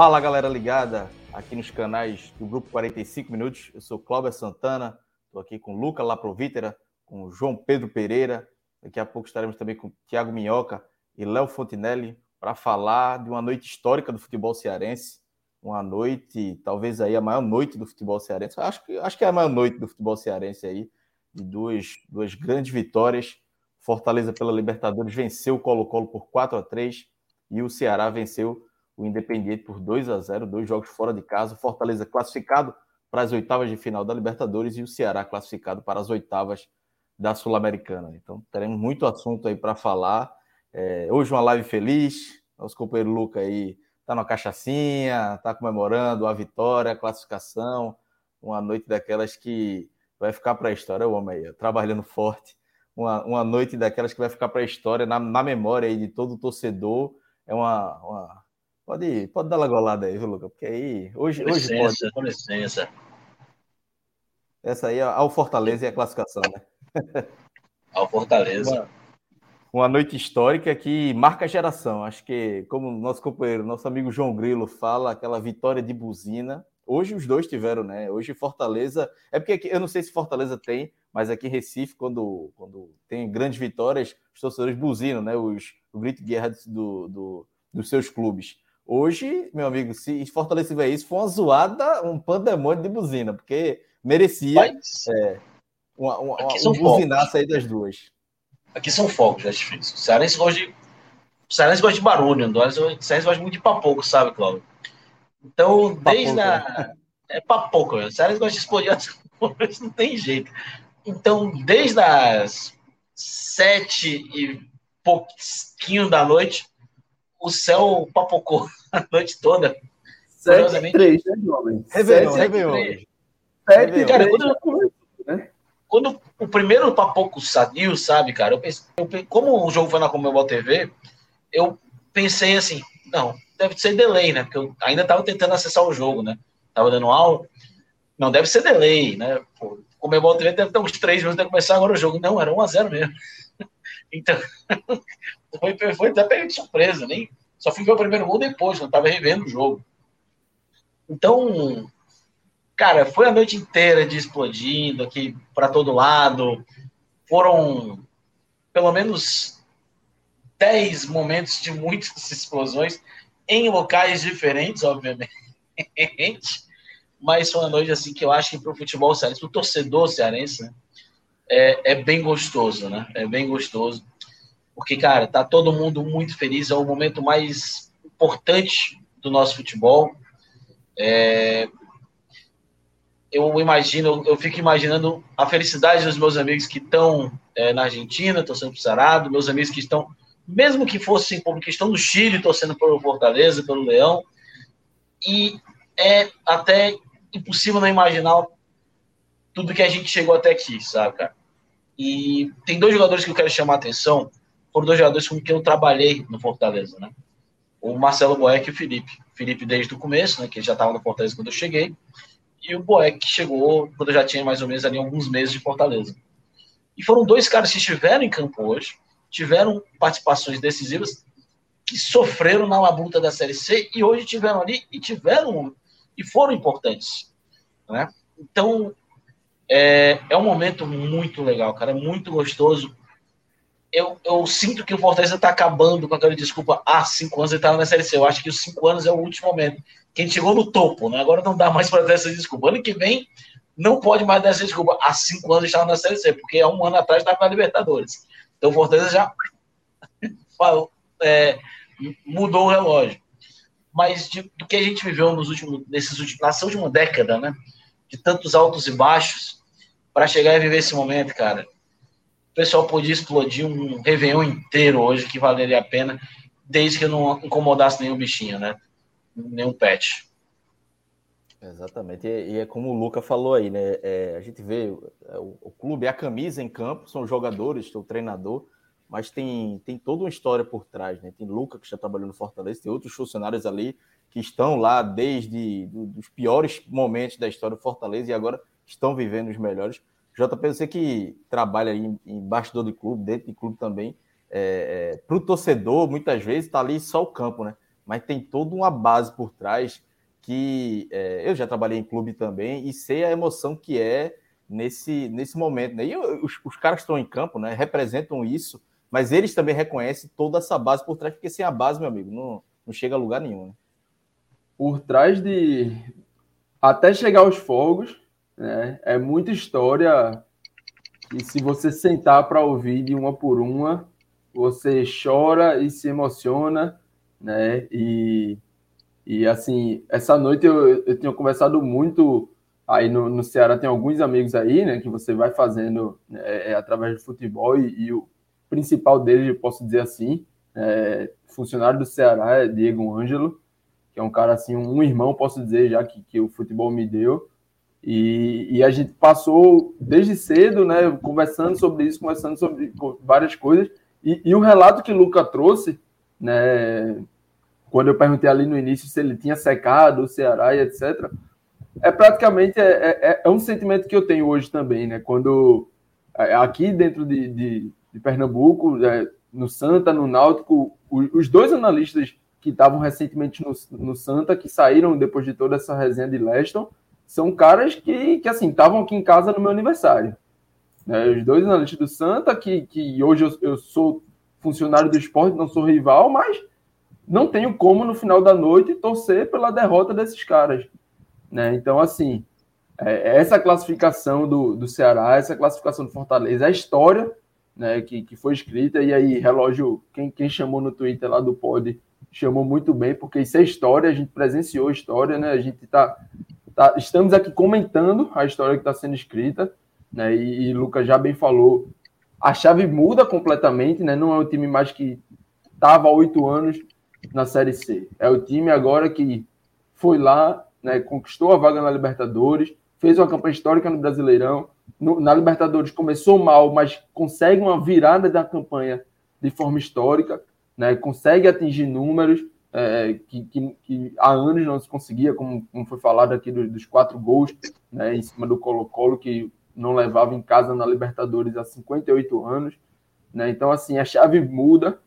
Fala galera ligada aqui nos canais do Grupo 45 Minutos. Eu sou Cláudio Santana, estou aqui com Luca Laprovítera, com João Pedro Pereira. Daqui a pouco estaremos também com Tiago Minhoca e Léo Fontinelli para falar de uma noite histórica do futebol cearense. Uma noite, talvez aí a maior noite do futebol cearense. Acho que, acho que é a maior noite do futebol cearense aí, de duas, duas grandes vitórias. Fortaleza pela Libertadores venceu o Colo-Colo por 4 a 3 e o Ceará venceu o Independiente por 2 a 0 dois jogos fora de casa. Fortaleza classificado para as oitavas de final da Libertadores e o Ceará classificado para as oitavas da Sul-Americana. Então teremos muito assunto aí para falar. É, hoje uma live feliz. Nosso companheiro Luca aí tá na cachaçinha, tá comemorando a vitória, a classificação. Uma noite daquelas que vai ficar para a história, o homem aí, trabalhando forte. Uma, uma noite daquelas que vai ficar para a história, na, na memória aí de todo torcedor. É uma, uma Pode, pode dar golada aí, viu, Luca? Porque aí. Hoje, com licença, hoje pode. Com licença. Essa aí é ao Fortaleza e a classificação, né? Ao Fortaleza. Uma, uma, noite histórica que marca a geração. Acho que, como nosso companheiro, nosso amigo João Grilo fala, aquela vitória de buzina. Hoje os dois tiveram, né? Hoje Fortaleza. É porque aqui, eu não sei se Fortaleza tem, mas aqui em Recife, quando, quando tem grandes vitórias, os torcedores buzinam, né? Os, o grito de guerra do, do, dos seus clubes. Hoje, meu amigo, se Fortaleza tiver isso, foi uma zoada, um pandemônio de buzina, porque merecia é, uma, uma, um buzinaço aí das duas. Aqui são fogos, é difícil. O Cearense gosta de, o Cearense gosta de barulho, o Cearense gosta muito de papoco, sabe, Cláudio? Então, desde papoco, a... Né? É papoco, o Cearense gosta de explodir as coisas, não tem jeito. Então, desde as sete e pouquinho da noite, o céu papocou a noite toda. 7 e 3, né, jovem? Réveillon, Réveillon. 7 e 3 quando, né? quando o primeiro papoco saiu, sabe, cara, eu pensei, eu, como o jogo foi na Comebol TV, eu pensei assim, não, deve ser delay, né? Porque eu ainda tava tentando acessar o jogo, né? Tava dando aula. Não, deve ser delay, né? Pô, Comebol TV deve ter uns três minutos de começar agora o jogo. Não, era 1x0 mesmo. Então, foi, foi até pego de surpresa, nem. Só fui ver o primeiro gol depois, não estava revendo o jogo. Então, cara, foi a noite inteira de explodindo aqui para todo lado. Foram pelo menos 10 momentos de muitas explosões em locais diferentes, obviamente. Mas foi uma noite assim que eu acho que para o futebol cearense, para o torcedor cearense, né, é, é bem gostoso, né? É bem gostoso. Porque, cara, tá todo mundo muito feliz. É o momento mais importante do nosso futebol. É... Eu imagino, eu fico imaginando a felicidade dos meus amigos que estão é, na Argentina, torcendo pro Sarado, meus amigos que estão, mesmo que fossem que estão no Chile, torcendo pelo Fortaleza, pelo Leão. E é até impossível não imaginar tudo que a gente chegou até aqui, sabe, cara? E tem dois jogadores que eu quero chamar a atenção foram dois jogadores com quem eu trabalhei no Fortaleza, né? O Marcelo Boeck e o Felipe. Felipe desde o começo, né? Que já estava no Fortaleza quando eu cheguei. E o Boeck chegou quando eu já tinha mais ou menos ali alguns meses de Fortaleza. E foram dois caras que estiveram em campo hoje, tiveram participações decisivas, que sofreram na labuta da Série C e hoje tiveram ali e tiveram e foram importantes, né? Então é, é um momento muito legal, cara, muito gostoso eu, eu sinto que o Fortaleza está acabando com aquela desculpa. Ah, cinco anos ele estava na Série C. Eu acho que os cinco anos é o último momento. Quem chegou no topo, né? Agora não dá mais para dar essa desculpa. Ano que vem não pode mais dar essa desculpa. Há cinco anos estava na Série C, porque há um ano atrás estava na Libertadores. Então o Fortaleza já é, mudou o relógio. Mas de, do que a gente viveu nos últimos, nesses últimos, nessa última década, né? De tantos altos e baixos, para chegar e viver esse momento, cara. Pessoal podia explodir um Réveillon inteiro hoje que valeria a pena, desde que não incomodasse nenhum bichinho, né? Nenhum pet. Exatamente, e é como o Luca falou aí, né? É, a gente vê é, o, o, clube, a camisa em campo, são jogadores, o treinador, mas tem, tem toda uma história por trás, né? Tem Luca que já trabalhou no Fortaleza, tem outros funcionários ali que estão lá desde do, dos piores momentos da história do Fortaleza e agora estão vivendo os melhores. JP, você que trabalha em, em bastidor de clube, dentro de clube também, é, é, para o torcedor, muitas vezes está ali só o campo, né? Mas tem toda uma base por trás que é, eu já trabalhei em clube também e sei a emoção que é nesse, nesse momento. Né? E os, os caras que estão em campo né, representam isso, mas eles também reconhecem toda essa base por trás, porque sem a base, meu amigo, não, não chega a lugar nenhum. Né? Por trás de. Até chegar aos fogos, né, é muita história. E se você sentar para ouvir de uma por uma, você chora e se emociona, né? E e assim, essa noite eu, eu tinha conversado muito aí no, no Ceará, tem alguns amigos aí, né, que você vai fazendo né, é, através do futebol, e, e, o principal deles, eu posso dizer assim, é, funcionário do Ceará é Diego Ângelo, que é um cara assim, um irmão, posso dizer já, que, que o futebol me deu. E, e, a gente passou desde cedo, né, conversando sobre isso, conversando sobre várias coisas. E, e o relato que o Luca trouxe, né, quando eu perguntei ali no início se ele tinha secado o Ceará e etc. É praticamente é, é, é um sentimento que eu tenho hoje também, né? Quando é, aqui dentro de, de, de Pernambuco, é, no Santa, no Náutico, os dois analistas que estavam recentemente no, no Santa, que saíram depois de toda essa resenha de Leston, são caras que, que assim, estavam aqui em casa no meu aniversário. Né? Os dois analistas do Santa, que, que hoje eu, eu sou funcionário do esporte, não sou rival, mas não tenho como no final da noite torcer pela derrota desses caras. Né? Então, assim, é, essa classificação do, do Ceará, essa classificação do Fortaleza, a história né, que, que foi escrita, e aí, relógio, quem, quem chamou no Twitter lá do Pod chamou muito bem, porque isso é história, a gente presenciou a história, né? A gente tá, tá estamos aqui comentando a história que está sendo escrita, né? E, e Lucas já bem falou, a chave muda completamente, né? Não é o time mais que estava há oito anos na Série C. É o time agora que foi lá, né, conquistou a vaga na Libertadores, fez uma campanha histórica no Brasileirão. No, na Libertadores começou mal, mas consegue uma virada da campanha de forma histórica, né, consegue atingir números é, que, que, que, há anos não se conseguia, como, como foi falado aqui dos, quatro gols né, em cima do Colo-Colo, que não levava em casa na Libertadores há 58 anos. Né? Então, assim, a chave muda.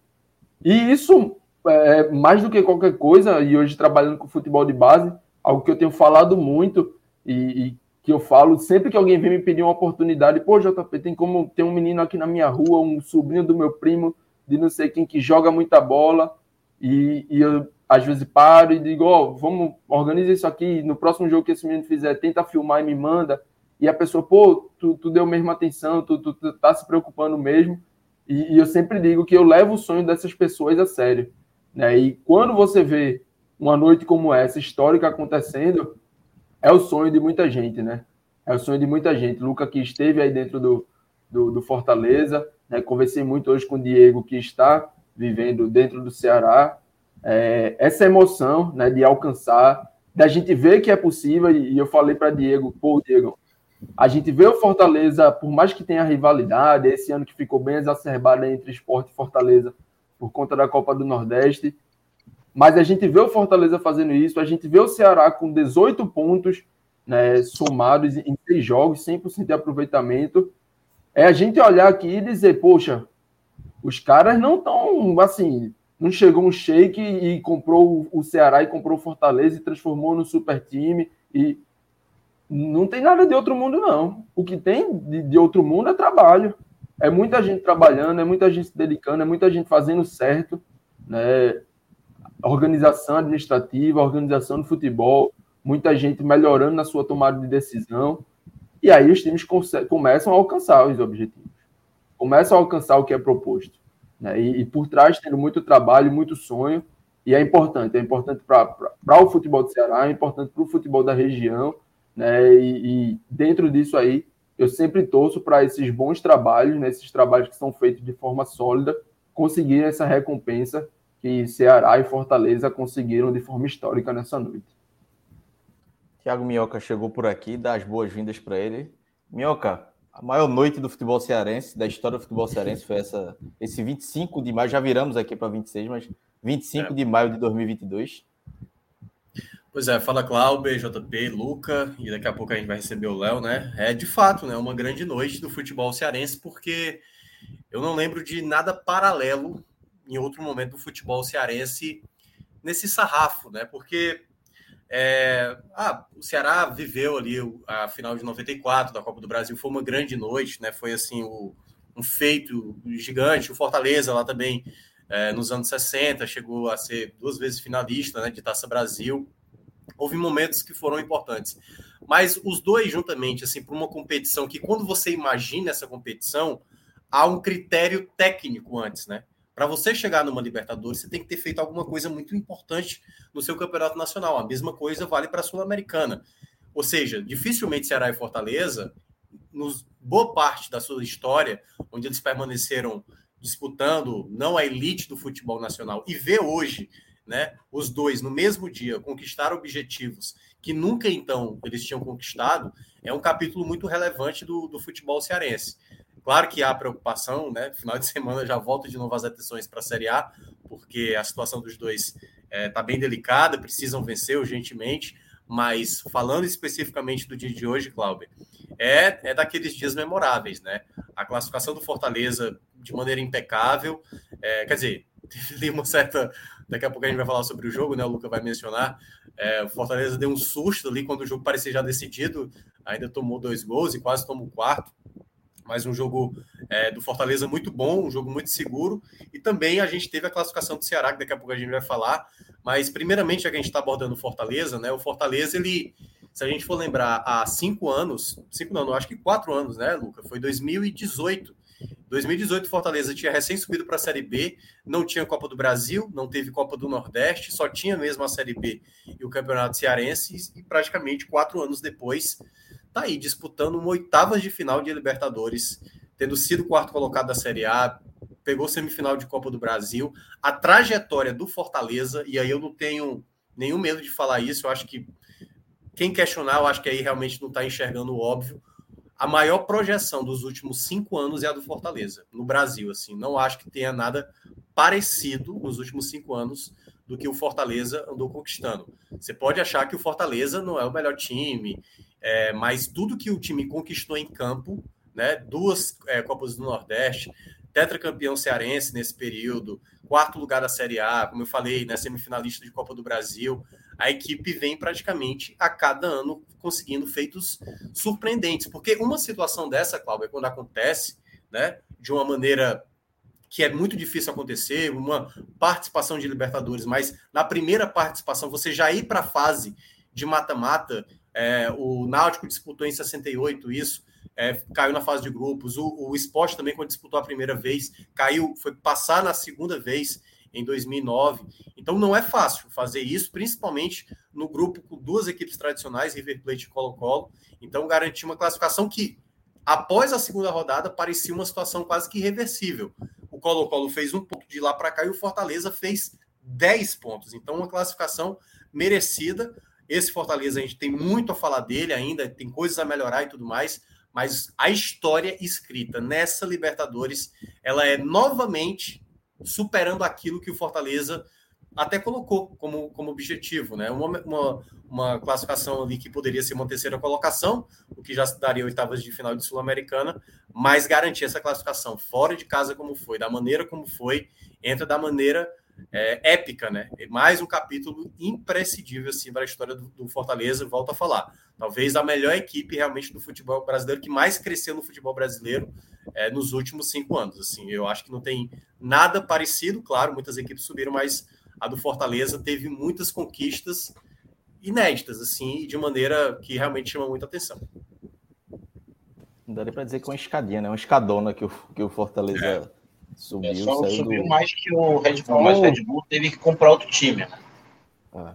E isso é, mais do que qualquer coisa, e hoje trabalhando com futebol de base, algo que eu tenho falado muito e, e, que eu falo sempre que alguém vem me pedir uma oportunidade, pô, JP, tem como ter um menino aqui na minha rua, um sobrinho do meu primo, de não sei quem, que joga muita bola, e, e eu às vezes paro e digo, ó, oh, vamos, organiza isso aqui, no próximo jogo que esse menino fizer, tenta filmar e me manda, e a pessoa, pô, tu, tu deu mesmo atenção, tu, tu, tu tá se preocupando mesmo, e, e eu sempre digo que eu levo o sonho dessas pessoas a sério. Né? E quando você vê uma noite como essa, histórica, acontecendo, é o sonho de muita gente, né? É o sonho de muita gente. Luca que esteve aí dentro do, do, do Fortaleza, né? conversei muito hoje com o Diego, que está vivendo dentro do Ceará. É, essa emoção né, de alcançar, da gente ver que é possível, e, eu falei para Diego, pô, Diego, a gente vê o Fortaleza, por mais que tenha rivalidade, esse ano que ficou bem exacerbada entre esporte e Fortaleza, por conta da Copa do Nordeste. Mas a gente vê o Fortaleza fazendo isso, a gente vê o Ceará com 18 pontos né, somados em três jogos, 100% de aproveitamento. É a gente olhar aqui e dizer, poxa, os caras não estão assim, não chegou um shake e comprou o Ceará e comprou o Fortaleza e transformou no super time e não tem nada de outro mundo não. O que tem de, de outro mundo é trabalho é muita gente trabalhando, é muita gente se dedicando, é muita gente fazendo certo, né? Organização administrativa, organização do futebol, muita gente melhorando na sua tomada de decisão. E aí os times começam a alcançar os objetivos. Começam a alcançar o que é proposto. Né? E, e, por trás tendo muito trabalho, muito sonho, e é importante, é importante para o futebol do Ceará, é importante para o futebol da região, né? E, e, dentro disso aí, eu sempre torço para esses bons trabalhos, né? esses trabalhos que são feitos de forma sólida, conseguir essa recompensa que Ceará e Fortaleza conseguiram de forma histórica nessa noite. Tiago Minhoca chegou por aqui, dá as boas-vindas para ele. Minhoca, a maior noite do futebol cearense, da história do futebol cearense, foi essa, esse 25 de maio. Já viramos aqui para 26, mas 25 é. de maio de 2022. Pois é, fala Cláudio, JP, Luca, e daqui a pouco a gente vai receber o Léo, né? É de fato, né, uma grande noite do futebol cearense, porque eu não lembro de nada paralelo em outro momento do futebol cearense nesse sarrafo, né? Porque é, ah, o Ceará viveu ali a final de 94 da Copa do Brasil, foi uma grande noite, né? Foi assim o, um feito gigante. O Fortaleza lá também é, nos anos 60, chegou a ser duas vezes finalista né, de Taça Brasil. Houve momentos que foram importantes. Mas os dois juntamente, assim, para uma competição que, quando você imagina essa competição, há um critério técnico antes, né? Para você chegar numa Libertadores, você tem que ter feito alguma coisa muito importante no seu campeonato nacional. A mesma coisa vale para a Sul-Americana. Ou seja, dificilmente Ceará e Fortaleza, nos boa parte da sua história, onde eles permaneceram disputando não a elite do futebol nacional e ver hoje, né, os dois no mesmo dia conquistar objetivos que nunca então eles tinham conquistado, é um capítulo muito relevante do, do futebol cearense. Claro que há preocupação, né? Final de semana já volta de novo as atenções para a Série A, porque a situação dos dois está é, tá bem delicada, precisam vencer urgentemente. Mas falando especificamente do dia de hoje, Cláudio, é, é daqueles dias memoráveis, né? A classificação do Fortaleza de maneira impecável. É, quer dizer, teve uma certa. Daqui a pouco a gente vai falar sobre o jogo, né? O Luca vai mencionar. É, o Fortaleza deu um susto ali quando o jogo parecia já decidido, ainda tomou dois gols e quase tomou o quarto. Mas um jogo é, do Fortaleza muito bom, um jogo muito seguro. E também a gente teve a classificação do Ceará, que daqui a pouco a gente vai falar. Mas, primeiramente, já que a gente está abordando o Fortaleza, né? O Fortaleza, ele, se a gente for lembrar, há cinco anos, cinco não, não acho que quatro anos, né, Luca? Foi 2018 2018, Fortaleza tinha recém subido para a Série B, não tinha Copa do Brasil, não teve Copa do Nordeste, só tinha mesmo a Série B e o Campeonato Cearense, e praticamente quatro anos depois, tá aí disputando uma oitavas de final de Libertadores, tendo sido quarto colocado da Série A, pegou semifinal de Copa do Brasil. A trajetória do Fortaleza, e aí eu não tenho nenhum medo de falar isso, eu acho que quem questionar, eu acho que aí realmente não está enxergando o óbvio a maior projeção dos últimos cinco anos é a do Fortaleza, no Brasil. Assim, não acho que tenha nada parecido nos últimos cinco anos do que o Fortaleza andou conquistando. Você pode achar que o Fortaleza não é o melhor time, é, mas tudo que o time conquistou em campo, né, duas é, Copas do Nordeste, tetracampeão cearense nesse período, quarto lugar da Série A, como eu falei, né, semifinalista de Copa do Brasil, a equipe vem praticamente a cada ano conseguindo feitos surpreendentes. Porque uma situação dessa, Cláudio, é quando acontece, né, de uma maneira que é muito difícil acontecer, uma participação de Libertadores, mas na primeira participação você já ir para a fase de mata-mata, é, o Náutico disputou em 68 isso, é, caiu na fase de grupos, o, o esporte também, quando disputou a primeira vez, caiu, foi passar na segunda vez em 2009. Então não é fácil fazer isso, principalmente no grupo com duas equipes tradicionais, River Plate e Colo-Colo. Então garantir uma classificação que, após a segunda rodada, parecia uma situação quase que irreversível. O Colo-Colo fez um ponto de lá para cá e o Fortaleza fez 10 pontos. Então uma classificação merecida. Esse Fortaleza a gente tem muito a falar dele ainda, tem coisas a melhorar e tudo mais, mas a história escrita nessa Libertadores, ela é novamente superando aquilo que o Fortaleza até colocou como, como objetivo, né? Uma, uma, uma, classificação ali que poderia ser uma terceira colocação, o que já daria oitavas de final de Sul-Americana, mas garantir essa classificação fora de casa como foi, da maneira como foi, entra da maneira é, épica, né? Mais um capítulo imprescindível assim para a história do, do Fortaleza. Volto a falar, talvez a melhor equipe realmente do futebol brasileiro que mais cresceu no futebol brasileiro é, nos últimos cinco anos. Assim, eu acho que não tem nada parecido, claro, muitas equipes subiram, mas a do Fortaleza teve muitas conquistas inéditas, assim, de maneira que realmente chama muita atenção. Não daria para dizer que é uma escadinha, né? Uma escadona que o, que o Fortaleza é. Subiu. É, só subiu do... mais que o Red Bull, mas o Red Bull teve que comprar outro time, né? Ah.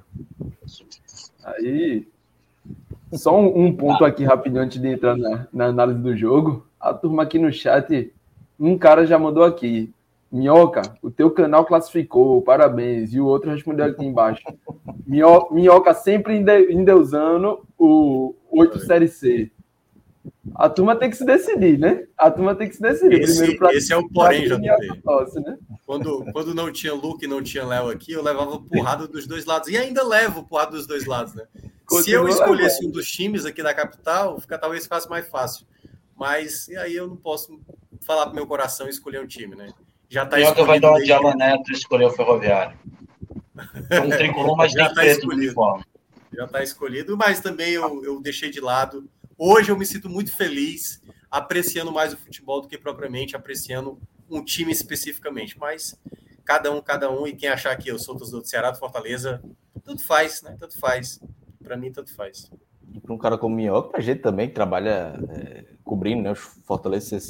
Aí, só um, um ponto aqui rapidinho antes de entrar na, na, análise do jogo. A turma aqui no chat, um cara já mandou aqui. Minhoca, o teu canal classificou, parabéns. E o outro respondeu aqui embaixo. Minhoca sempre endeusando o 8 Série C. A turma tem que se decidir, né? A turma tem que se decidir. Esse, Primeiro pra, esse é o porém, JP. Tosse, né? quando, quando não tinha Luke e não tinha Léo aqui, eu levava porrada dos dois lados. E ainda levo porrada dos dois lados, né? Continua Se eu escolhesse um dos times aqui da capital, fica talvez fosse mais fácil. Mas e aí eu não posso falar pro meu coração e escolher um time, né? Já tá escolhido. vai dar uma de Neto e escolher o Ferroviário. É um tricolor, mas já tá escolhido. Já tá escolhido, mas também eu, eu deixei de lado Hoje eu me sinto muito feliz, apreciando mais o futebol do que propriamente apreciando um time especificamente. Mas cada um, cada um, e quem achar que eu sou do Ceará, do Fortaleza, tudo faz, né? Tanto faz. Para mim, tanto faz. Para um cara como Minhoca, para a gente também que trabalha é, cobrindo né, o Fortaleza,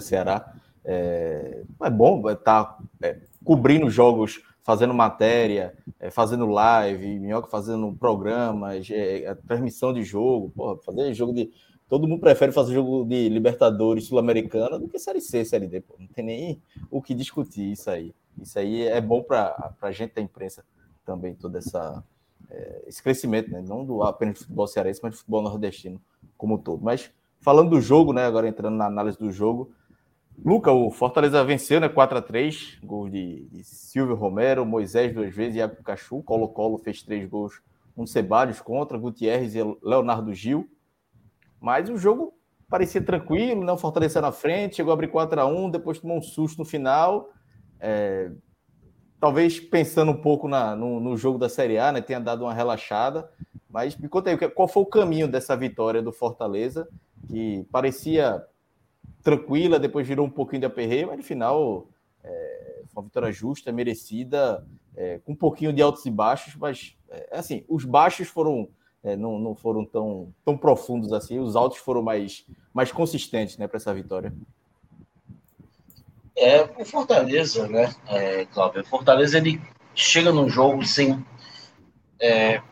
Ceará, é, é bom estar tá, é, cobrindo jogos fazendo matéria, é, fazendo live, Minhoca fazendo programas, é, transmissão de jogo, porra, fazer jogo de. Todo mundo prefere fazer jogo de Libertadores Sul-Americana do que Série C, Série D. Pô. Não tem nem o que discutir isso aí. Isso aí é bom para a gente da imprensa também, todo essa, é, esse crescimento, né? não do apenas do futebol cearense, mas do futebol nordestino como um todo. Mas falando do jogo, né? agora entrando na análise do jogo, Luca, o Fortaleza venceu, né? 4 a 3 gol de, de Silvio Romero, Moisés duas vezes, Iago Cachu, Colo-Colo fez três gols, um Ceballos contra, Gutierrez e Leonardo Gil. Mas o jogo parecia tranquilo, né? O Fortaleza na frente, chegou a abrir 4 a 1 depois tomou um susto no final. É, talvez pensando um pouco na, no, no, jogo da Série A, né? Tenha dado uma relaxada. Mas me conta aí, qual foi o caminho dessa vitória do Fortaleza, que parecia tranquila, depois virou um pouquinho de aperreio, mas no final é, foi uma vitória justa, merecida, é, com um pouquinho de altos e baixos, mas é, assim, os baixos foram é, não, não foram tão, tão profundos assim, os altos foram mais, mais consistentes né, para essa vitória. É, o Fortaleza, né, é, Cláudio? O Fortaleza ele chega num jogo sem. É,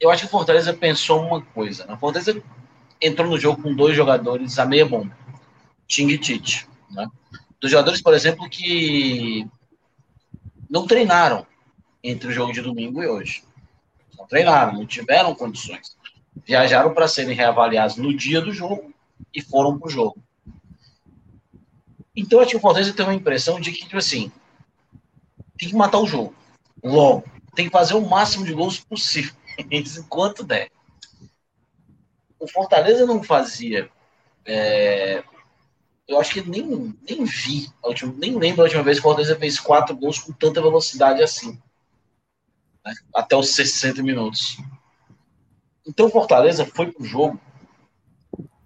eu acho que o Fortaleza pensou uma coisa. Né? O Fortaleza entrou no jogo com dois jogadores a meia bomba, Ting e Tite. Né? Dos jogadores, por exemplo, que não treinaram entre o jogo de domingo e hoje. Não treinaram, não tiveram condições. Viajaram para serem reavaliados no dia do jogo e foram para o jogo. Então, acho que o Fortaleza tem uma impressão de que, tipo assim, tem que matar o jogo logo. Tem que fazer o máximo de gols possível, enquanto der o Fortaleza não fazia. É, eu acho que nem, nem vi, última, nem lembro a última vez que o Fortaleza fez quatro gols com tanta velocidade assim. Né, até os 60 minutos. Então o Fortaleza foi pro jogo.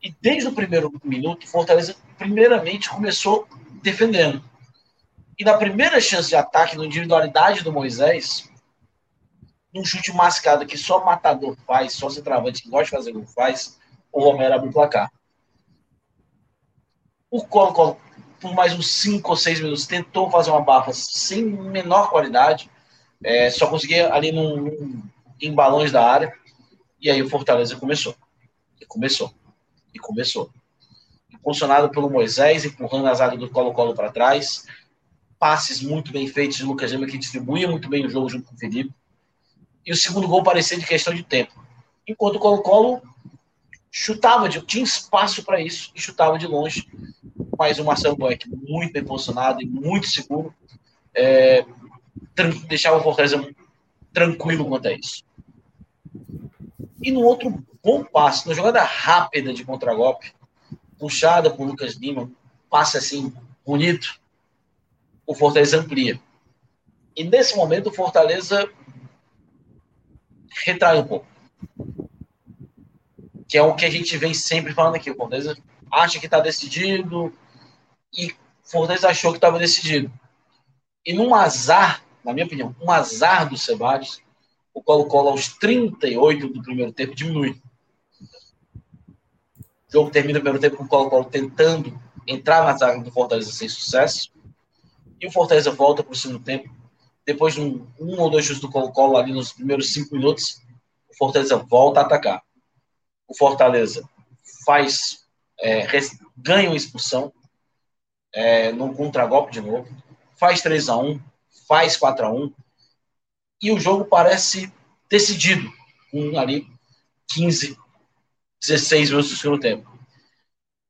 E desde o primeiro minuto, o Fortaleza, primeiramente, começou defendendo. E na primeira chance de ataque, na individualidade do Moisés, num chute mascado que só matador faz, só centroavante que gosta de fazer gol faz, o Romero abre o placar. O Colo, por mais uns 5 ou 6 minutos, tentou fazer uma bafa sem menor qualidade, é, só conseguia ali num, num, em balões da área, e aí o Fortaleza começou. E começou. E começou. Impulsionado pelo Moisés, empurrando a zaga do Colo-Colo para trás, passes muito bem feitos de Lucas Lima, que distribuía muito bem o jogo junto com o Felipe e o segundo gol parecia de questão de tempo. Enquanto o Colo-Colo chutava, de, tinha espaço para isso e chutava de longe. Mas o Marcelo Boeck, muito bem posicionado e muito seguro, é, deixava o Fortaleza tranquilo quanto a isso. E no outro bom passe, na jogada rápida de contragolpe, puxada por Lucas Lima, passe assim, bonito, o Fortaleza amplia. E nesse momento o Fortaleza retrai um pouco. Que é o que a gente vem sempre falando aqui. O Fortaleza acha que está decidido e Fortaleza achou que estava decidido. E num azar, na minha opinião, um azar do Ceballos, o Colo-Colo aos 38 do primeiro tempo diminui. O jogo termina o primeiro tempo com o Colo-Colo tentando entrar na zaga do Fortaleza sem sucesso. E o Fortaleza volta para o segundo tempo. Depois de um, um ou dois chutes do Colo-Colo ali nos primeiros cinco minutos, o Fortaleza volta a atacar. O Fortaleza faz, é, ganha uma expulsão é, num contragolpe de novo, faz 3 a 1 faz 4 a 1 e o jogo parece decidido, com ali 15, 16 minutos do segundo tempo.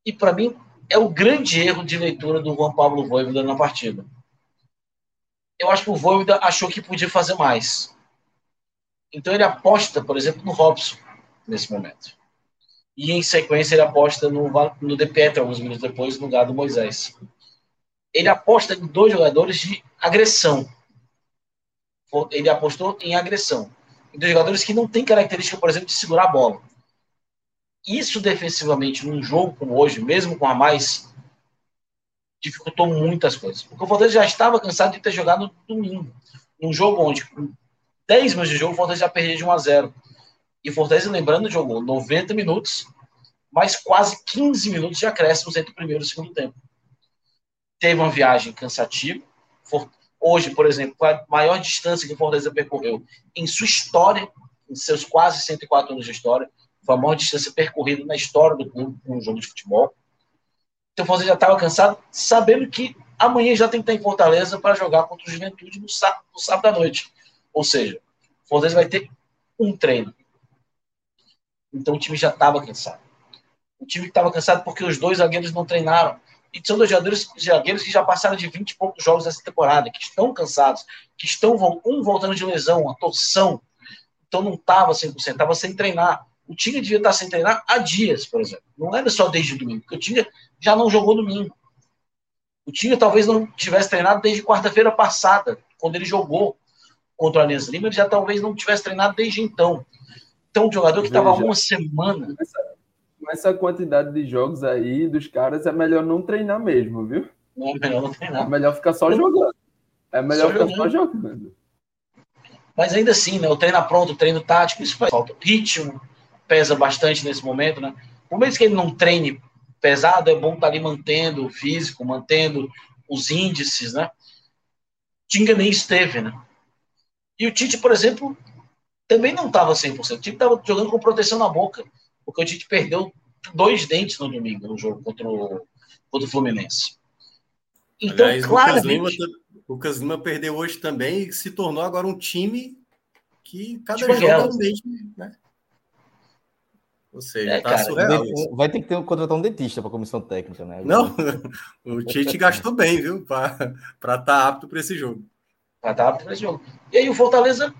E para mim é o grande erro de leitura do Juan Pablo Voivoda na partida. Eu acho que o Voivoda achou que podia fazer mais. Então ele aposta, por exemplo, no Robson nesse momento. E em sequência ele aposta no, no De alguns minutos depois, no lugar do Moisés. Ele aposta em dois jogadores de agressão. Ele apostou em agressão. Em dois jogadores que não têm característica, por exemplo, de segurar a bola. Isso defensivamente, num jogo como hoje, mesmo com a mais, dificultou muitas coisas. Porque o Fortaleza já estava cansado de ter jogado no domingo. Num jogo onde, com 10 minutos de jogo, o Fortaleza já perdia de 1 a 0 e o Fortaleza, lembrando, jogou 90 minutos, mais quase 15 minutos de acréscimos entre o primeiro e o segundo tempo. Teve uma viagem cansativa. Hoje, por exemplo, a maior distância que o Fortaleza percorreu em sua história, em seus quase 104 anos de história, foi a maior distância percorrida na história do clube com um jogo de futebol. Então o Fortaleza já estava cansado, sabendo que amanhã já tem que estar em Fortaleza para jogar contra o Juventude no sábado, no sábado à noite. Ou seja, o Fortaleza vai ter um treino. Então o time já estava cansado. O time estava cansado porque os dois zagueiros não treinaram. E são dois zagueiros, zagueiros que já passaram de 20 e poucos jogos essa temporada, que estão cansados, que estão um voltando de lesão, uma torção. Então não estava 100%, estava sem treinar. O time devia estar sem treinar há dias, por exemplo. Não era só desde domingo, porque o time já não jogou domingo. O time talvez não tivesse treinado desde quarta-feira passada, quando ele jogou contra o Aliança Lima, ele já talvez não tivesse treinado desde então. Então, um jogador que estava uma semana. Com essa quantidade de jogos aí dos caras, é melhor não treinar mesmo, viu? Não, é melhor não treinar. É melhor ficar só jogando. É melhor só ficar jogando. só jogando. Mas ainda assim, né? O treino pronto, o treino tático, isso faz falta. Ritmo pesa bastante nesse momento, né? Por menos que ele não treine pesado, é bom estar tá ali mantendo o físico, mantendo os índices, né? Tinga nem esteve, né? E o Tite, por exemplo, também não estava 100%. O time estava jogando com proteção na boca, porque o Tite perdeu dois dentes no domingo no jogo contra o, contra o Fluminense. Então, Aliás, claramente... Lucas Lima, Lucas Lima perdeu hoje também e se tornou agora um time que cada tipo jogo é um mesmo, né? Ou seja, é, tá cara, surreal. Vai ter que ter, contratar um dentista para comissão técnica, né? Não, o Tite gastou bem, viu? Para estar tá apto para esse jogo. Para estar tá apto para esse jogo. E aí o Fortaleza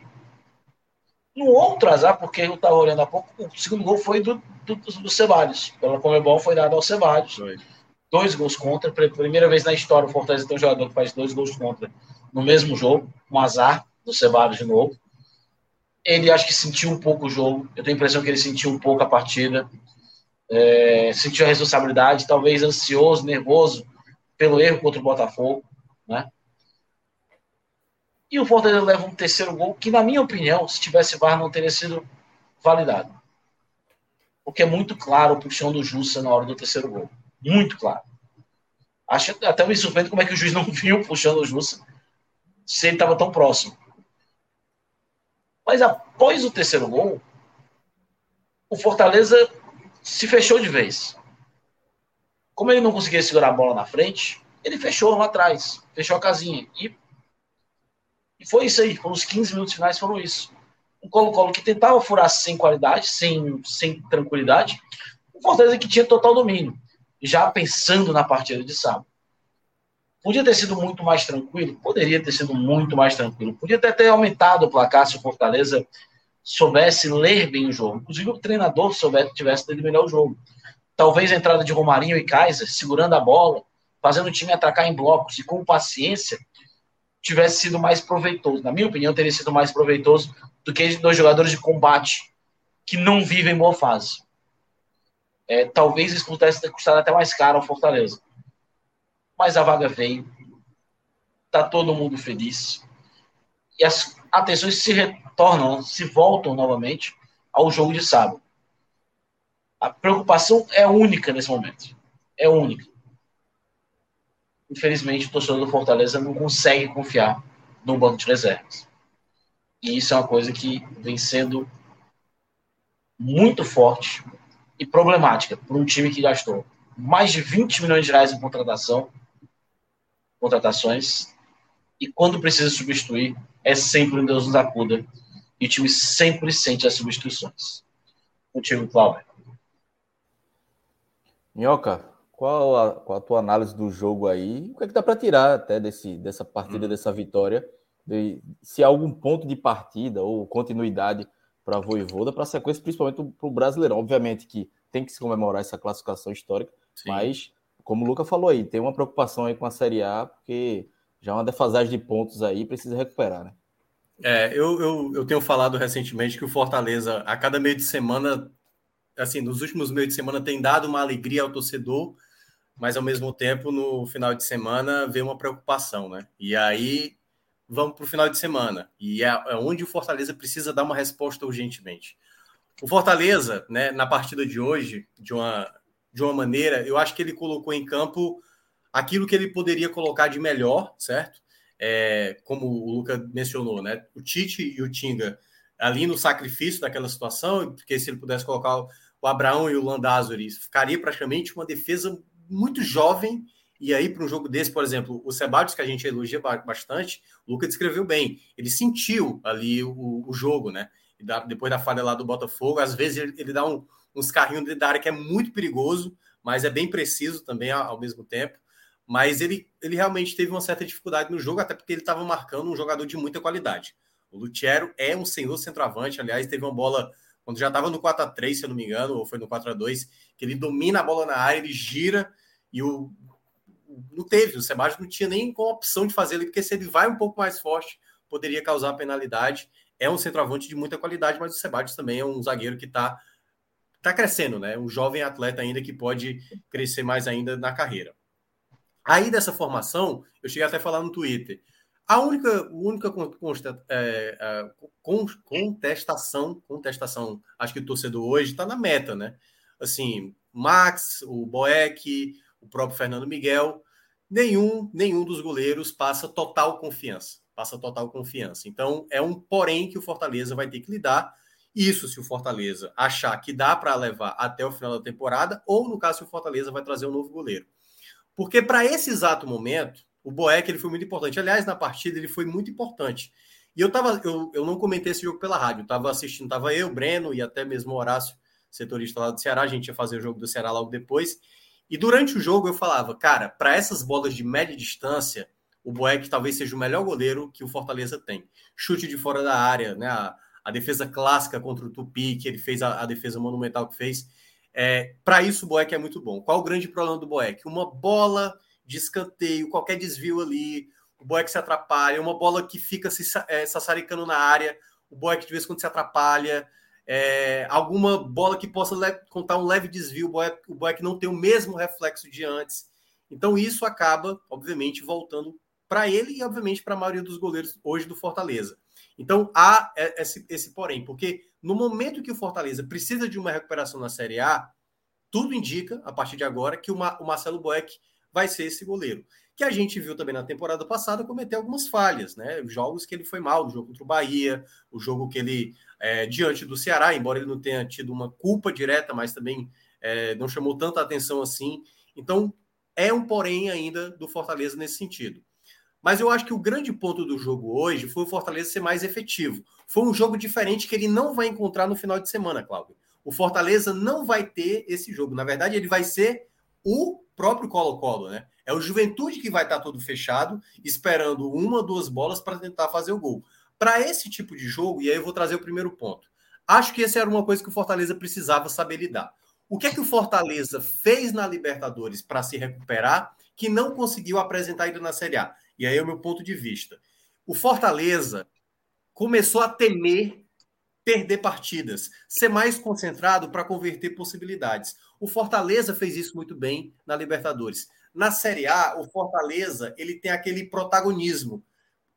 no outro azar, porque eu estava olhando há pouco, o segundo gol foi do, do, do Ceballos. Pela Comebol foi dado ao Ceballos. Foi. Dois gols contra. Primeira vez na história o Fortaleza tem um jogador que faz dois gols contra no mesmo jogo. Um azar do Ceballos de novo. Ele acho que sentiu um pouco o jogo. Eu tenho a impressão que ele sentiu um pouco a partida. É, sentiu a responsabilidade, talvez ansioso, nervoso pelo erro contra o Botafogo, né? E o Fortaleza leva um terceiro gol, que, na minha opinião, se tivesse VAR, não teria sido validado. Porque é muito claro o puxão do Jussa na hora do terceiro gol. Muito claro. Acho, até me surpreende como é que o juiz não viu o puxão do Jussa se ele estava tão próximo. Mas após o terceiro gol, o Fortaleza se fechou de vez. Como ele não conseguia segurar a bola na frente, ele fechou lá atrás, fechou a casinha. E e foi isso aí, foram os 15 minutos finais, foram isso. Um Colo-Colo que tentava furar sem qualidade, sem, sem tranquilidade, um Fortaleza que tinha total domínio, já pensando na partida de sábado. Podia ter sido muito mais tranquilo? Poderia ter sido muito mais tranquilo. Podia até ter aumentado o placar se o Fortaleza soubesse ler bem o jogo. Inclusive o treinador soubesse, tivesse de melhor o jogo. Talvez a entrada de Romarinho e Kaiser, segurando a bola, fazendo o time atacar em blocos e com paciência, tivesse sido mais proveitoso. Na minha opinião, teria sido mais proveitoso do que dois jogadores de combate que não vivem boa fase. É, talvez isso pudesse ter custado até mais caro ao Fortaleza. Mas a vaga veio. Tá todo mundo feliz. E as atenções se retornam, se voltam novamente ao jogo de sábado. A preocupação é única nesse momento. É única. Infelizmente, o torcedor do Fortaleza não consegue confiar no banco de reservas. E isso é uma coisa que vem sendo muito forte e problemática para um time que gastou mais de 20 milhões de reais em contratação, contratações, e quando precisa substituir, é sempre um Deus nos acuda, e o time sempre sente as substituições. Contigo, Cláudio. Minhoca, qual a, qual a tua análise do jogo aí? O que é que dá para tirar até desse, dessa partida, hum. dessa vitória? De, se há algum ponto de partida ou continuidade para a Voivoda, para a sequência, principalmente para o brasileiro. Obviamente que tem que se comemorar essa classificação histórica, Sim. mas, como o Luca falou aí, tem uma preocupação aí com a Série A, porque já é uma defasagem de pontos aí, precisa recuperar, né? É, eu, eu, eu tenho falado recentemente que o Fortaleza, a cada meio de semana, assim, nos últimos meios de semana, tem dado uma alegria ao torcedor, mas ao mesmo tempo, no final de semana, vê uma preocupação, né? E aí vamos para o final de semana. E é, é onde o Fortaleza precisa dar uma resposta urgentemente. O Fortaleza, né, na partida de hoje, de uma, de uma maneira, eu acho que ele colocou em campo aquilo que ele poderia colocar de melhor, certo? É, como o Luca mencionou, né? O Tite e o Tinga ali no sacrifício daquela situação, porque se ele pudesse colocar o Abraão e o Landázuri, ficaria praticamente uma defesa muito jovem e aí, para um jogo desse, por exemplo, o Sebadios, que a gente elogia bastante, o Luca descreveu bem. Ele sentiu ali o, o jogo, né? depois da falha lá do Botafogo, às vezes ele, ele dá um, uns carrinhos da área que é muito perigoso, mas é bem preciso também ao, mesmo tempo. Mas ele, ele realmente teve uma certa dificuldade no jogo, até porque ele estava marcando um jogador de muita qualidade. O Lutiero é um senhor centroavante, aliás, teve uma bola quando já estava no 4 a 3 se eu não me engano, ou foi no 4 a 2 que ele domina a bola na área, ele gira e o não teve, o Sebastião não tinha nem com opção de fazer ele, porque se ele vai um pouco mais forte, poderia causar penalidade. É um centroavante de muita qualidade, mas o Sebastião também é um zagueiro que está tá crescendo, né? Um jovem atleta ainda que pode crescer mais ainda na carreira. Aí dessa formação, eu cheguei até a falar no Twitter. A única, única consta, é, é, contestação, contestação, acho que o torcedor hoje está na meta, né? Assim, Max, o Boeck, o próprio Fernando Miguel, nenhum, nenhum dos goleiros passa total confiança. Passa total confiança. Então, é um porém que o Fortaleza vai ter que lidar. Isso se o Fortaleza achar que dá para levar até o final da temporada, ou no caso, se o Fortaleza vai trazer um novo goleiro. Porque para esse exato momento, o Boeck ele foi muito importante. Aliás, na partida ele foi muito importante. E eu tava, eu, eu não comentei esse jogo pela rádio, estava assistindo, estava eu, Breno e até mesmo o Horácio, setorista lá do Ceará, a gente ia fazer o jogo do Ceará logo depois. E durante o jogo eu falava, cara, para essas bolas de média distância, o Boeck talvez seja o melhor goleiro que o Fortaleza tem. Chute de fora da área, né? A, a defesa clássica contra o Tupi, que ele fez a, a defesa monumental que fez. É, para isso, o Boeck é muito bom. Qual o grande problema do Boeck? Uma bola de escanteio, qualquer desvio ali, o Boeck se atrapalha. Uma bola que fica se é, sassaricando na área, o Boeck de vez em quando se atrapalha é, alguma bola que possa contar um leve desvio, o Boeck não tem o mesmo reflexo de antes. Então isso acaba, obviamente, voltando para ele e, obviamente, para a maioria dos goleiros hoje do Fortaleza. Então há esse, esse porém, porque no momento que o Fortaleza precisa de uma recuperação na Série A, tudo indica, a partir de agora, que o, o Marcelo Boeck vai ser esse goleiro. Que a gente viu também na temporada passada cometer algumas falhas, né? Jogos que ele foi mal, o jogo contra o Bahia, o jogo que ele é, diante do Ceará, embora ele não tenha tido uma culpa direta, mas também é, não chamou tanta atenção assim. Então, é um porém ainda do Fortaleza nesse sentido. Mas eu acho que o grande ponto do jogo hoje foi o Fortaleza ser mais efetivo. Foi um jogo diferente que ele não vai encontrar no final de semana, Cláudio. O Fortaleza não vai ter esse jogo. Na verdade, ele vai ser o próprio Colo-Colo, né? É o Juventude que vai estar todo fechado, esperando uma, duas bolas para tentar fazer o gol. Para esse tipo de jogo, e aí eu vou trazer o primeiro ponto. Acho que essa era uma coisa que o Fortaleza precisava saber lidar. O que é que o Fortaleza fez na Libertadores para se recuperar que não conseguiu apresentar ainda na Série A? E aí é o meu ponto de vista. O Fortaleza começou a temer perder partidas, ser mais concentrado para converter possibilidades. O Fortaleza fez isso muito bem na Libertadores. Na Série A, o Fortaleza ele tem aquele protagonismo.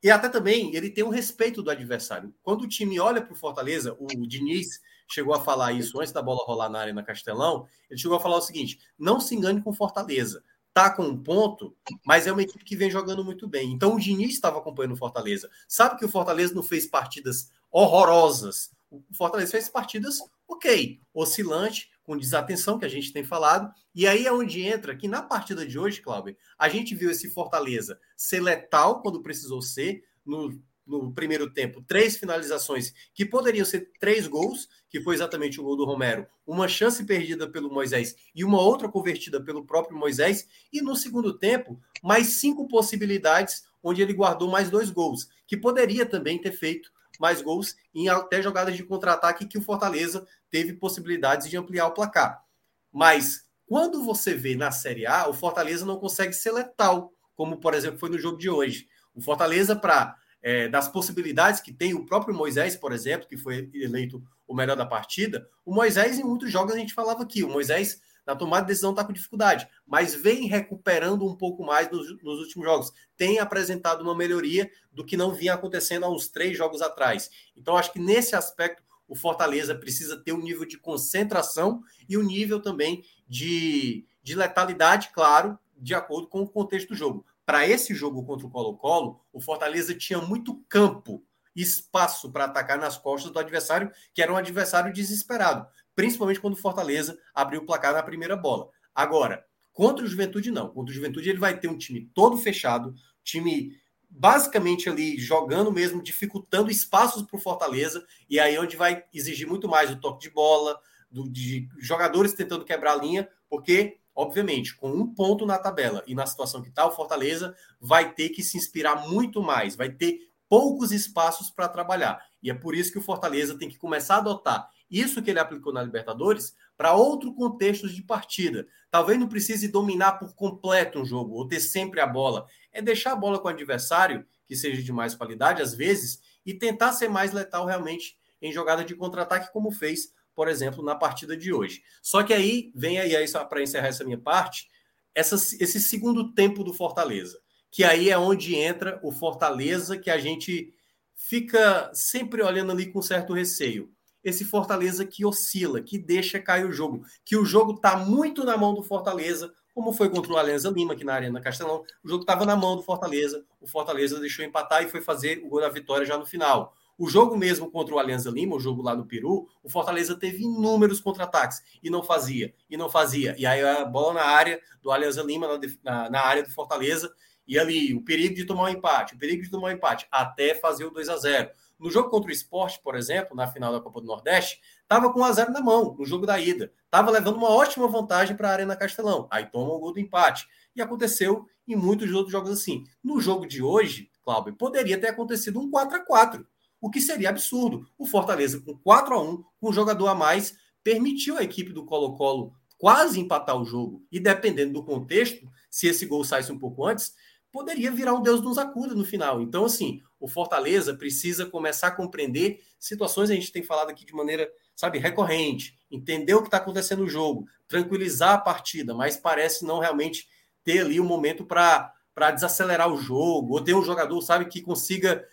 E até também ele tem um respeito do adversário. Quando o time olha para o Fortaleza, o Diniz chegou a falar isso antes da bola rolar na Arena Castelão. Ele chegou a falar o seguinte: não se engane com Fortaleza. Tá com um ponto, mas é uma equipe que vem jogando muito bem. Então o Diniz estava acompanhando o Fortaleza. Sabe que o Fortaleza não fez partidas horrorosas. O Fortaleza fez partidas ok, oscilante, com desatenção que a gente tem falado. E aí é onde entra que na partida de hoje, Cláudio, a gente viu esse Fortaleza ser letal quando precisou ser, no, no primeiro tempo, três finalizações que poderiam ser três gols, que foi exatamente o gol do Romero, uma chance perdida pelo Moisés e uma outra convertida pelo próprio Moisés, e no segundo tempo, mais cinco possibilidades, onde ele guardou mais dois gols, que poderia também ter feito mais gols em até jogadas de contra-ataque que o Fortaleza teve possibilidades de ampliar o placar. Mas quando você vê na Série A, o Fortaleza não consegue ser letal, como por exemplo foi no jogo de hoje. O Fortaleza, para é, das possibilidades que tem o próprio Moisés, por exemplo, que foi eleito o melhor da partida, o Moisés em muitos jogos a gente falava aqui, o Moisés na tomada de decisão está com dificuldade, mas vem recuperando um pouco mais nos, nos, últimos jogos. Tem apresentado uma melhoria do que não vinha acontecendo há uns três jogos atrás. Então, acho que nesse aspecto, o Fortaleza precisa ter um nível de concentração e um nível também de, de letalidade, claro, de acordo com o contexto do jogo. Para esse jogo contra o Colo-Colo, o Fortaleza tinha muito campo espaço para atacar nas costas do adversário, que era um adversário desesperado principalmente quando o Fortaleza abriu o placar na primeira bola. Agora, contra o Juventude, não. Contra o Juventude, ele vai ter um time todo fechado, time basicamente ali jogando mesmo, dificultando espaços para o Fortaleza, e aí onde vai exigir muito mais o toque de bola, do, de jogadores tentando quebrar a linha, porque, obviamente, com um ponto na tabela e na situação que está, o Fortaleza vai ter que se inspirar muito mais, vai ter poucos espaços para trabalhar. E é por isso que o Fortaleza tem que começar a adotar isso que ele aplicou na Libertadores para outro contexto de partida. Talvez não precise dominar por completo um jogo ou ter sempre a bola. É deixar a bola com o adversário, que seja de mais qualidade às vezes, e tentar ser mais letal realmente em jogada de contra-ataque, como fez, por exemplo, na partida de hoje. Só que aí vem aí, aí para encerrar essa minha parte, essa, esse segundo tempo do Fortaleza, que aí é onde entra o Fortaleza que a gente fica sempre olhando ali com certo receio esse Fortaleza que oscila, que deixa cair o jogo, que o jogo está muito na mão do Fortaleza, como foi contra o Alianza Lima aqui na Arena Castelão. O jogo estava na mão do Fortaleza, o Fortaleza deixou empatar e foi fazer o gol da vitória já no final. O jogo mesmo contra o Alianza Lima, o jogo lá no Peru, o Fortaleza teve inúmeros contra-ataques e não fazia, e não fazia. E aí a bola na área do Alianza Lima, na, na, área do Fortaleza, e ali o perigo de tomar um empate, o perigo de tomar um empate, até fazer o 2 a 0 no jogo contra o esporte, por exemplo, na final da Copa do Nordeste, estava com 1 a 0 na mão no jogo da ida. Estava levando uma ótima vantagem para a Arena Castelão. Aí toma o gol do empate. E aconteceu em muitos outros jogos assim. No jogo de hoje, Cláudio, poderia ter acontecido um 4 a 4 o que seria absurdo. O Fortaleza, com 4 a 1 com um jogador a mais, permitiu a equipe do Colo-Colo quase empatar o jogo. E dependendo do contexto, se esse gol saísse um pouco antes, poderia virar um Deus nos acuda no final. Então, assim, o Fortaleza precisa começar a compreender situações, a gente tem falado aqui de maneira, sabe, recorrente, entender o que está acontecendo no jogo, tranquilizar a partida, mas parece não realmente ter ali um momento para desacelerar o jogo, ou ter um jogador, sabe, que consiga,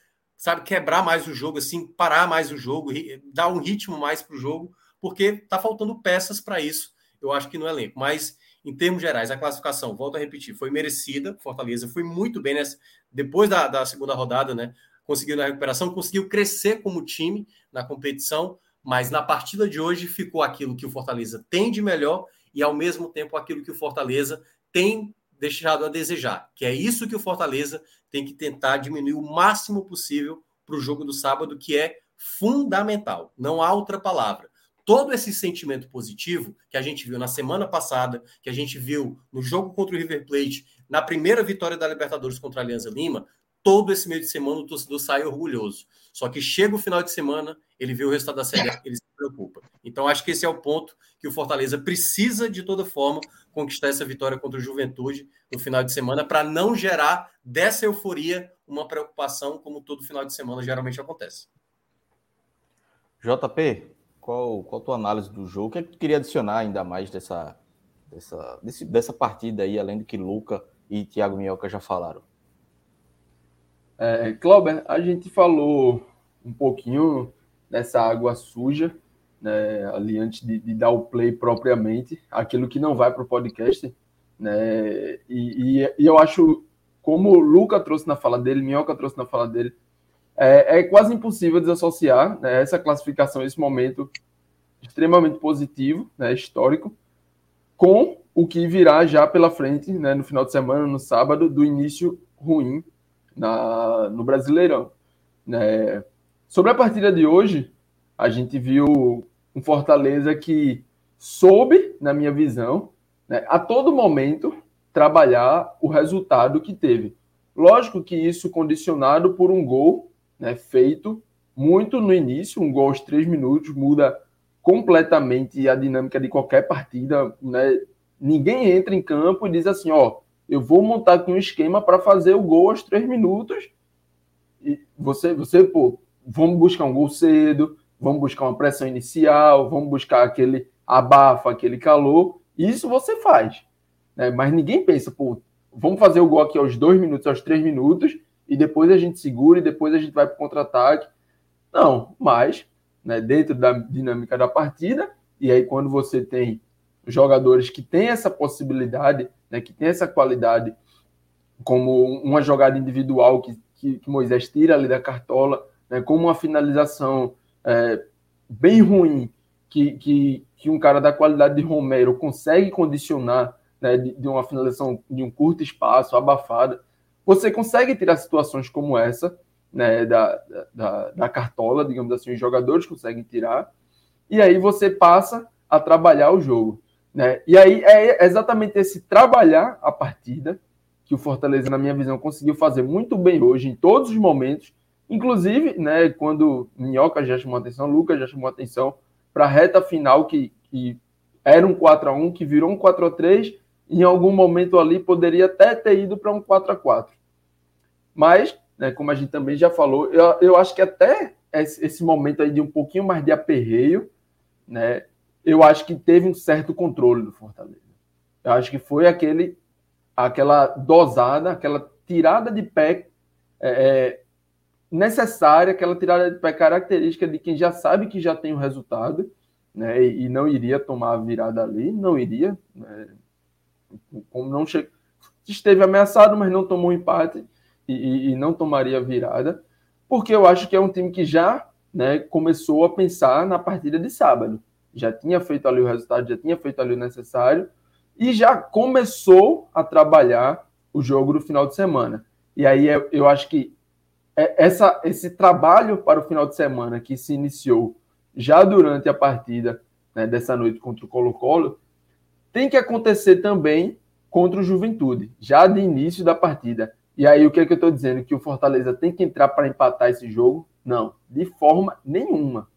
sabe, quebrar mais o jogo, assim, parar mais o jogo, dar um ritmo mais para o jogo, porque está faltando peças para isso, eu acho que no elenco. Mas em termos gerais, a classificação, volto a repetir, foi merecida. Fortaleza foi muito bem nessa, depois da, da segunda rodada, né? Conseguiu na recuperação, conseguiu crescer como time na competição, mas na partida de hoje ficou aquilo que o Fortaleza tem de melhor e, ao mesmo tempo, aquilo que o Fortaleza tem deixado a desejar, que é isso que o Fortaleza tem que tentar diminuir o máximo possível para o jogo do sábado, que é fundamental. Não há outra palavra todo esse sentimento positivo que a gente viu na semana passada, que a gente viu no jogo contra o River Plate, na primeira vitória da Libertadores contra a Alianza Lima, todo esse meio de semana o torcedor sai orgulhoso. Só que chega o final de semana, ele vê o resultado da série, ele se preocupa. Então acho que esse é o ponto que o Fortaleza precisa de toda forma conquistar essa vitória contra o Juventude no final de semana para não gerar dessa euforia uma preocupação como todo final de semana geralmente acontece. JP, qual, qual a tua análise do jogo? O que, é que tu queria adicionar ainda mais dessa, dessa, desse, dessa partida aí, além do que Luca e Thiago Minhoca já falaram? É, Clauber, a gente falou um pouquinho dessa água suja, né, ali antes de, de, dar o play propriamente, aquilo que não vai para o podcast. Né, e, e, e, eu acho, como o Luca trouxe na fala dele, Minhoca trouxe na fala dele, é, é quase impossível desassociar né, essa classificação, esse momento extremamente positivo, né, histórico, com o que virá já pela frente, né, no final de semana, no sábado, do início ruim na, no Brasileirão. Né. Sobre a partida de hoje, a gente viu um Fortaleza que soube, na minha visão, né, a todo momento trabalhar o resultado que teve. Lógico que isso condicionado por um gol né, feito muito no início, um gol aos três minutos muda completamente a dinâmica de qualquer partida. Né? Ninguém entra em campo e diz assim: ó, eu vou montar aqui um esquema para fazer o gol aos três minutos. E você, você, pô, vamos buscar um gol cedo, vamos buscar uma pressão inicial, vamos buscar aquele abafa, aquele calor. Isso você faz. Né? Mas ninguém pensa, pô, vamos fazer o gol aqui aos dois minutos, aos três minutos, e depois a gente segura e depois a gente vai para o contra-ataque. Não, mas né, dentro da dinâmica da partida, e aí quando você tem jogadores que têm essa possibilidade, né, que têm essa qualidade, como uma jogada individual que, que, que Moisés tira ali da cartola, né, como uma finalização é, bem ruim que, que, que um cara da qualidade de Romero consegue condicionar né, de, de uma finalização de um curto espaço, abafada, você consegue tirar situações como essa né, da, da, da, cartola, digamos assim, os jogadores conseguem tirar, e aí você passa a trabalhar o jogo. Né? E aí é exatamente esse trabalhar a partida que o Fortaleza, na minha visão, conseguiu fazer muito bem hoje, em todos os momentos, inclusive né, quando Minhoca já chamou atenção, Lucas já chamou atenção para a reta final, que, que era um 4 a 1 que virou um 4 a 3 em algum momento ali poderia até ter ido para um 4 a 4 Mas né, como a gente também já falou, eu, eu acho que até esse, esse momento aí de um pouquinho mais de aperreio, né, eu acho que teve um certo controle do Fortaleza. Eu acho que foi aquele, aquela dosada, aquela tirada de pé é, é, necessária, aquela tirada de pé característica de quem já sabe que já tem o resultado, né, e, e não iria tomar a virada ali, não iria, né, como não che... esteve ameaçado, mas não tomou empate, e, e, não tomaria virada, porque eu acho que é um time que já né, começou a pensar na partida de sábado. Já tinha feito ali o resultado, já tinha feito ali o necessário e já começou a trabalhar o jogo do final de semana. E aí eu, acho que essa, esse trabalho para o final de semana que se iniciou já durante a partida né, dessa noite contra o Colo-Colo tem que acontecer também contra o Juventude, já de início da partida. E aí, o que, é que eu estou dizendo? Que o Fortaleza tem que entrar para empatar esse jogo? Não, de forma nenhuma.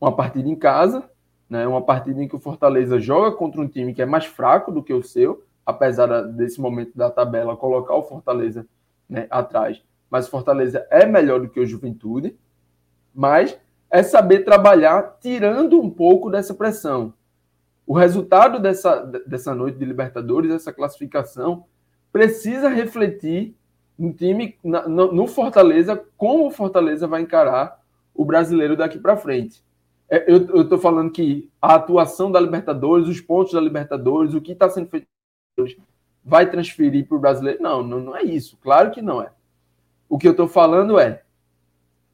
Uma partida em casa, né, uma partida em que o Fortaleza joga contra um time que é mais fraco do que o seu, apesar desse momento da tabela colocar o Fortaleza né, atrás. Mas o Fortaleza é melhor do que o Juventude, mas é saber trabalhar tirando um pouco dessa pressão. O resultado dessa, dessa noite de Libertadores, essa classificação, precisa refletir no time, na, no, no, Fortaleza, como o Fortaleza vai encarar o brasileiro daqui para frente. É, eu estou falando que a atuação da Libertadores, os pontos da Libertadores, o que está sendo feito vai transferir para o brasileiro? Não, não, não é isso. Claro que não é. O que eu estou falando é: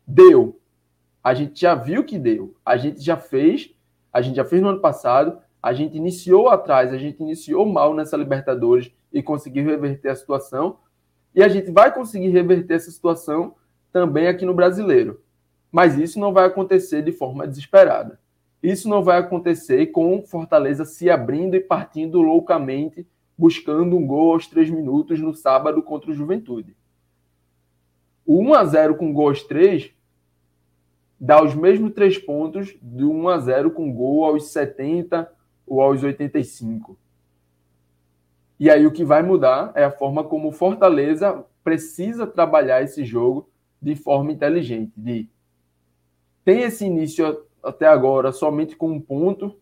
deu. A gente já viu que deu. A gente já fez. A gente já fez no ano passado. A gente iniciou atrás. A gente iniciou mal nessa Libertadores e conseguir reverter a situação. E a gente vai conseguir reverter essa situação também aqui no brasileiro. Mas isso não vai acontecer de forma desesperada. Isso não vai acontecer com Fortaleza se abrindo e partindo loucamente, buscando um gol aos três minutos no sábado contra o Juventude. O 1 a 0 com gol aos três dá os mesmos três pontos do 1 a 0 com gol aos 70 ou aos 85. E aí o que vai mudar é a forma como o Fortaleza precisa trabalhar esse jogo de forma inteligente. De tem esse início até agora somente com um ponto,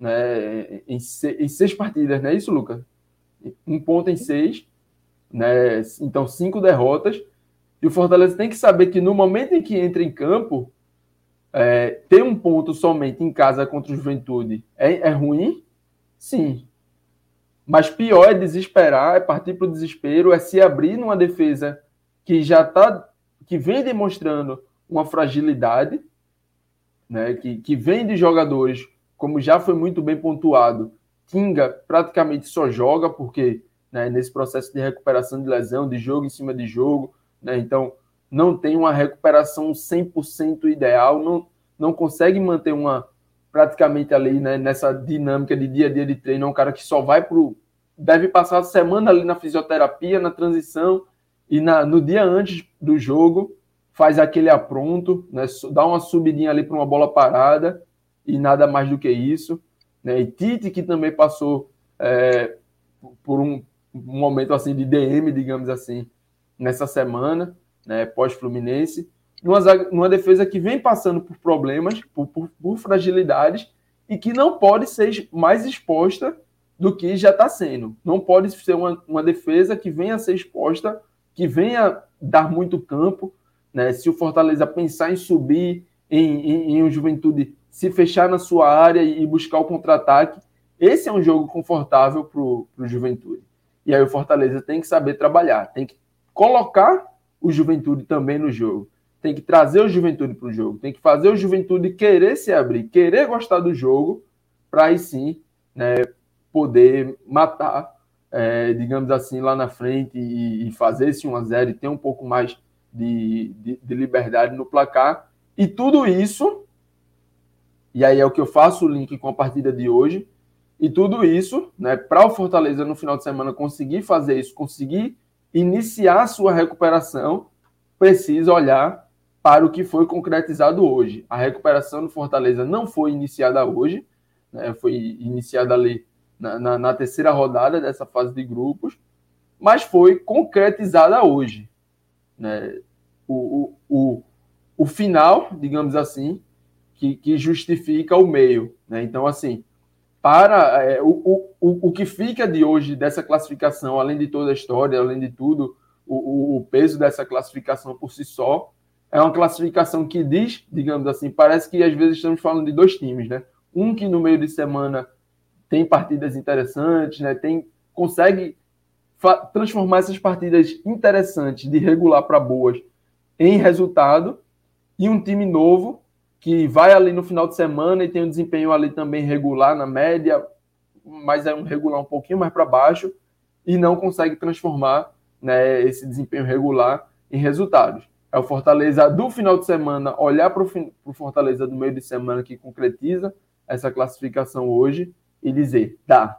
né, em, seis, em seis partidas, não é isso, Lucas? Um ponto em seis, né? Então cinco derrotas. E o Fortaleza tem que saber que no momento em que entra em campo, É, ter um ponto somente em casa contra o Juventude é, é ruim? Sim. Mas pior é desesperar, é partir para o desespero, é se abrir numa defesa que já está, que vem demonstrando uma fragilidade, né, que, que vem de jogadores, como já foi muito bem pontuado, Kinga praticamente só joga, porque né, nesse processo de recuperação de lesão, de jogo em cima de jogo, né, então não tem uma recuperação 100% ideal, não, não consegue manter uma praticamente ali né, nessa dinâmica de dia a dia de treino, é um cara que só vai para deve passar a semana ali na fisioterapia, na transição e na, no dia antes do jogo faz aquele apronto, né, dá uma subidinha ali para uma bola parada e nada mais do que isso. Né? E Tite, que também passou é, por um, um, momento assim de DM, digamos assim, nessa semana, né, pós-Fluminense, numa, numa defesa que vem passando por problemas, por, por, por fragilidades, e que não pode ser mais exposta do que já está sendo. Não pode ser uma, uma defesa que venha a ser exposta, que venha dar muito campo, né? Se o Fortaleza pensar em subir, em, em, em um Juventude se fechar na sua área e buscar o contra-ataque, esse é um jogo confortável para o Juventude. E aí o Fortaleza tem que saber trabalhar, tem que colocar o Juventude também no jogo, tem que trazer o Juventude para o jogo, tem que fazer o Juventude querer se abrir, querer gostar do jogo, para aí sim né, poder matar, é, digamos assim, lá na frente e, e fazer esse 1x0 e ter um pouco mais de, de, de liberdade no placar. E tudo isso, e aí é o que eu faço o link com a partida de hoje, e tudo isso, né, para o Fortaleza no final de semana conseguir fazer isso, conseguir iniciar sua recuperação, precisa olhar para o que foi concretizado hoje. A recuperação do Fortaleza não foi iniciada hoje, né, foi iniciada ali na, na, na terceira rodada dessa fase de grupos, mas foi concretizada hoje né, o, o, o, final, digamos assim, que, que justifica o meio. Né? Então, assim, para é, o, o, o que fica de hoje dessa classificação, além de toda a história, além de tudo, o, o peso dessa classificação por si só, é uma classificação que diz, digamos assim, parece que às vezes estamos falando de dois times, né? Um que no meio de semana tem partidas interessantes, né? Tem consegue transformar essas partidas interessantes, de regular para boas, em resultado, e um time novo que vai ali no final de semana e tem um desempenho ali também regular na média, mas é um regular um pouquinho mais para baixo e não consegue transformar né, esse desempenho regular em resultados. É o Fortaleza do final de semana olhar para o Fortaleza do meio de semana que concretiza essa classificação hoje e dizer, dá.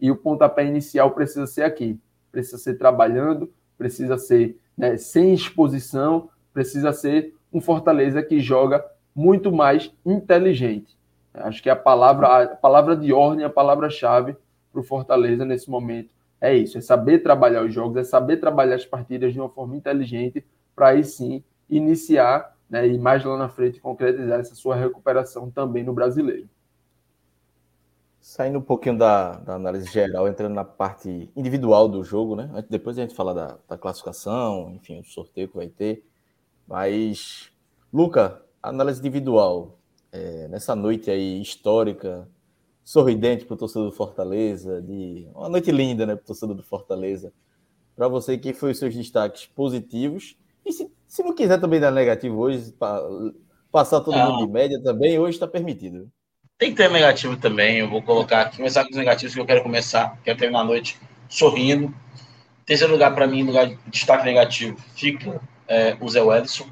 E o pontapé inicial precisa ser aqui precisa ser trabalhando, precisa ser né, sem exposição, precisa ser um Fortaleza que joga muito mais inteligente. Acho que a palavra, a palavra de ordem, a palavra-chave para o Fortaleza nesse momento é isso: é saber trabalhar os jogos, é saber trabalhar as partidas de uma forma inteligente para aí sim iniciar né, e mais lá na frente concretizar essa sua recuperação também no brasileiro. Saindo um pouquinho da, da, análise geral, entrando na parte individual do jogo, né? Depois a gente fala da, da classificação, enfim, o sorteio que vai ter. Mas, Luca, análise individual, é, nessa noite aí histórica, sorridente para o torcedor do Fortaleza, de uma noite linda, né, para o torcedor do Fortaleza. Para você, quem foi os seus destaques positivos? E se, se não quiser também dar negativo hoje, pra, passar todo não. mundo de média também, hoje está permitido. Tem que ter negativo também. Eu vou colocar aqui, começar com os negativos que eu quero começar. Quero terminar a noite sorrindo. Terceiro lugar, para mim, lugar de destaque negativo, fica é, o Zé Wellison.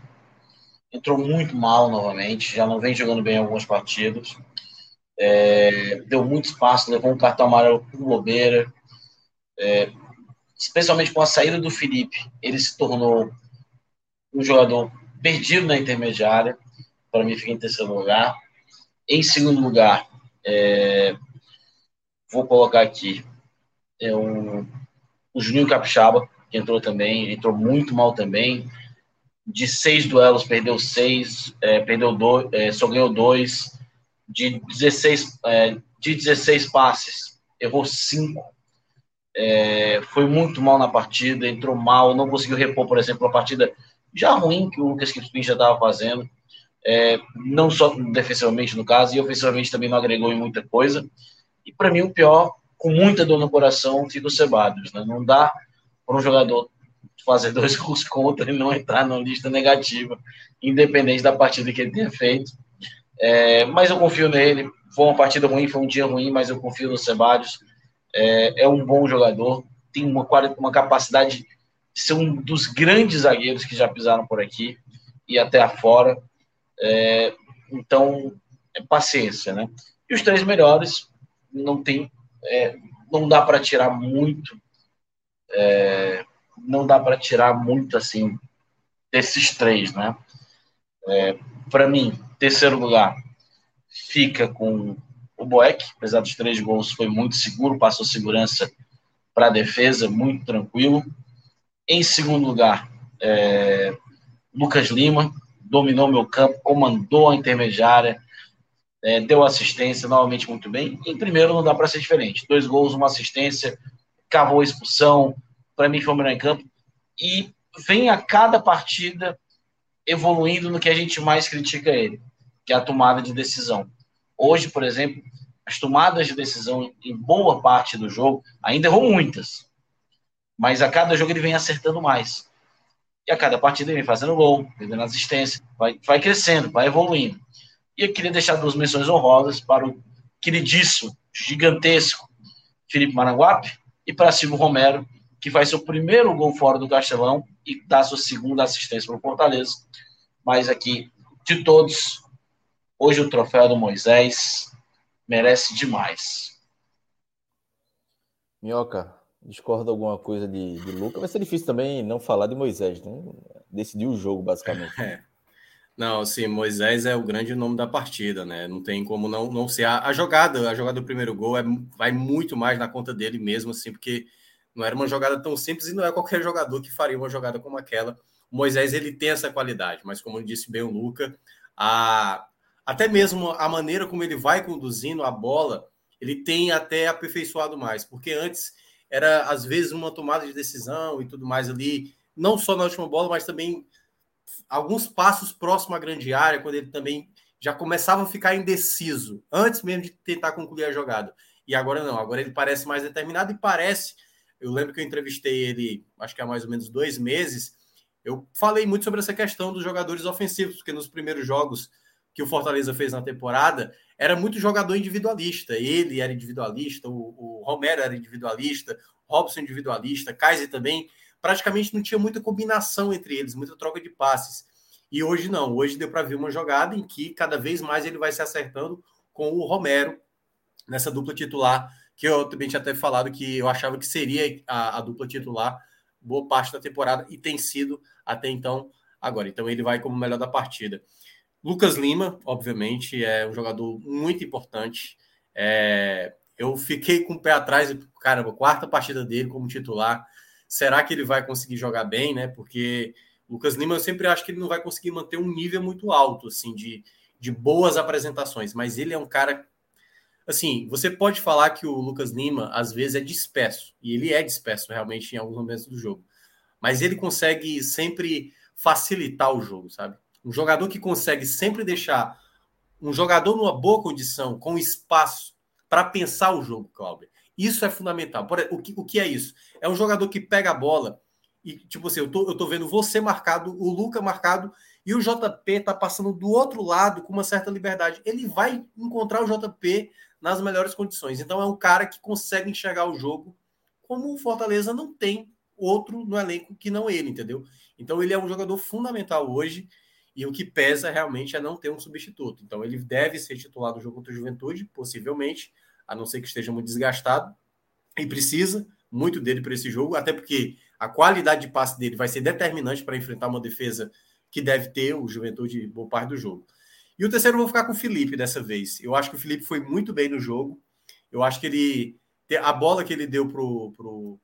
Entrou muito mal novamente, já não vem jogando bem em algumas partidas. É, deu muito espaço, levou um cartão amarelo por bobeira. É, especialmente com a saída do Felipe, ele se tornou um jogador perdido na intermediária. Para mim, fica em terceiro lugar. Em segundo lugar, é, vou colocar aqui é o, o Juninho Capixaba, que entrou também, entrou muito mal também. De seis duelos, perdeu seis, é, perdeu dois, é, só ganhou dois. De 16, é, de 16 passes, errou cinco. É, foi muito mal na partida, entrou mal, não conseguiu repor, por exemplo, a partida já ruim que o Lucas Crispim já estava fazendo. é, não só defensivamente no caso, e ofensivamente também não agregou em muita coisa. E para mim, o pior, com muita dor no coração, fica o Ceballos. Né? Não dá para um jogador fazer dois gols contra e não entrar na lista negativa, independente da partida que ele tenha feito. É, mas eu confio nele. Foi uma partida ruim, foi um dia ruim, mas eu confio no Ceballos. É, é um bom jogador, tem uma, uma capacidade de ser um dos grandes zagueiros que já pisaram por aqui e até afora. É, então, é paciência, né? E os três melhores não tem, é, não dá para tirar muito, é, não dá para tirar muito assim desses três, né? É, para mim, terceiro lugar fica com o Boeck, apesar dos três gols, foi muito seguro, passou segurança para a defesa, muito tranquilo. Em segundo lugar, é, Lucas Lima, dominou meu campo, comandou a intermediária, é, deu assistência novamente muito bem. Em primeiro, não dá para ser diferente. Dois gols, uma assistência, cavou a expulsão. Para mim, foi o melhor em campo. E vem a cada partida evoluindo no que a gente mais critica ele, que é a tomada de decisão. Hoje, por exemplo, as tomadas de decisão em boa parte do jogo, ainda errou muitas, mas a cada jogo ele vem acertando mais. E a cada partida ele vem fazendo gol, perdendo assistência, vai, vai crescendo, vai evoluindo. E eu queria deixar duas menções honrosas para o queridíssimo, gigantesco Felipe Maranguape e para Silvio Romero, que faz seu primeiro gol fora do Castelão e dá sua segunda assistência para o Fortaleza. Mas aqui, de todos, hoje o troféu do Moisés merece demais. Minhoca, discorda alguma coisa de, de Lucas? Vai ser difícil também não falar de Moisés, né? Decidiu o jogo, basicamente. É. Não, sim, Moisés é o grande nome da partida, né? Não tem como não, não ser. A, a jogada, a jogada do primeiro gol é, vai muito mais na conta dele mesmo, assim, porque não era uma jogada tão simples e não é qualquer jogador que faria uma jogada como aquela. O Moisés, ele tem essa qualidade, mas como disse bem o Luca, a, até mesmo a maneira como ele vai conduzindo a bola, ele tem até aperfeiçoado mais, porque antes era às vezes uma tomada de decisão e tudo mais ali, não só na última bola, mas também alguns passos próximo à grande área, quando ele também já começava a ficar indeciso, antes mesmo de tentar concluir a jogada. E agora não, agora ele parece mais determinado e parece. Eu lembro que eu entrevistei ele, acho que há mais ou menos dois meses. Eu falei muito sobre essa questão dos jogadores ofensivos, porque nos primeiros jogos que o Fortaleza fez na temporada, era muito jogador individualista. Ele era individualista, o, o Romero era individualista, Robson individualista, Kaiser também. Praticamente não tinha muita combinação entre eles, muita troca de passes. E hoje não. Hoje deu para ver uma jogada em que cada vez mais ele vai se acertando com o Romero nessa dupla titular, que eu também tinha até falado que eu achava que seria a, a dupla titular boa parte da temporada e tem sido até então agora. Então ele vai como melhor da partida. Lucas Lima, obviamente, é um jogador muito importante. É, eu fiquei com o pé atrás, caramba, quarta partida dele como titular. Será que ele vai conseguir jogar bem, né? Porque Lucas Lima, eu sempre acho que ele não vai conseguir manter um nível muito alto, assim, de, de boas apresentações. Mas ele é um cara. Assim, você pode falar que o Lucas Lima, às vezes, é disperso. E ele é disperso, realmente, em alguns momentos do jogo. Mas ele consegue sempre facilitar o jogo, sabe? Um jogador que consegue sempre deixar um jogador numa boa condição, com espaço para pensar o jogo, Cláudio. Isso é fundamental. O que, o que é isso? É um jogador que pega a bola e, tipo assim, eu tô, eu tô vendo você marcado, o Luca marcado, e o JP tá passando do outro lado com uma certa liberdade. Ele vai encontrar o JP nas melhores condições. Então é um cara que consegue enxergar o jogo como o Fortaleza não tem outro no elenco que não ele, entendeu? Então ele é um jogador fundamental hoje e o que pesa realmente é não ter um substituto. Então ele deve ser titular do jogo contra o Juventude, possivelmente, a não ser que esteja muito desgastado, e precisa muito dele para esse jogo, até porque a qualidade de passe dele vai ser determinante para enfrentar uma defesa que deve ter o Juventude boa parte do jogo. E o terceiro eu vou ficar com o Felipe dessa vez. Eu acho que o Felipe foi muito bem no jogo. Eu acho que ele a bola que ele deu pro, pro,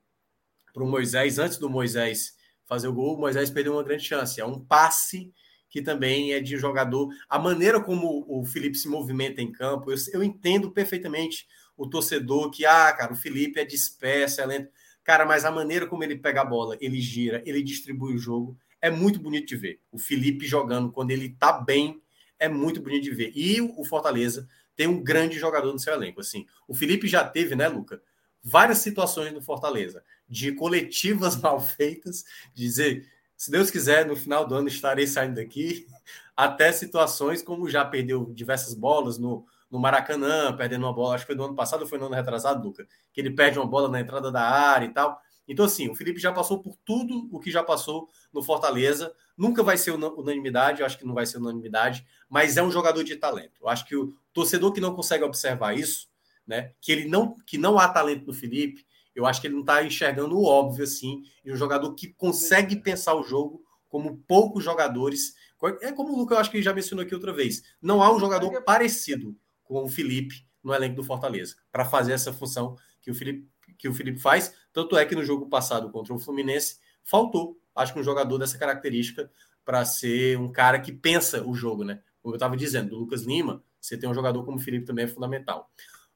pro Moisés antes do Moisés fazer o gol, o Moisés perdeu uma grande chance. É um passe que também é de jogador. A maneira como o Felipe se movimenta em campo, eu, eu entendo perfeitamente o torcedor que, ah, cara, o Felipe é disperso, é lento. Cara, mas a maneira como ele pega a bola, ele gira, ele distribui o jogo, é muito bonito de ver. O Felipe jogando quando ele tá bem, é muito bonito de ver. E o Fortaleza tem um grande jogador no seu elenco. Assim, o Felipe já teve, né, Luca? Várias situações no Fortaleza de coletivas mal feitas, dizer, se Deus quiser, no final do ano estarei saindo daqui, até situações como já perdeu diversas bolas no, no Maracanã, perdendo uma bola, acho que foi no ano passado foi no ano retrasado, Luca, que ele perde uma bola na entrada da área e tal. Então, assim, o Felipe já passou por tudo o que já passou no Fortaleza. Nunca vai ser unanimidade, eu acho que não vai ser unanimidade, mas é um jogador de talento. Eu acho que o torcedor que não consegue observar isso, né, que ele não que não há talento no Felipe, eu acho que ele não está enxergando o óbvio assim, e um jogador que consegue pensar o jogo como poucos jogadores. É como o Lucas, eu acho que já mencionou aqui outra vez. Não há um jogador parecido com o Felipe no elenco do Fortaleza para fazer essa função que o Felipe que o Felipe faz. Tanto é que no jogo passado contra o Fluminense faltou, acho que um jogador dessa característica para ser um cara que pensa o jogo, né? Como eu estava dizendo, do Lucas Lima, você tem um jogador como o Felipe também é fundamental.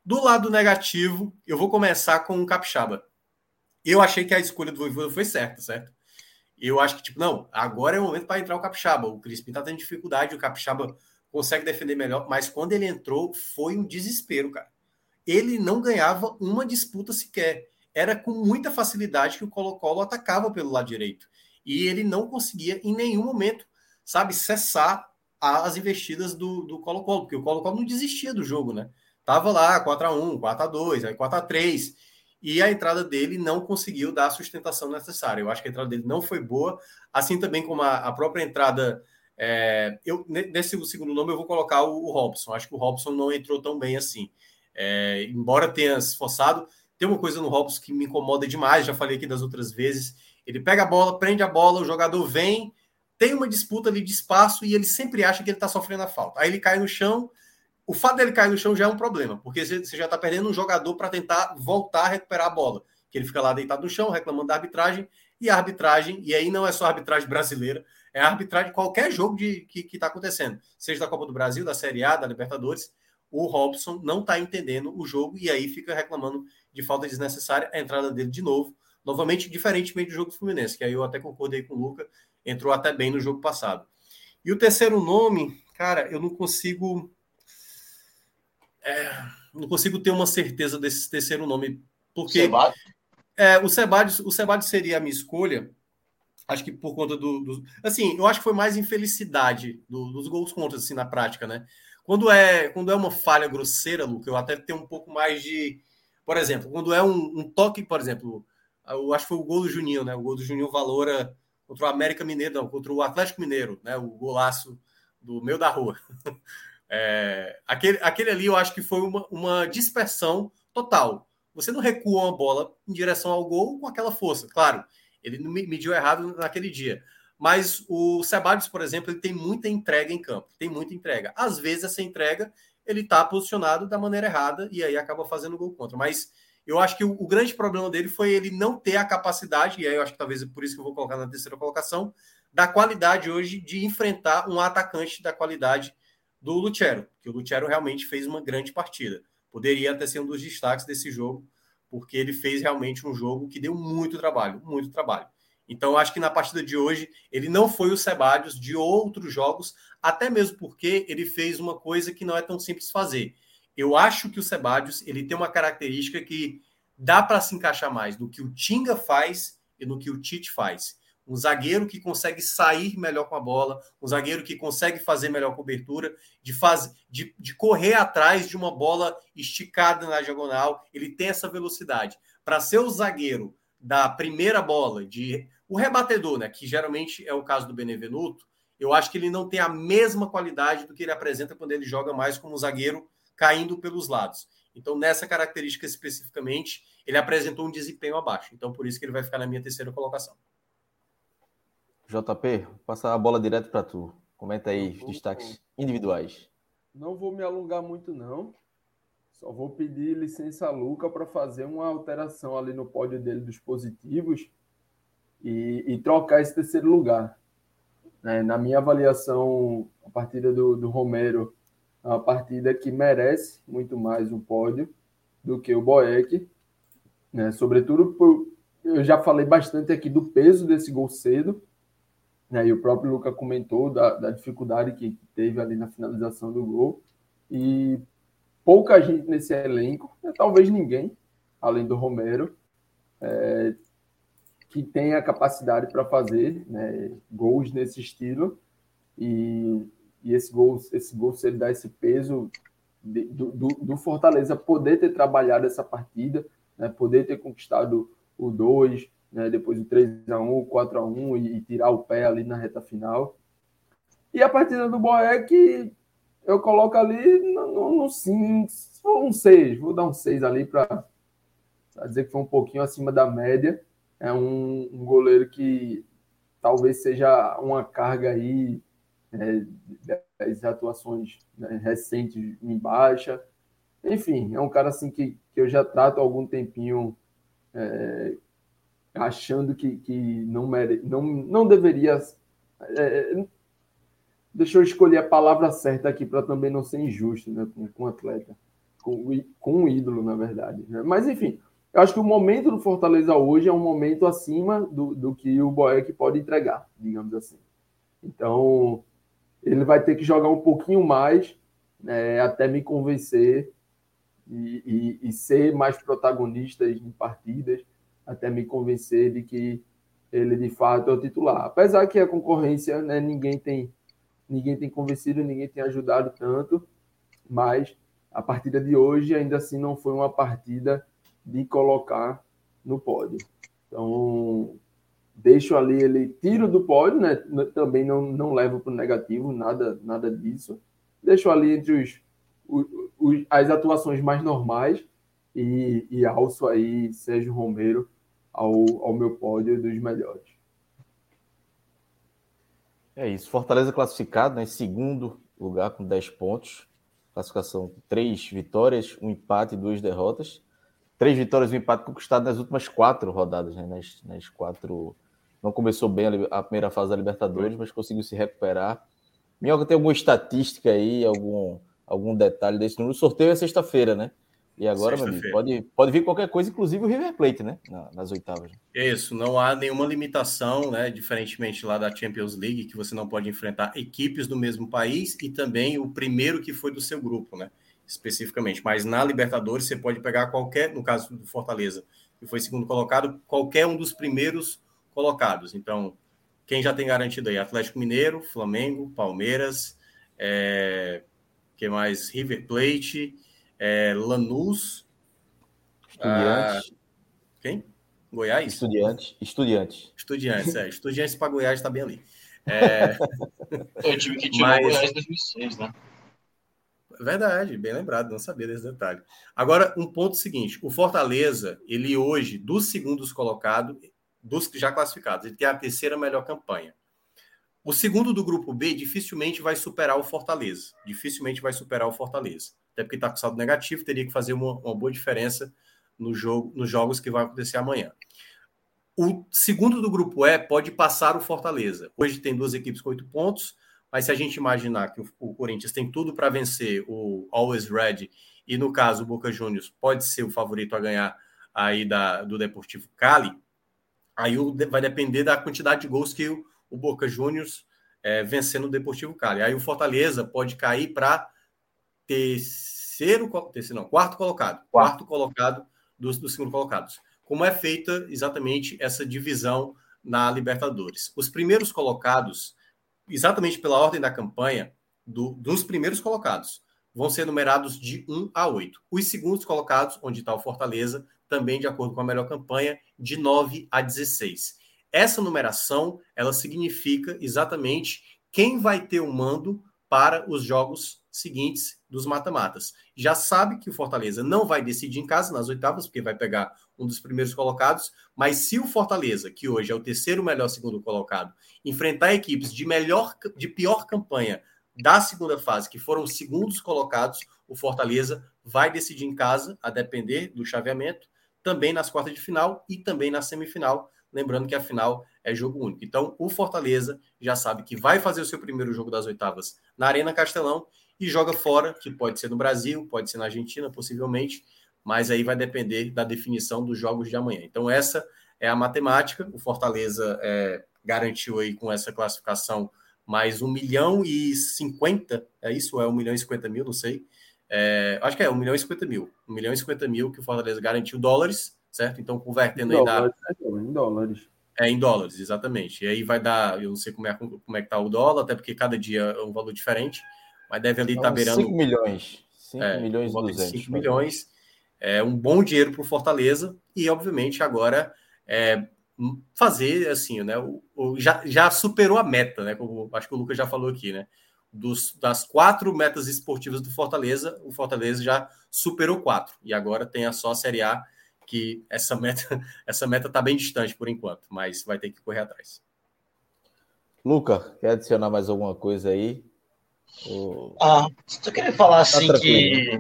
Do lado negativo, eu vou começar com o Capixaba. Eu achei que a escolha do Voivoda foi certa, certo? Eu acho que, tipo, não, agora é o momento para entrar o Capixaba. O Crispim tá tendo dificuldade, o Capixaba consegue defender melhor, mas quando ele entrou, foi um desespero, cara. Ele não ganhava uma disputa sequer. Era com muita facilidade que o Colo-Colo atacava pelo lado direito. E ele não conseguia, em nenhum momento, sabe, cessar as investidas do Colo-Colo, porque o Colo-Colo não desistia do jogo, né? Tava lá 4x1, 4x2, aí 4x3, e a entrada dele não conseguiu dar a sustentação necessária. Eu acho que a entrada dele não foi boa, assim também como a, a própria entrada. É, eu, nesse segundo nome eu vou colocar o, o, Robson. Acho que o Robson não entrou tão bem assim. É, embora tenha se esforçado, tem uma coisa no Robson que me incomoda demais, já falei aqui das outras vezes. Ele pega a bola, prende a bola, o jogador vem, tem uma disputa ali de espaço e ele sempre acha que ele está sofrendo a falta. Aí ele cai no chão, o fato dele cair no chão já é um problema, porque você já está perdendo um jogador para tentar voltar a recuperar a bola. Que ele fica lá deitado no chão, reclamando da arbitragem, e a arbitragem, e aí não é só a arbitragem brasileira, é a arbitragem de qualquer jogo de, que está acontecendo, seja da Copa do Brasil, da Série A, da Libertadores. O Robson não está entendendo o jogo e aí fica reclamando de falta desnecessária a entrada dele de novo. Novamente, diferentemente do jogo do Fluminense, que aí eu até concordei com o Luca, entrou até bem no jogo passado. E o terceiro nome, cara, eu não consigo é, não consigo ter uma certeza desse terceiro nome, porque é, o Sebadios, o Sebadios seria a minha escolha, acho que por conta do, do assim, eu acho que foi mais infelicidade do, dos gols contra assim na prática, né? Quando é quando é uma falha grosseira, Luca, eu até tenho um pouco mais de, por exemplo, quando é um, um toque, por exemplo, eu acho que foi o gol do Juninho, né? O gol do Juninho Valora contra o América Mineiro, não, contra o Atlético Mineiro, né? O golaço do meio da rua. É, aquele, aquele ali eu acho que foi uma, uma dispersão total. Você não recua uma bola em direção ao gol com aquela força. Claro, ele mediu errado naquele dia. Mas o Sebadios, por exemplo, ele tem muita entrega em campo. Tem muita entrega. Às vezes, essa entrega, ele está posicionado da maneira errada e aí acaba fazendo gol contra. Mas eu acho que o, o, grande problema dele foi ele não ter a capacidade, e aí eu acho que talvez é por isso que eu vou colocar na terceira colocação, da qualidade hoje de enfrentar um atacante da qualidade do Lucero, que o Lucero realmente fez uma grande partida. Poderia até ser um dos destaques desse jogo, porque ele fez realmente um jogo que deu muito trabalho, muito trabalho. Então, acho que na partida de hoje, ele não foi o Sebadios de outros jogos, até mesmo porque ele fez uma coisa que não é tão simples fazer. Eu acho que o Sebadios ele tem uma característica que dá para se encaixar mais no que o Tinga faz e no que o Tite faz um zagueiro que consegue sair melhor com a bola, um zagueiro que consegue fazer melhor cobertura, de, faz, de, de correr atrás de uma bola esticada na diagonal, ele tem essa velocidade. Para ser o zagueiro da primeira bola, de o rebatedor, né, que geralmente é o caso do Benevenuto, eu acho que ele não tem a mesma qualidade do que ele apresenta quando ele joga mais como zagueiro caindo pelos lados. Então, nessa característica especificamente, ele apresentou um desempenho abaixo. Então, por isso que ele vai ficar na minha terceira colocação. JP, passar a bola direto para tu. Comenta aí os destaques individuais. Não vou me alongar muito, não. Só vou pedir licença a Luca para fazer uma alteração ali no pódio dele dos positivos e, e trocar esse terceiro lugar. É, na minha avaliação, a partida do, do Romero é uma partida que merece muito mais um pódio do que o Boeck. Né? Sobretudo, por, eu já falei bastante aqui do peso desse gol cedo Né? E o próprio Luca comentou da, da dificuldade que teve ali na finalização do gol. E pouca gente nesse elenco, né? talvez ninguém, além do Romero, é, que tem a capacidade para fazer né, gols nesse estilo. E, e esse gol, esse gol, se ele dá esse peso de, do, do, Fortaleza poder ter trabalhado essa partida, né, poder ter conquistado o 2, né, depois o 3x1, o 4x1 e, e, tirar o pé ali na reta final. E a partida do Boeck, eu coloco ali no 5, um 6, vou dar um 6 ali para dizer que foi um pouquinho acima da média. É um, um goleiro que talvez seja uma carga aí é, das atuações né, recentes em baixa. Enfim, é um cara assim que, que eu já trato há algum tempinho é, achando que, que não, mere... não, não deveria. É, deixa eu escolher a palavra certa aqui para também não ser injusto né, com, com o atleta, com, com um ídolo, na verdade. Né? Mas, enfim, eu acho que o momento do Fortaleza hoje é um momento acima do, do que o Boeck pode entregar, digamos assim. Então, ele vai ter que jogar um pouquinho mais né, até me convencer e, e, e ser mais protagonista em partidas até me convencer de que ele de fato é o titular. Apesar que a concorrência, né, ninguém tem ninguém tem convencido, ninguém tem ajudado tanto, mas a partida de hoje ainda assim não foi uma partida de colocar no pódio. Então, deixo ali ele tiro do pódio, né? Também não, não levo para o negativo, nada nada disso. Deixo ali entre os, os, os, as atuações mais normais e, e alço aí Sérgio Romero ao, ao meu pódio dos melhores. É isso. Fortaleza classificado né, segundo lugar com 10 pontos. Classificação três vitórias, um empate e duas derrotas. Três vitórias e um empate conquistado nas últimas quatro rodadas, né? Nas, nas quatro. Não começou bem a, primeira fase da Libertadores, mas conseguiu se recuperar. Minhoca tem alguma estatística aí, algum, algum detalhe desse número? O sorteio é sexta-feira, né? E agora, meu amigo, pode, pode vir qualquer coisa, inclusive o River Plate, né? nas oitavas. Isso, não há nenhuma limitação, né? Diferentemente lá da Champions League, que você não pode enfrentar equipes do mesmo país e também o primeiro que foi do seu grupo, né? Especificamente. Mas na Libertadores você pode pegar qualquer, no caso do Fortaleza, que foi segundo colocado, qualquer um dos primeiros colocados. Então, quem já tem garantido aí? Atlético Mineiro, Flamengo, Palmeiras, é... que mais? River Plate é, Lanús. Estudiantes. Ah, quem? Goiás? Estudiantes. Estudiantes. Estudiantes, é. Estudiantes para Goiás está bem ali. É... Foi o time que tirou Mas... Goiás em 2006, né? Verdade, bem lembrado, não sabia desse detalhe. Agora, um ponto seguinte: o Fortaleza, ele hoje, dos segundos colocados, dos já classificados, ele tem a terceira melhor campanha. O segundo do grupo B dificilmente vai superar o Fortaleza. Dificilmente vai superar o Fortaleza até porque está com saldo negativo, teria que fazer uma, uma boa diferença no jogo, nos jogos que vai acontecer amanhã. O segundo do grupo E pode passar o Fortaleza. Hoje tem duas equipes com oito pontos, mas se a gente imaginar que o, o Corinthians tem tudo para vencer o Always Red, e no caso o Boca Juniors pode ser o favorito a ganhar aí da, do Deportivo Cali, aí o, vai depender da quantidade de gols que o, o Boca Juniors é, vencer no Deportivo Cali. Aí o Fortaleza pode cair para terceiro, terceiro não, quarto colocado, quarto, quarto colocado dos, dos segundo colocados. Como é feita exatamente essa divisão na Libertadores? Os primeiros colocados, exatamente pela ordem da campanha, do, dos primeiros colocados, vão ser numerados de 1 a 8. Os segundos colocados, onde está o Fortaleza, também de acordo com a melhor campanha, de 9 a 16. Essa numeração, ela significa exatamente quem vai ter o mando para os jogos seguintes dos mata-matas. Já sabe que o Fortaleza não vai decidir em casa nas oitavas, porque vai pegar um dos primeiros colocados, mas se o Fortaleza, que hoje é o terceiro melhor segundo colocado, enfrentar equipes de melhor de pior campanha da segunda fase, que foram os segundos colocados, o Fortaleza vai decidir em casa, a depender do chaveamento, também nas quartas de final e também na semifinal, lembrando que a final é jogo único. Então, o Fortaleza já sabe que vai fazer o seu primeiro jogo das oitavas na Arena Castelão e joga fora, que pode ser no Brasil, pode ser na Argentina, possivelmente, mas aí vai depender da definição dos jogos de amanhã. Então, essa é a matemática. O Fortaleza é, garantiu aí com essa classificação mais 1 milhão e 50, é isso? É 1 milhão e 50 mil, não sei. É, acho que é 1 milhão e 50 mil. 1 milhão e 50 mil que o Fortaleza garantiu dólares, certo? Então, convertendo aí dá. É, em dólares. É, em dólares, exatamente. E aí vai dar, eu não sei como é, como é que tá o dólar, até porque cada dia é um valor diferente, mas deve ali estar tá beirando. 5 milhões. 5 é, milhões e 200. 5 milhões. É um bom dinheiro para o Fortaleza e, obviamente, agora é, fazer assim, né? O, o, já, já superou a meta, né? Como acho que o Lucas já falou aqui, né? Dos, das quatro metas esportivas do Fortaleza, o Fortaleza já superou quatro. E agora tem a só a Série A, que essa meta essa meta está bem distante por enquanto, mas vai ter que correr atrás. Luca, quer adicionar mais alguma coisa aí? Ou... Ah, só queria falar tá assim que,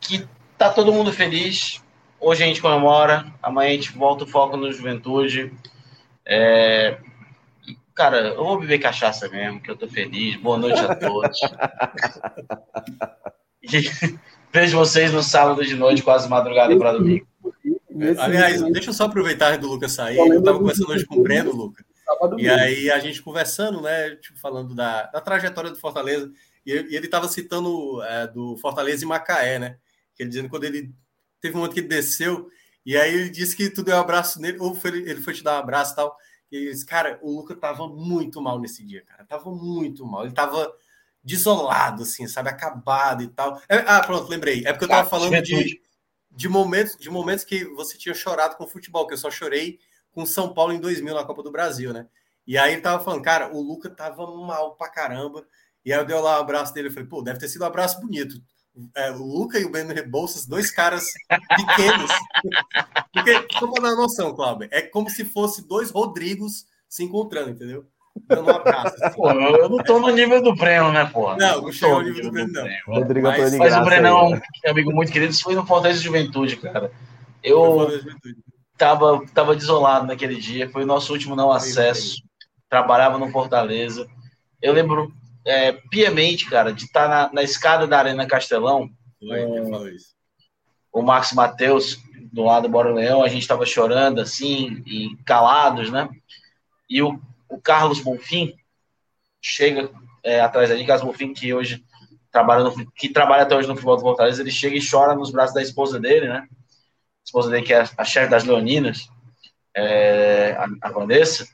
que tá todo mundo feliz, Hoje a gente comemora, amanhã a gente volta o foco no Juventude. É... Cara, eu vou beber cachaça mesmo, que eu tô feliz. Boa noite a todos. vejo vocês no sábado de noite, quase madrugada para domingo. Aliás, deixa eu só aproveitar do Lucas sair. Eu estava conversando hoje com o Breno, Lucas. E aí a gente conversando, né? Tipo, falando da, da trajetória do Fortaleza. E, e ele estava citando é, do Fortaleza e Macaé, né? Que ele dizendo quando ele teve um momento que ele desceu, e aí ele disse que tu deu um abraço nele, ou foi, ele foi te dar um abraço e tal. E ele disse, cara, o Luca tava muito mal nesse dia, cara. Tava muito mal. Ele tava desolado, assim, sabe? Acabado e tal. É, ah, pronto, lembrei. É porque eu tava falando de, de, momentos, de momentos que você tinha chorado com o futebol, que eu só chorei com São Paulo em 2000 na Copa do Brasil, né? E aí ele tava falando, cara, o Luca tava mal pra caramba. E aí eu dei lá um abraço dele, eu falei, pô, deve ter sido um abraço bonito é, o Luca e o Breno Rebouças, dois caras pequenos. Porque, só para dar uma noção, Cláudio, é como se fosse dois Rodrigos se encontrando, entendeu? Dando um abraço. Assim. Pô, eu não tô no nível do Breno, né, pô? Não, não chegou no nível do Breno, não. Rodrigo mas, mas o Breno é um amigo muito querido, isso foi no Fortaleza Juventude, cara. Eu tava, tava desolado naquele dia, foi o nosso último não acesso. Trabalhava no Fortaleza. Eu lembro é, piamente, cara, de estar tá na, na, escada da Arena Castelão. o Marcos Mateus, do lado do Bora Leão, a gente estava chorando assim, e calados, né? E o, o Carlos Bonfim chega é, atrás da gente, Carlos Bonfim, que hoje trabalha no, que trabalha até hoje no futebol do Fortaleza, ele chega e chora nos braços da esposa dele, né? A esposa dele, que é a chefe das Leoninas, é, a, a Vanessa.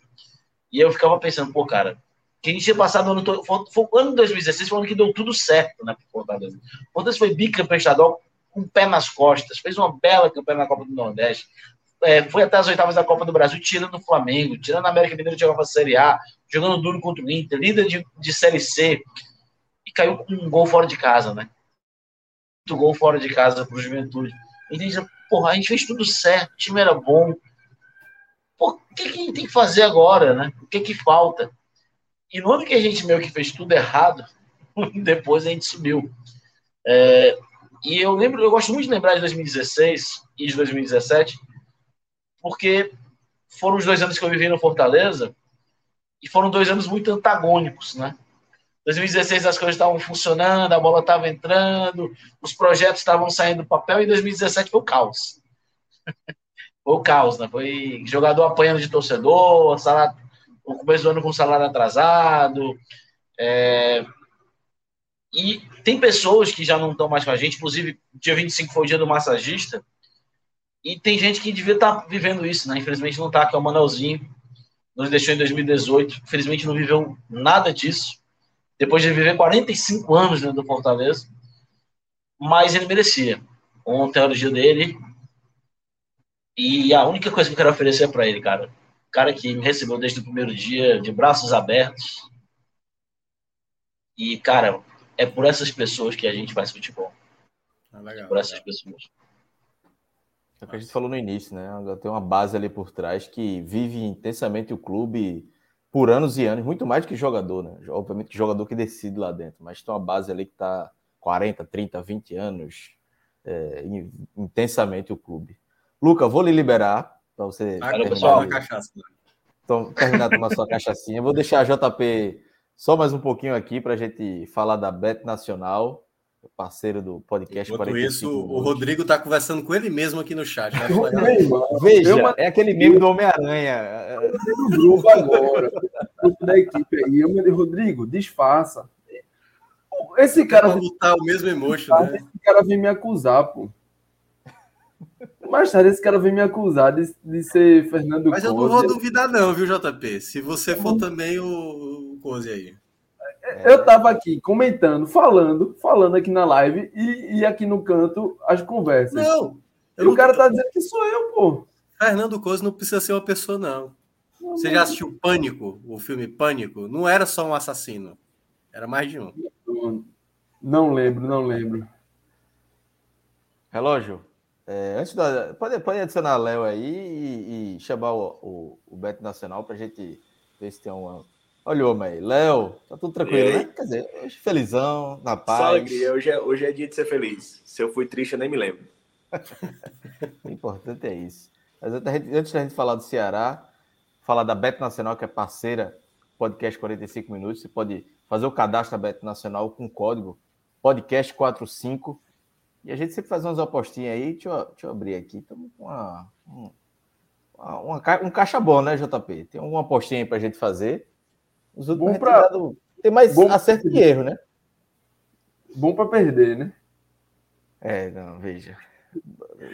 E eu ficava pensando, pô, cara, que a gente tinha passado o ano. Foi, foi, o ano de 2016 foi o ano que deu tudo certo, né, pro Fortaleza. Fortaleza foi bicampeão estadual com o pé nas costas, fez uma bela campanha na Copa do Nordeste. É, foi até as oitavas da Copa do Brasil, tirando o Flamengo, tirando a América Mineiro para a Série A, jogando duro contra o Inter, líder de, de Série C, e caiu com um gol fora de casa, né? Muito gol fora de casa para o Juventude. E a gente, porra, a gente fez tudo certo, o time era bom. Pô, o que, que a gente tem que fazer agora, né? O que que falta? E no ano que a gente meio que fez tudo errado, depois a gente subiu. É, e eu lembro, eu gosto muito de lembrar de 2016 e de 2017, porque foram os dois anos que eu vivi no Fortaleza e foram dois anos muito antagônicos, né? 2016 as coisas estavam funcionando, a bola estava entrando, os projetos estavam saindo do papel e 2017 foi o caos. foi o caos, né? Foi jogador apanhando de torcedor, salário, o começo do ano com salário atrasado. É... E tem pessoas que já não estão mais com a gente, inclusive, dia 25 foi o dia do massagista, e tem gente que devia estar tá vivendo isso, né? Infelizmente não está, que é o Manelzinho, nos deixou em 2018, infelizmente não viveu nada disso, depois de viver 45 anos dentro do Fortaleza, mas ele merecia. Ontem era o dia dele, e a única coisa que eu quero oferecer para ele, cara, cara que me recebeu desde o primeiro dia de braços abertos. E, cara, é por essas pessoas que a gente faz futebol. Ah, legal, é por essas legal. pessoas. É o que a gente falou no início, né? Tem uma base ali por trás que vive intensamente o clube por anos e anos, muito mais do que jogador, né? Obviamente jogador que decide lá dentro, mas tem uma base ali que está 40, 30, 20 anos é, intensamente o clube. Luca, vou lhe liberar para você ah, terminar, cachaça. Então, terminar de tomar sua cachaçinha. Vou deixar a JP só mais um pouquinho aqui para a gente falar da Bet Nacional. parceiro do podcast. Enquanto isso, o Rodrigo está conversando com ele mesmo aqui no chat. Veja, eu, é aquele meme do Homem-Aranha. No grupo agora, grupo da equipe aí, eu mandei, Rodrigo, disfarça. Esse cara. botar o mesmo emotion, né? Esse cara vem me acusar, pô. Mais tarde esse cara vem me acusar de, de ser Fernando Mas eu não vou duvidar, não, viu, JP? Se você for também o, o Coze aí. É. Eu tava aqui comentando, falando, falando aqui na live e, e aqui no canto as conversas. Não. E o cara tá dizendo que sou eu, pô. Fernando Coze não precisa ser uma pessoa, não. não Você já assistiu Pânico, o filme Pânico? Não era só um assassino. Era mais de um. Não lembro, não lembro. Relógio. É, antes da. Pode, pode adicionar Léo aí e, e chamar o, o, o Beto Nacional para a gente ver se tem uma. Olha o homem aí. Léo, tá tudo tranquilo, né? Quer dizer, hoje felizão, na paz. Só alegria. Hoje é, hoje é dia de ser feliz. Se eu fui triste, eu nem me lembro. o importante é isso. Mas antes da gente falar do Ceará, falar da Beto Nacional, que é parceira podcast 45 minutos. Você pode fazer o cadastro da Beto Nacional com o código podcast45 e a gente sempre faz umas apostinhas aí. Deixa eu, deixa eu abrir aqui. Estamos com uma, uma, uma, um caixa bom, né, JP? Tem uma apostinha aí para a gente fazer. Os últimos pra... dado... Tem mais bom acerto que erro, né? Bom para perder, né? É, não, veja.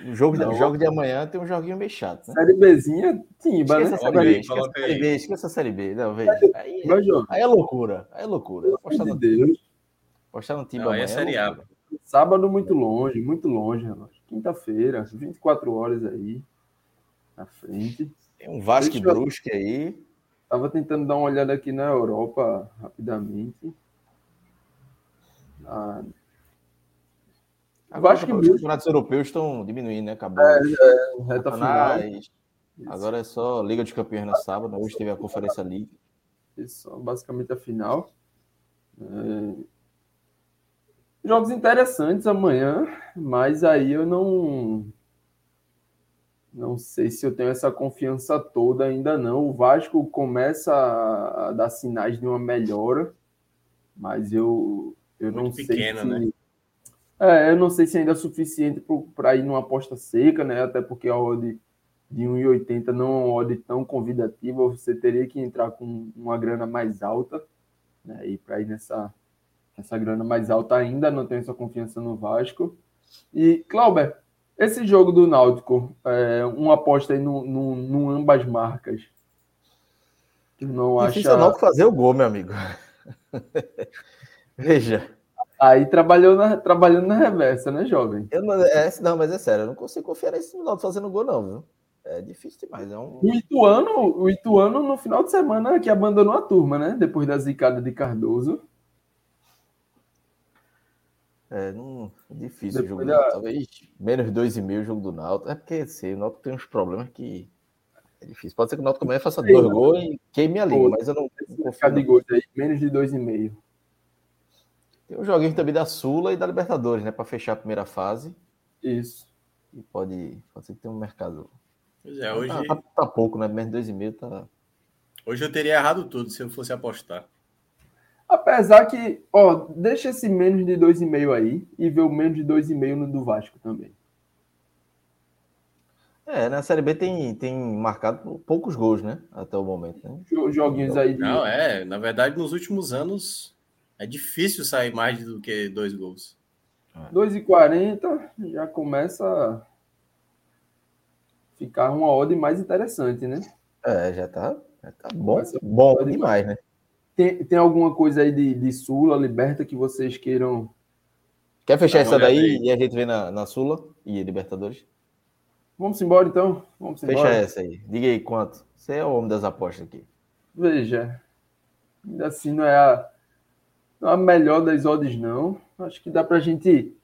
O jogo, não, de, jogo de amanhã tem um joguinho meio chato. Né? Série Bzinha, timba, né? Série B, esqueça a série B, esqueça a série B. Não, veja. Aí, aí é loucura. Aí é loucura. Apostar no, Deus. apostar no time não, amanhã. Aí é série A. Sábado muito longe, muito longe, Quinta-feira, 24 horas aí na frente. Tem um Vasco e Brusque aí. Tava tentando dar uma olhada aqui na Europa rapidamente. Ah, Agora acho que os campeonatos europeus estão diminuindo, né? Acabou. É, é reta final. Agora é só Liga dos Campeões na sábado. Hoje teve a Conferência League. Isso, basicamente a final. É... Jogos interessantes amanhã, mas aí eu não. Não sei se eu tenho essa confiança toda ainda não. O Vasco começa a dar sinais de uma melhora, mas eu, eu não sei se... Né? É, eu não sei se ainda é suficiente para ir numa aposta seca, né? Até porque a odd de 1,80 não é uma odd tão convidativa, você teria que entrar com uma grana mais alta, né? E para ir nessa essa grana mais alta ainda, não tenho essa confiança no Vasco. E, Clauber, esse jogo do Náutico, é, uma aposta aí no, no, no ambas marcas. Tu não Difícil acha... não fazer o gol, meu amigo. Veja. Aí trabalhou na, trabalhando na reversa, né, jovem? Eu não, é, não, mas é sério, eu não consigo confiar nesse Náutico fazendo gol, não, viu? É difícil demais. É um... o, Ituano, o Ituano, no final de semana, que abandonou a turma, né? Depois da zicada de Cardoso. É, não, é difícil Depois o jogo. Da... Talvez menos 2,5 o jogo do Náutico. É porque sei, o Náutico tem uns problemas que é difícil. Pode ser que o Náutico amanhã faça dois gols e queime a liga, mas eu não, não confio. de gols aí, menos de 2,5. Tem um joguinho também da Sula e da Libertadores, né? Para fechar a primeira fase. Isso. E pode, pode ser que tenha um mercado. Pois é, hoje. Tá, tá, tá pouco, né? Menos 2,5 tá. Hoje eu teria errado tudo se eu fosse apostar. Apesar que, ó, deixa esse menos de 2,5 aí e vê o menos de 2,5 no do Vasco também. É, na Série B tem, tem marcado poucos gols, né? Até o momento. Né? Joguinhos aí. De... Não, é. Na verdade, nos últimos anos é difícil sair mais do que dois gols. 2,40 já começa a ficar uma odd mais interessante, né? É, já tá, já tá bom, bom demais, né? Tem, tem alguma coisa aí de, de Sula, Liberta, que vocês queiram. Quer fechar essa daí aí. e a gente vê na, na Sula e Libertadores? Vamos embora então. Vamos embora. Fecha essa aí. Diga aí quanto. Você é o homem das apostas aqui. Veja. Ainda assim não é a, não é a melhor das odds, não. Acho que dá pra gente.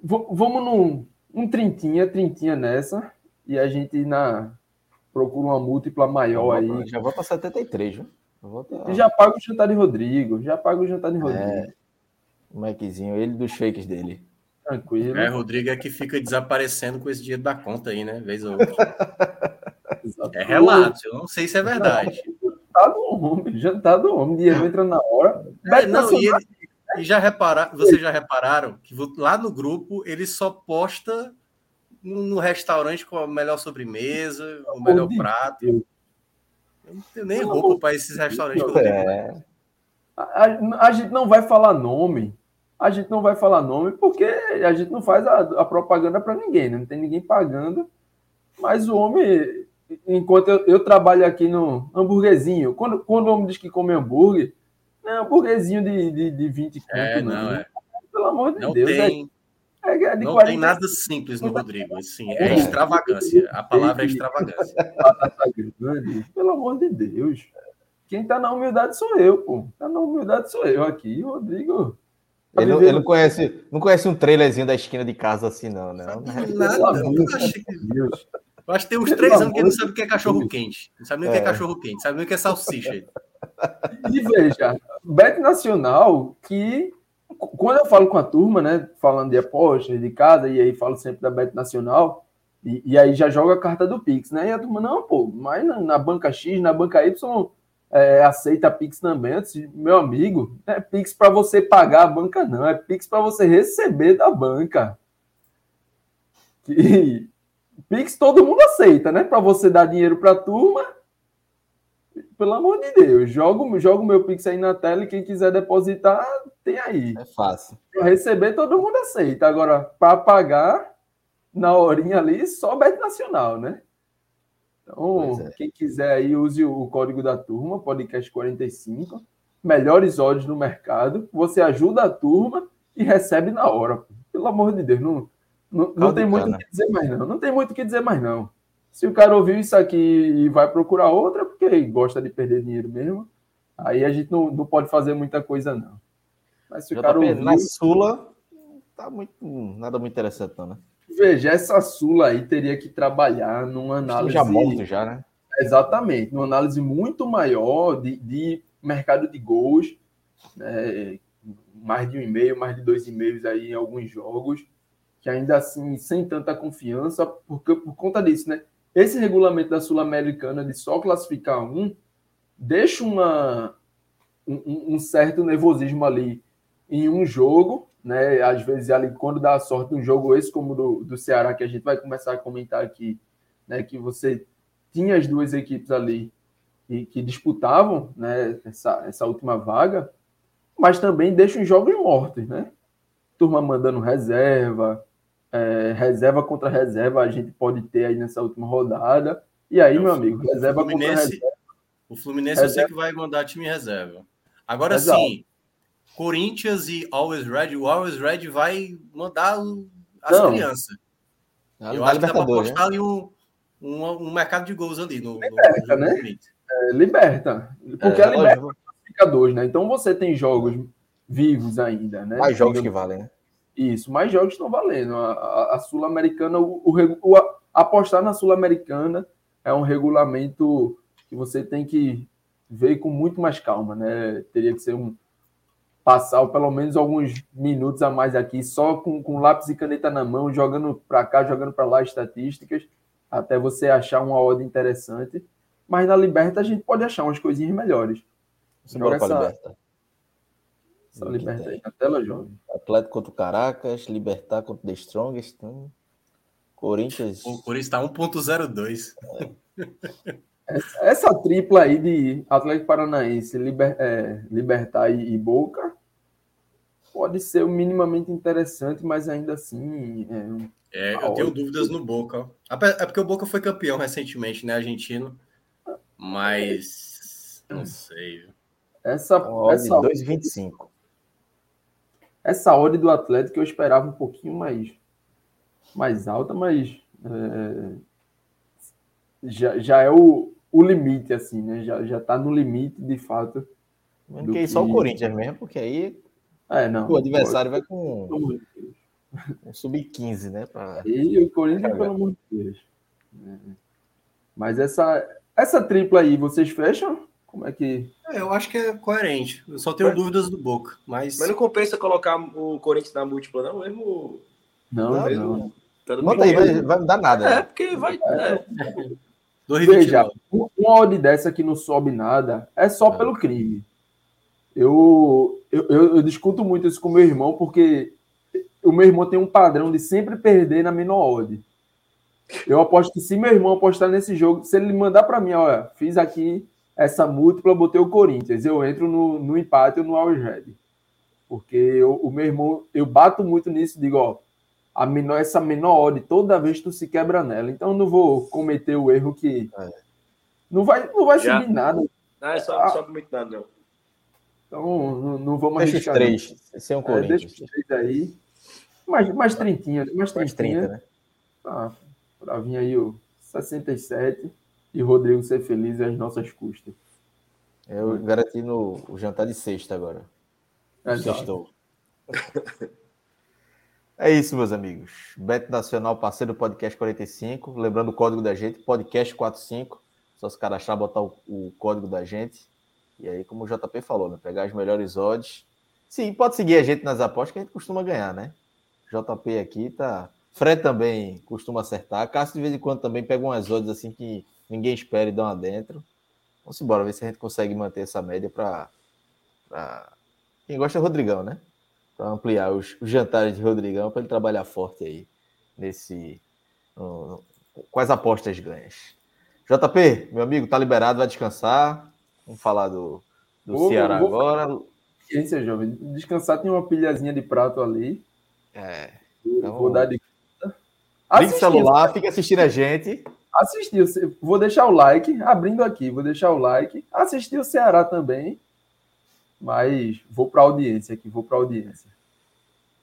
V vamos num um trintinha, trintinha nessa. E a gente na procura uma múltipla maior aí. Já vou para 73, viu? E já paga o jantar de Rodrigo. Já paga o jantar de Rodrigo. É, o Mikezinho, ele dos shakes dele. Tranquilo. É, Rodrigo é que fica desaparecendo com esse dinheiro da conta aí, né? Vez ou outra. é relato, eu não sei se é verdade. Jantar do homem, jantar do homem, dinheiro entra na hora. É, não, e ele, E já repararam, vocês já repararam que lá no grupo ele só posta no restaurante com a melhor sobremesa, o melhor prato. Eu não tenho nem roupa para esses restaurantes. É. A, a, a, gente não vai falar nome. A gente não vai falar nome porque a gente não faz a, a propaganda para ninguém, né? não tem ninguém pagando. Mas o homem, enquanto eu, eu, trabalho aqui no hamburguesinho, quando, quando o homem diz que come hambúrguer, não é hambúrguerzinho de, de, de 20 conto, é, não, não. É. Pelo amor de não Deus. É tem, é, é não 40... tem nada simples no Rodrigo. Assim, é extravagância. A palavra é extravagância. Pelo amor de Deus. Quem tá na humildade sou eu, pô. Tá na humildade sou eu aqui, Rodrigo. Tá ele, ele, não, conhece, não conhece um trailerzinho da esquina de casa assim, não, né? Nada, eu acho que, eu acho que tem uns três anos que ele não sabe o que é cachorro quente. Não sabe nem o que é cachorro quente, sabe nem o que é salsicha. E veja, Bet Nacional, que quando eu falo com a turma, né, falando de apostas, de casa, e aí falo sempre da Bet Nacional, e, e, aí já joga a carta do Pix, né? E a turma, não, pô, mas na, na banca X, na banca Y, é, aceita Pix também. Disse, meu amigo, é Pix para você pagar a banca, não, é Pix para você receber da banca. Que Pix todo mundo aceita, né? Para você dar dinheiro para a turma. Pelo amor de Deus, jogo, jogo meu Pix aí na tela e quem quiser depositar, tem aí. É fácil. Para receber, todo mundo aceita. Agora, para pagar, na horinha ali, só Bet Nacional, né? Então, é. quem quiser aí, use o código da turma, podcast 45. Melhores odds no mercado. Você ajuda a turma e recebe na hora. Pelo amor de Deus, não, não, não tem muito o que dizer mais, não. Não tem muito o que dizer mais, não. Se o cara ouviu isso aqui e vai procurar outra, porque gosta de perder dinheiro mesmo. Aí a gente não, não pode fazer muita coisa, não. Mas se o cara ouviu... Na Sula, tá muito, nada muito interessante, não, né? Veja, essa Sula aí teria que trabalhar numa análise. Já monta já, né? Exatamente, numa análise muito maior de, de mercado de gols, né? mais de um e-mail, mais de dois e-mails aí em alguns jogos, que ainda assim, sem tanta confiança, porque por conta disso, né? Esse regulamento da Sul-Americana de só classificar um deixa uma, um, um certo nervosismo ali em um jogo, né? Às vezes ali quando dá sorte um jogo esse como do, do Ceará que a gente vai começar a comentar aqui, né? Que você tinha as duas equipes ali que, que disputavam, né? Essa, essa última vaga, mas também deixam jogos mortos, né? Turma mandando reserva, é, reserva contra reserva a gente pode ter aí nessa última rodada. E aí, meu amigo, reserva contra reserva. O Fluminense reserva. eu sei que vai mandar time reserva. Agora sim, Corinthians e Always Red, o Always Red vai mandar as não. crianças. Não, eu acho que dá para apostar né? ali um, um, um, mercado de gols ali no, liberta, no né? É, liberta. Porque é, a liberta fica dois, né? Então você tem jogos vivos ainda, né? Mais jogos que valem, né? Isso, mais jogos estão valendo. A, a, a Sul-Americana, o, o, o, apostar na Sul-Americana é um regulamento que você tem que ver com muito mais calma, né? Teria que ser um, passar pelo menos alguns minutos a mais aqui, só com, com lápis e caneta na mão, jogando para cá, jogando para lá estatísticas, até você achar uma ordem interessante. Mas na Liberta a gente pode achar umas coisinhas melhores. Você Joga essa, Liberta. Essa Liberta aí na tela, jovem. Atlético contra o Caracas, Libertar contra o The Strongest. Então... Corinthians. O Corinthians está 1.02. É. Essa, essa, tripla aí de Atlético Paranaense, Liber, é, Libertar e, e, Boca pode ser minimamente interessante, mas ainda assim. É, é eu tenho dúvidas no Boca. É porque o Boca foi campeão recentemente, né, argentino. Mas. Não sei. Essa. essa 2,25. Essa odd do Atlético eu esperava um pouquinho mais, mais alta, mas. É, já, já é o, o limite, assim, né? Já, já tá no limite, de fato. Que só o Corinthians mesmo, porque aí é, não, o adversário pode. vai com um sub-15, né? Pra... E o Corinthians, pelo amor de Deus. É. Mas essa, essa tripla aí, vocês fecham? Como é que. É, eu acho que é coerente. Eu só tenho mas, dúvidas do Boca. Mas... mas não compensa colocar o Corinthians na múltipla, não? Mesmo. Não, não. Mesmo... não. Tá aí, vai, vai dar nada. É, porque vai. É. Veja, uma odd dessa que não sobe nada é só é. pelo crime. Eu, eu, eu, eu, discuto muito isso com meu irmão, porque o meu irmão tem um padrão de sempre perder na menor odd. Eu aposto que se meu irmão apostar nesse jogo, se ele mandar para mim, olha, fiz aqui essa múltipla, botei o Corinthians, eu entro no, no empate ou no Alred. Porque eu, o meu irmão, eu bato muito nisso, digo, ó, a menor, essa menor odd, toda vez tu se quebra nela. Então eu não vou cometer o erro que é. não vai, não vai subir nada. Não, é só, ah, só muito nada, não. Então não, não vou mais deixa três. Esse é um Corinthians. É, deixa os três aí. Mais, mais trintinha, mais trintinha. Mais 30, né? Tá, para vir aí o 67 e Rodrigo ser feliz às nossas custas. Eu garanti no o jantar de sexta agora. É, Sextou. É isso, meus amigos. Beto Nacional, parceiro do Podcast 45. Lembrando o código da gente, Podcast 45. Só se cadastrar, botar o, o, código da gente. E aí, como o JP falou, né? Pegar as melhores odds. Sim, pode seguir a gente nas apostas que a gente costuma ganhar, né? JP aqui tá. Fred também costuma acertar. Cássio, de vez em quando, também pega umas odds assim que ninguém espera e dá uma dentro. Vamos embora, ver se a gente consegue manter essa média para. Pra... Quem gosta é o Rodrigão, né? para ampliar os, os, jantares de Rodrigão para ele trabalhar forte aí nesse no, com as apostas ganhas. JP, meu amigo, tá liberado, vai descansar. Vamos falar do, do vou, Ceará vou agora. Ciência, jovem. Descansar tem uma pilhazinha de prato ali. É. Então... Vou dar de Liga o celular, fica assistindo a gente. Assistiu, vou deixar o like, abrindo aqui, vou deixar o like. Assistir o Ceará também. Mas vou para a audiência aqui, vou para a audiência.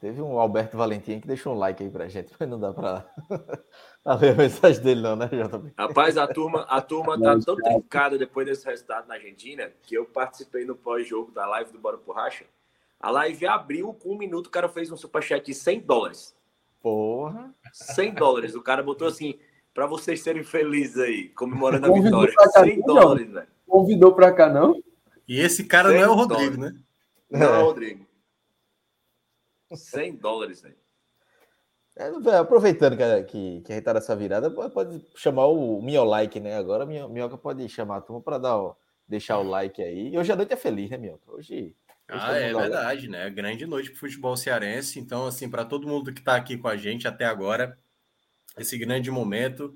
Teve um Alberto Valentim que deixou um like aí pra gente, mas não dá para ver a mensagem dele, não, né, JB? Rapaz, a turma, a turma tá tão trincada depois desse resultado na Argentina que eu participei no pós-jogo da live do Bora Porracha. A live abriu com um minuto, o cara fez um superchat de 100 dólares. Porra! 100 dólares. O cara botou assim, para vocês serem felizes aí, comemorando a vitória. 100 dólares, velho. Convidou para cá, não? E esse cara 100 não é o Rodrigo, dólares. né? Não é o Rodrigo. 100 dólares, velho. É, aproveitando que, que, que a gente tá nessa virada, pode chamar o Like, né? Agora o Minhoca pode chamar a turma para deixar o like aí. E hoje a noite é feliz, né, Minhoca? Hoje. Ah, é verdade, né? Grande noite pro futebol cearense. Então, assim, para todo mundo que está aqui com a gente até agora, esse grande momento,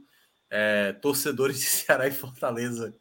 é, torcedores de Ceará e Fortaleza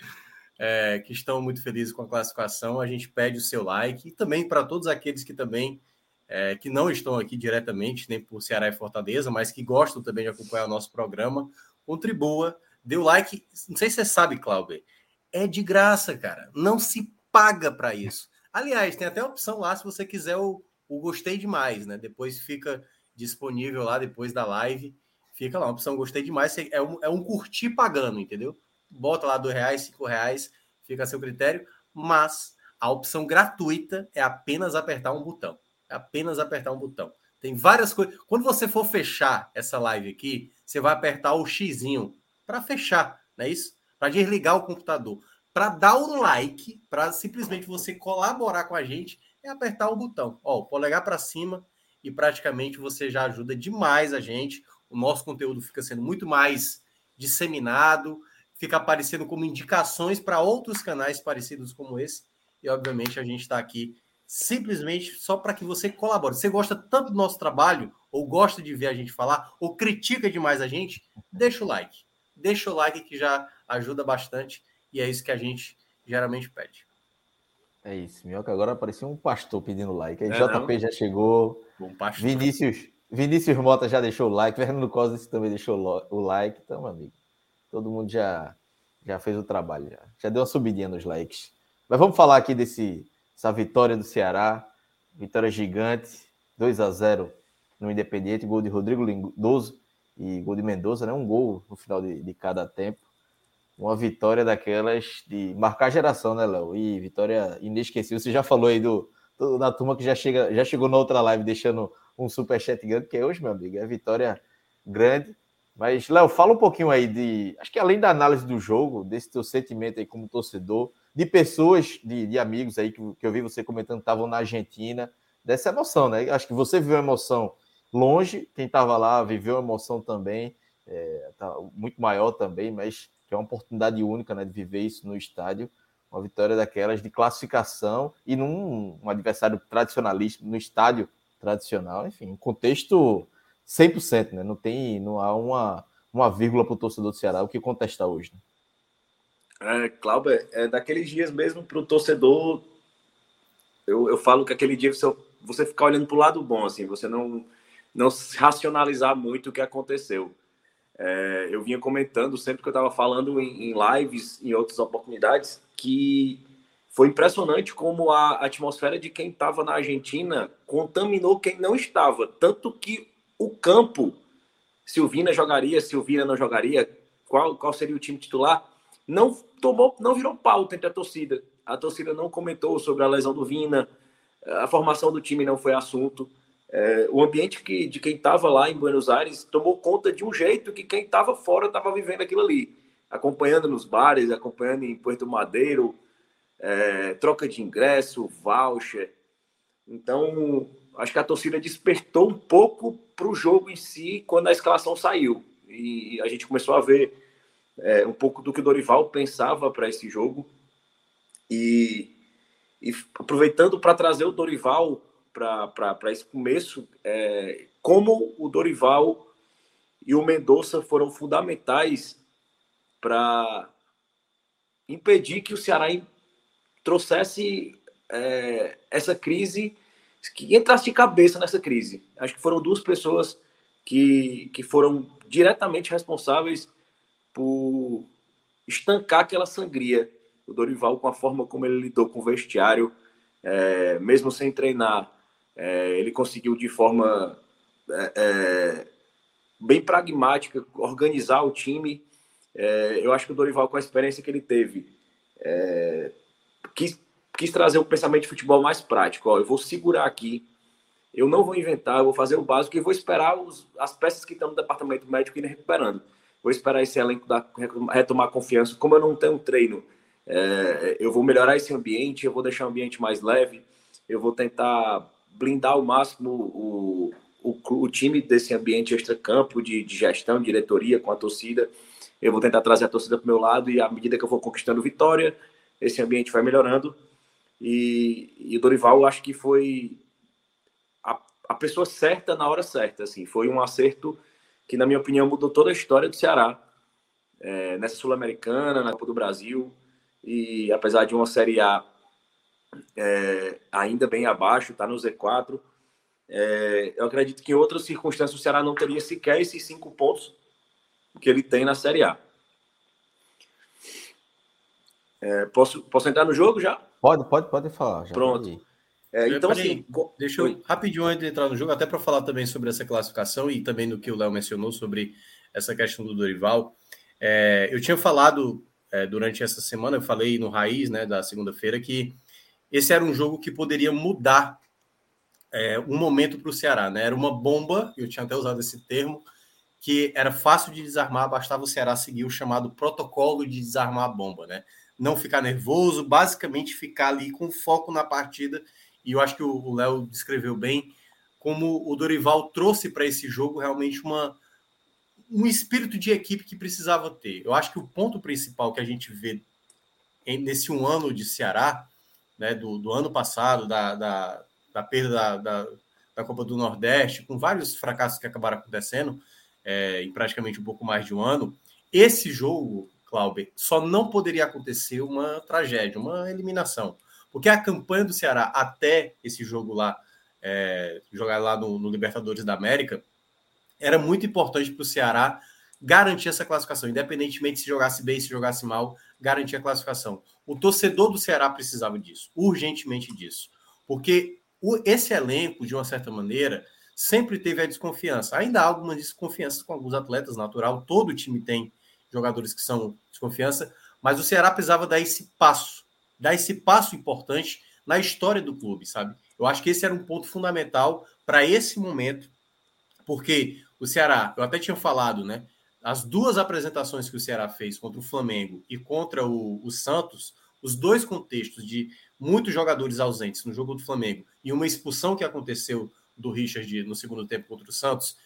é, que estão muito felizes com a classificação, a gente pede o seu like e também para todos aqueles que também é, que não estão aqui diretamente, nem por Ceará e Fortaleza, mas que gostam também de acompanhar o nosso programa, contribua, dê o like. Não sei se você sabe, Cláudio, é de graça, cara. Não se paga para isso. Aliás, tem até a opção lá se você quiser o, o gostei demais, né? Depois fica disponível lá depois da live. Fica lá, a opção gostei demais. É um, é um curtir pagando, entendeu? bota lá dois reais, cinco reais, fica a seu critério, mas a opção gratuita é apenas apertar um botão. É apenas apertar um botão. Tem várias coisas. Quando você for fechar essa live aqui, você vai apertar o xizinho para fechar, não é isso? Para desligar o computador. Para dar o like, para simplesmente você colaborar com a gente, é apertar o botão. Ó, o polegar para cima e praticamente você já ajuda demais a gente. O nosso conteúdo fica sendo muito mais disseminado, fica aparecendo como indicações para outros canais parecidos como esse. E, obviamente, a gente está aqui simplesmente só para que você colabore. Você gosta tanto do nosso trabalho, ou gosta de ver a gente falar, ou critica demais a gente, deixa o like. Deixa o like que já ajuda bastante. E é isso que a gente geralmente pede. É isso, Minhoca. Agora apareceu um pastor pedindo like. Aí é, JP não? já chegou. Um Vinícius, Vinícius Mota já deixou o like. Fernando Costa também deixou o like. Então, amigo. Todo mundo já, já fez o trabalho, já. já deu uma subidinha nos likes. Mas vamos falar aqui desse, essa vitória do Ceará. Vitória gigante, 2 a 0 no Independiente, gol de Rodrigo Lindoso e gol de Mendoza, né? Um gol no final de, de cada tempo. Uma vitória daquelas de marcar geração, né, Léo? E vitória inesquecível. Você já falou aí do, da turma que já, chega, já chegou na outra live deixando um superchat grande, que é hoje, meu amigo. É vitória grande. Mas, Léo, fala um pouquinho aí de. Acho que além da análise do jogo, desse teu sentimento aí como torcedor, de pessoas, de, de amigos aí que, que eu vi você comentando que estavam na Argentina, dessa emoção, né? Acho que você viu a emoção longe, quem estava lá viveu a emoção também, é, tá muito maior também, mas que é uma oportunidade única, né, de viver isso no estádio. Uma vitória daquelas de classificação e num um adversário tradicionalista, no estádio tradicional, enfim, um contexto 100%, né? Não tem, não há uma, uma vírgula para o torcedor do Ceará o que contestar hoje. Né? É, Cláudio, é daqueles dias mesmo para o torcedor. Eu, eu falo que aquele dia você, você ficar olhando para o lado bom, assim, você não, não racionalizar muito o que aconteceu. É, eu vinha comentando sempre que eu estava falando em, em, lives, em outras oportunidades, que foi impressionante como a atmosfera de quem estava na Argentina contaminou quem não estava. Tanto que o campo, Silvina jogaria, Silvina não jogaria, qual, qual seria o time titular, não tomou, não virou pauta entre a torcida. A torcida não comentou sobre a lesão do Vina, a formação do time não foi assunto. É, o ambiente que, de quem estava lá em Buenos Aires tomou conta de um jeito que quem estava fora estava vivendo aquilo ali, acompanhando nos bares, acompanhando em Porto Madeiro, é, troca de ingresso, voucher. Então, acho que a torcida despertou um pouco para o jogo em si quando a escalação saiu. E a gente começou a ver é, um pouco do que o Dorival pensava para esse jogo. E, e aproveitando para trazer o Dorival para esse começo, é, como o Dorival e o Mendonça foram fundamentais para impedir que o Ceará trouxesse é, essa crise, que entrasse de cabeça nessa crise. Acho que foram duas pessoas que, que foram diretamente responsáveis por estancar aquela sangria. O Dorival, com a forma como ele lidou com o vestiário, é, mesmo sem treinar, é, ele conseguiu de forma é, é, bem pragmática organizar o time. É, eu acho que o Dorival, com a experiência que ele teve, é, quis, quis trazer o pensamento de futebol mais prático. Ó, eu vou segurar aqui, eu não vou inventar, eu vou fazer o básico e vou esperar os, as peças que estão no departamento médico irem recuperando. Vou esperar esse elenco da, retomar confiança. Como eu não tenho treino, é, eu vou melhorar esse ambiente, eu vou deixar o ambiente mais leve, eu vou tentar blindar ao máximo o, o, o time desse ambiente extra-campo de, de gestão, diretoria com a torcida. Eu vou tentar trazer a torcida para o meu lado e à medida que eu for conquistando vitória, esse ambiente vai melhorando. E, e o Dorival, acho que foi a, a pessoa certa na hora certa. Assim, foi um acerto que, na minha opinião, mudou toda a história do Ceará. É, nessa Sul-Americana, na Copa do Brasil. E apesar de uma Série A é, ainda bem abaixo, está no Z4. É, eu acredito que em outras circunstâncias o Ceará não teria sequer esses cinco pontos que ele tem na Série A. É, posso, posso entrar no jogo já? Pode, pode, pode falar. Pronto. É, então, assim, deixa eu rapidinho antes de entrar no jogo, até para falar também sobre essa classificação e também no que o Léo mencionou sobre essa questão do Dorival. É, eu tinha falado é, durante essa semana, eu falei no Raiz, né, da segunda-feira, que esse era um jogo que poderia mudar é, um momento para o Ceará, né? Era uma bomba, eu tinha até usado esse termo, que era fácil de desarmar, bastava o Ceará seguir o chamado protocolo de desarmar a bomba, né? Não ficar nervoso, basicamente ficar ali com foco na partida. E eu acho que o Léo descreveu bem como o Dorival trouxe para esse jogo realmente uma, um espírito de equipe que precisava ter. Eu acho que o ponto principal que a gente vê nesse um ano de Ceará né, do, do ano passado, da, da, da perda da, da, Copa do Nordeste, com vários fracassos que acabaram acontecendo é, em praticamente um pouco mais de um ano, esse jogo, Clauber, só não poderia acontecer uma tragédia, uma eliminação. Porque a campanha do Ceará até esse jogo lá, é, jogar lá no, no Libertadores da América, era muito importante para o Ceará garantir essa classificação, independentemente se jogasse bem, se jogasse mal, garantir a classificação. O torcedor do Ceará precisava disso, urgentemente disso, porque o, esse elenco, de uma certa maneira, sempre teve a desconfiança. Ainda há algumas desconfianças com alguns atletas, natural, todo time tem jogadores que são desconfiança, mas o Ceará precisava dar esse passo, dar esse passo importante na história do clube, sabe? Eu acho que esse era um ponto fundamental para esse momento, porque o Ceará, eu até tinha falado, né? as duas apresentações que o Ceará fez contra o Flamengo e contra o, o, Santos, os dois contextos de muitos jogadores ausentes no jogo do Flamengo e uma expulsão que aconteceu do Richard no segundo tempo contra o Santos,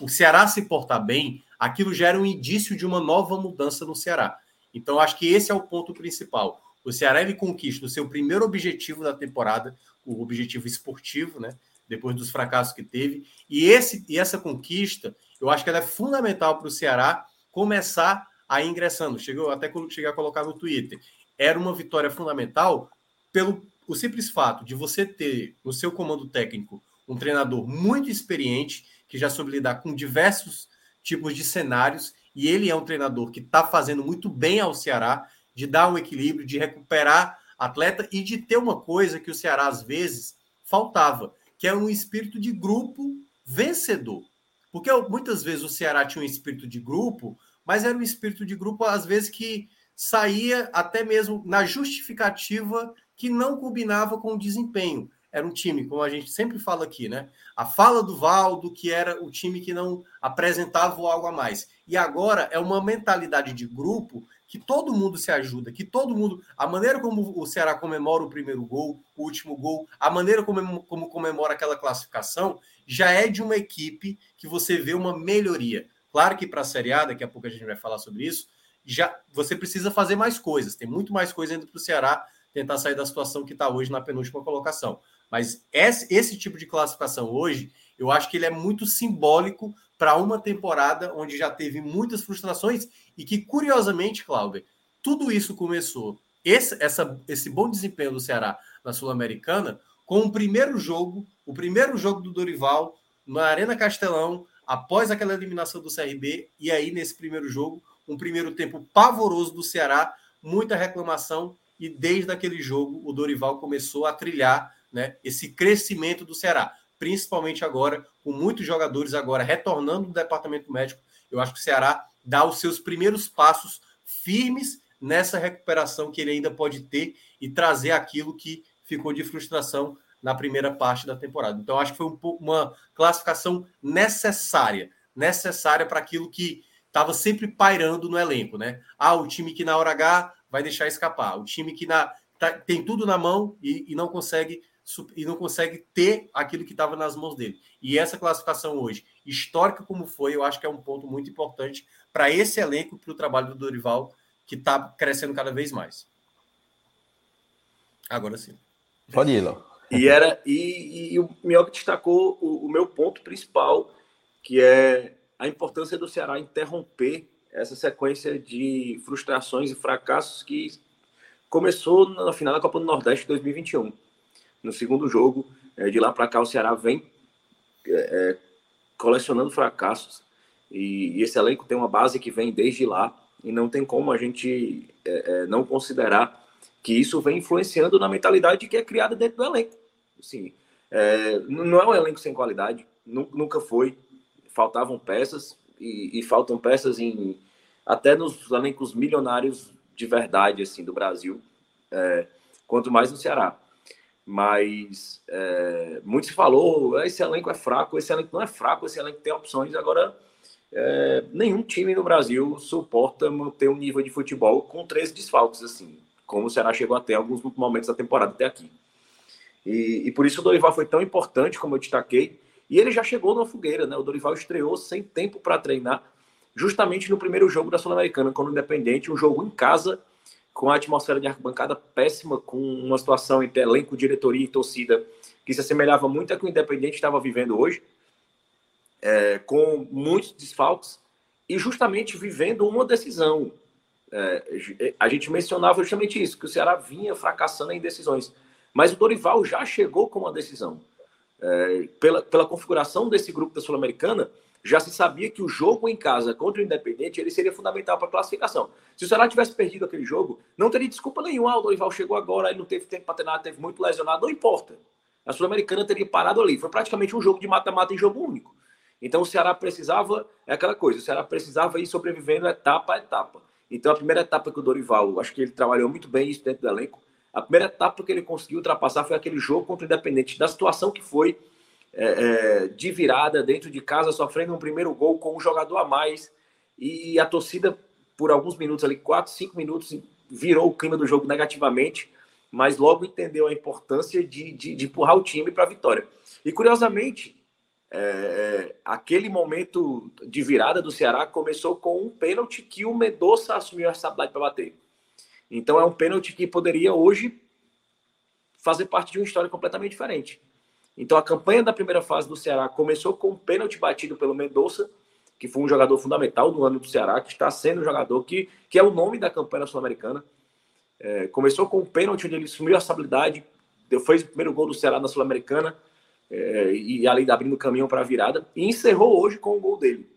o Ceará se portar bem, aquilo gera um indício de uma nova mudança no Ceará. Então, acho que esse é o ponto principal. O Ceará ele conquista o seu primeiro objetivo da temporada, o objetivo esportivo, né? Depois dos fracassos que teve. E, esse, e essa conquista, eu acho que ela é fundamental para o Ceará começar a ir ingressando. Chegou até chegar a colocar no Twitter. Era uma vitória fundamental pelo o simples fato de você ter no seu comando técnico um treinador muito experiente, que já soube lidar com diversos tipos de cenários, e ele é um treinador que está fazendo muito bem ao Ceará, de dar um equilíbrio, de recuperar atleta e de ter uma coisa que o Ceará às vezes faltava, que é um espírito de grupo vencedor. Porque muitas vezes o Ceará tinha um espírito de grupo, mas era um espírito de grupo às vezes que saía até mesmo na justificativa que não combinava com o desempenho. Era um time, como a gente sempre fala aqui, né? A fala do Valdo, que era o time que não apresentava algo a mais. E agora é uma mentalidade de grupo que todo mundo se ajuda, que todo mundo. A maneira como o Ceará comemora o primeiro gol, o último gol, a maneira como, como comemora aquela classificação, já é de uma equipe que você vê uma melhoria. Claro que para a Série A, daqui a pouco a gente vai falar sobre isso, já você precisa fazer mais coisas. Tem muito mais coisa ainda para o Ceará tentar sair da situação que está hoje na penúltima colocação. Mas esse, tipo de classificação hoje, eu acho que ele é muito simbólico para uma temporada onde já teve muitas frustrações e que, curiosamente, Cláudio, tudo isso começou, esse, essa, esse bom desempenho do Ceará na Sul-Americana, com o primeiro jogo, o primeiro jogo do Dorival na Arena Castelão, após aquela eliminação do CRB, e aí nesse primeiro jogo, um primeiro tempo pavoroso do Ceará, muita reclamação, e desde aquele jogo o Dorival começou a trilhar né, esse crescimento do Ceará, principalmente agora, com muitos jogadores agora retornando do departamento médico. Eu acho que o Ceará dá os seus primeiros passos firmes nessa recuperação que ele ainda pode ter e trazer aquilo que ficou de frustração na primeira parte da temporada. Então, acho que foi um, uma classificação necessária, necessária para aquilo que estava sempre pairando no elenco, né? Ah, o time que na hora H vai deixar escapar, o time que na, tá, tem tudo na mão e, e não consegue e não consegue ter aquilo que estava nas mãos dele. E essa classificação hoje, histórica como foi, eu acho que é um ponto muito importante para esse elenco, para o trabalho do Dorival, que está crescendo cada vez mais. Agora sim. Pode ir, Léo. E, era, e, e o Minhoca destacou o, o meu ponto principal, que é a importância do Ceará interromper essa sequência de frustrações e fracassos que começou na final da Copa do Nordeste de 2021. No segundo jogo, é, de lá para cá, o Ceará vem é, é, colecionando fracassos e, esse elenco tem uma base que vem desde lá e não tem como a gente não considerar que isso vem influenciando na mentalidade que é criada dentro do elenco. Assim, não é um elenco sem qualidade, nunca foi faltavam peças e, e, faltam peças em até nos elencos milionários de verdade assim do Brasil, é, quanto mais no Ceará. Mas é, muito se falou, esse elenco é fraco, esse elenco não é fraco, esse elenco tem opções. Agora, é, nenhum time no Brasil suporta manter um nível de futebol com três desfalques, assim, como o Ceará chegou até alguns momentos da temporada até aqui. E, e por isso o Dorival foi tão importante, como eu destaquei, e ele já chegou na fogueira, né? O Dorival estreou sem tempo para treinar, justamente no primeiro jogo da Sul-Americana, com o Independente, um jogo em casa, com a atmosfera de arquibancada péssima, com uma situação entre elenco, diretoria e torcida que se assemelhava muito a que o Independente estava vivendo hoje, é, com muitos desfalques, e justamente vivendo uma decisão. É, a gente mencionava justamente isso, que o Ceará vinha fracassando em decisões. Mas o Dorival já chegou com uma decisão. É, pela, pela configuração desse grupo da Sul-Americana, já se sabia que o jogo em casa contra o Independente ele seria fundamental para a classificação. Se o Ceará tivesse perdido aquele jogo, não teria desculpa nenhuma. Ah, o Dorival chegou agora, aí não teve tempo para treinar, teve muito lesionado, não importa. A Sul-Americana teria parado ali. Foi praticamente um jogo de mata-mata em jogo único. Então o Ceará precisava, é aquela coisa, o Ceará precisava ir sobrevivendo etapa a etapa. Então a primeira etapa que o Dorival, acho que ele trabalhou muito bem isso dentro do elenco, a primeira etapa que ele conseguiu ultrapassar foi aquele jogo contra o Independente, da situação que foi é, é, de virada dentro de casa, sofrendo um primeiro gol com um jogador a mais. E a torcida, por alguns minutos ali, quatro, cinco minutos, virou o clima do jogo negativamente, mas logo entendeu a importância de, de, de empurrar o time para a vitória. E curiosamente, é, é, aquele momento de virada do Ceará começou com um pênalti que o Medoça assumiu a responsabilidade para bater. Então é um pênalti que poderia hoje fazer parte de uma história completamente diferente. Então a campanha da primeira fase do Ceará começou com um pênalti batido pelo Mendonça, que foi um jogador fundamental no ano do Ceará, que está sendo um jogador que, que é o nome da campanha sul-americana. É, começou com um pênalti onde ele sumiu a estabilidade, fez o primeiro gol do Ceará na Sul-Americana, é, e ali abrindo caminho para a virada, e encerrou hoje com o gol dele.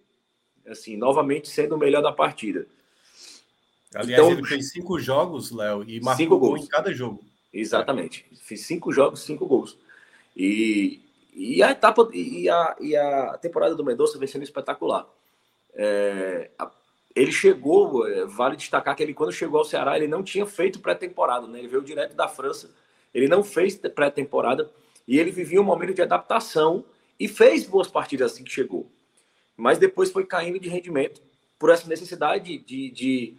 Assim, novamente sendo o melhor da partida. Aliás, então, ele fez cinco jogos, Léo, e marcou cinco gols em cada jogo. Exatamente. Fiz cinco jogos, cinco gols. E, e a etapa e a, e a temporada do Mendonça vem sendo espetacular. É, ele chegou, é, vale destacar que ele, quando chegou ao Ceará, ele não tinha feito pré-temporada, né? Ele veio direto da França, ele não fez pré-temporada e ele vivia um momento de adaptação e fez boas partidas assim que chegou. Mas depois foi caindo de rendimento por essa necessidade de, de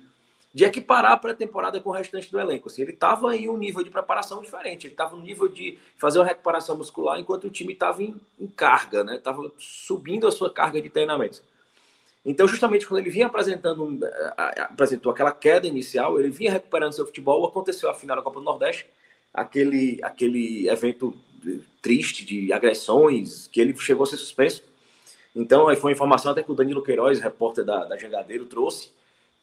de equiparar a pré-temporada com o restante do elenco. Assim, ele estava em um nível de preparação diferente, ele estava no nível de fazer uma recuperação muscular enquanto o time estava em, em, carga, né? Estava subindo a sua carga de treinamento. Então, justamente quando ele vinha apresentando, apresentou aquela queda inicial, ele vinha recuperando seu futebol, aconteceu a final da Copa do Nordeste, aquele, aquele evento triste de agressões, que ele chegou a ser suspenso. Então, aí foi uma informação até que o Danilo Queiroz, repórter da, da Jangadeiro, trouxe,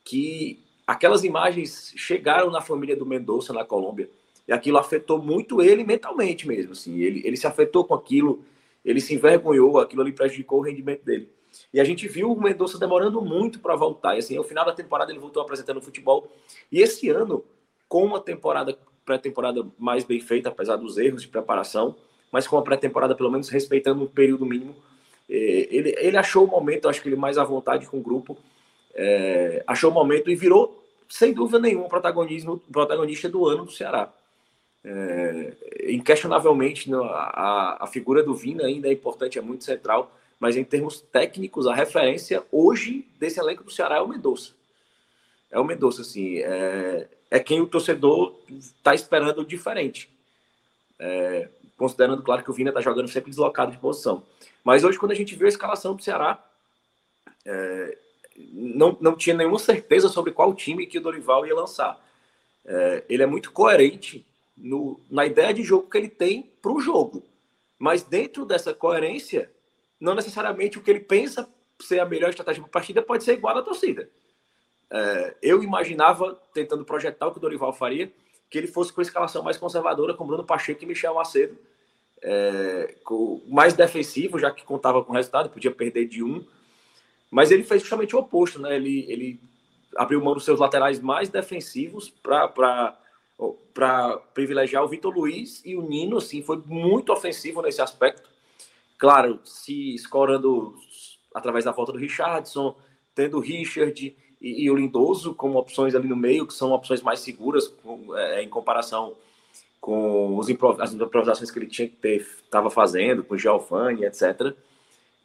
que aquelas imagens chegaram na família do Mendonça na Colômbia e aquilo afetou muito ele mentalmente mesmo. Assim, ele, ele se afetou com aquilo, ele se envergonhou, aquilo ali prejudicou o rendimento dele. E a gente viu o Mendonça demorando muito para voltar. E assim, ao final da temporada ele voltou apresentando futebol. E esse ano, com uma temporada pré-temporada mais bem feita, apesar dos erros de preparação, mas com a pré-temporada pelo menos respeitando um período mínimo, eh, ele, ele achou o momento, acho que ele mais à vontade com o grupo é, achou o momento e virou, sem dúvida nenhuma, protagonismo, protagonista do ano do Ceará. É, inquestionavelmente, a, a figura do Vina ainda é importante, é muito central, mas em termos técnicos, a referência hoje desse elenco do Ceará é o Mendonça. É o Mendonça, assim, é, é quem o torcedor está esperando diferente. É, considerando, claro, que o Vina está jogando sempre deslocado de posição. Mas hoje, quando a gente viu a escalação do Ceará, é, não, não tinha nenhuma certeza sobre qual time que o Dorival ia lançar. É, ele é muito coerente no, na ideia de jogo que ele tem para o jogo. Mas dentro dessa coerência, não necessariamente o que ele pensa ser a melhor estratégia para a partida pode ser igual à torcida. É, eu imaginava, tentando projetar o que o Dorival faria, que ele fosse com a escalação mais conservadora, com Bruno Pacheco e Michel Macedo, é, mais defensivo, já que contava com o resultado, podia perder de um, mas ele fez justamente o oposto, né? Ele, ele abriu mão dos seus laterais mais defensivos para privilegiar o Vitor Luiz e o Nino, assim, foi muito ofensivo nesse aspecto. Claro, se escorando através da volta do Richardson, tendo o Richard e, e, o Lindoso como opções ali no meio, que são opções mais seguras com, é, em comparação com os improv as improvisações que ele tinha que ter, estava fazendo, com o Giovanni, etc.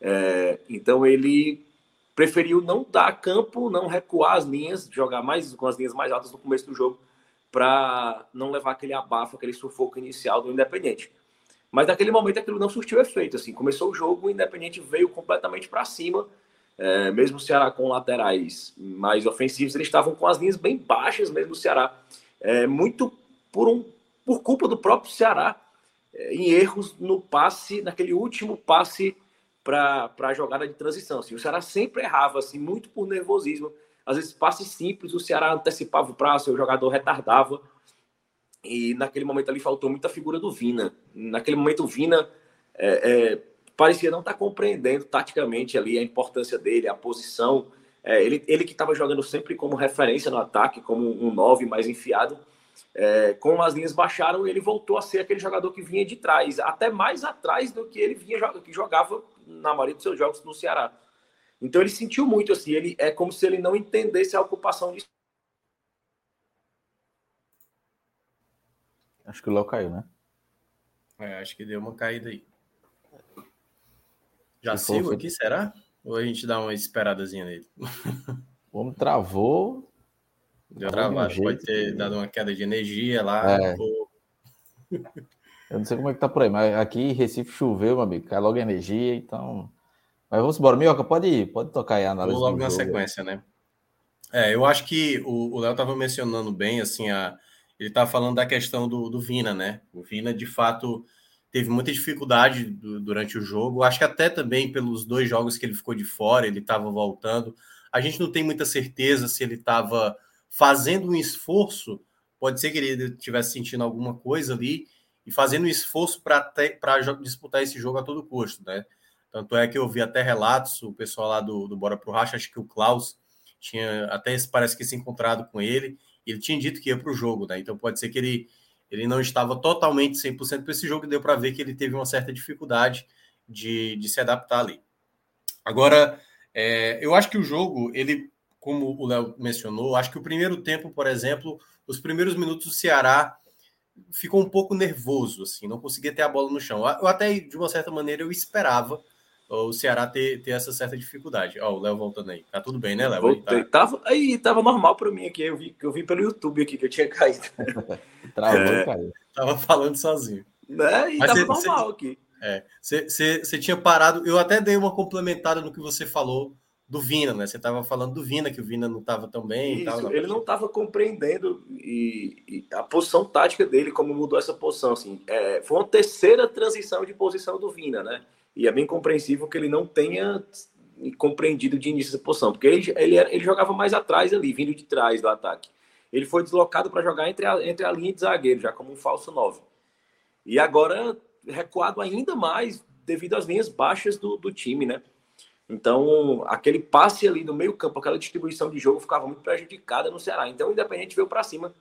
É, então ele preferiu não dar campo, não recuar as linhas, jogar mais com as linhas mais altas no começo do jogo, para não levar aquele abafo, aquele sufoco inicial do Independente. Mas naquele momento aquilo não surtiu efeito. Assim, começou o jogo, o Independente veio completamente para cima. É, mesmo o Ceará com laterais mais ofensivos, eles estavam com as linhas bem baixas, mesmo o Ceará. É, muito por, um, por culpa do próprio Ceará, é, em erros no passe, naquele último passe para a jogada de transição. Assim, o Ceará sempre errava, assim, muito por nervosismo. Às vezes, passes simples, o Ceará antecipava o prazo, o jogador retardava. E naquele momento ali faltou muita figura do Vina. Naquele momento, o Vina é, é, parecia não estar tá compreendendo taticamente ali a importância dele, a posição. É, ele, ele que estava jogando sempre como referência no ataque, como um 9 mais enfiado. É, como as linhas baixaram, ele voltou a ser aquele jogador que vinha de trás, até mais atrás do que ele vinha que jogava na maioria dos seus jogos no Ceará. Então ele sentiu muito assim, ele é como se ele não entendesse a ocupação de Acho que o Léo caiu, né? É, acho que deu uma caída aí. Já Se sigo for, aqui, será? Ou a gente dá uma esperadazinha nele? O homem travou. Deu travado, pode ter dado uma queda de energia lá. É. Eu não sei como é que tá por aí, mas aqui Recife choveu, meu amigo. Cai logo energia, então. Mas vamos embora. Minhoca, pode ir, pode tocar aí a análise. Vou logo na sequência, né? É, eu acho que o Léo estava mencionando bem, assim, a, ele estava falando da questão do, do Vina, né? O Vina, de fato, teve muita dificuldade do, durante o jogo. Acho que até também pelos dois jogos que ele ficou de fora, ele estava voltando. A gente não tem muita certeza se ele estava fazendo um esforço. Pode ser que ele estivesse sentindo alguma coisa ali e fazendo esforço para disputar esse jogo a todo custo, né? Tanto é que eu vi até relatos, o pessoal lá do, do Bora Pro Racha, acho que o Klaus tinha até parece que se encontrado com ele, ele tinha dito que ia para o jogo, né? Então pode ser que ele, ele não estava totalmente 100% para esse jogo, deu para ver que ele teve uma certa dificuldade de, de se adaptar ali. Agora, é, eu acho que o jogo, ele, como o Léo mencionou, acho que o primeiro tempo, por exemplo, os primeiros minutos do Ceará ficou um pouco nervoso, assim, não conseguia ter a bola no chão. Eu até, de uma certa maneira, eu esperava o Ceará ter, ter essa certa dificuldade. Ó, o Léo voltando aí. Tá tudo bem, né, Léo? Voltei. Aí, tá... tava, aí tava normal para mim aqui. Eu vi, eu vi pelo YouTube aqui que eu tinha caído. Travou, é, cara. Tava falando sozinho. Né? E Mas tava cê, normal cê, aqui. É. Você tinha parado. Eu até dei uma complementada no que você falou do Vina, né? Você estava falando do Vina, que o Vina não estava tão bem Isso, e tal. Ele não estava compreendendo e, e, a posição tática dele, como mudou essa posição. Assim, é, foi uma terceira transição de posição do Vina, né? E é bem compreensível que ele não tenha compreendido de início essa posição, porque ele, ele, ele jogava mais atrás ali, vindo de trás do ataque. Ele foi deslocado para jogar entre a, entre a linha de zagueiro, já como um falso 9. E agora recuado ainda mais devido às linhas baixas do, do time, né? Então, aquele passe ali no meio campo, aquela distribuição de jogo ficava muito prejudicada no Ceará. Então, o Independente veio para cima.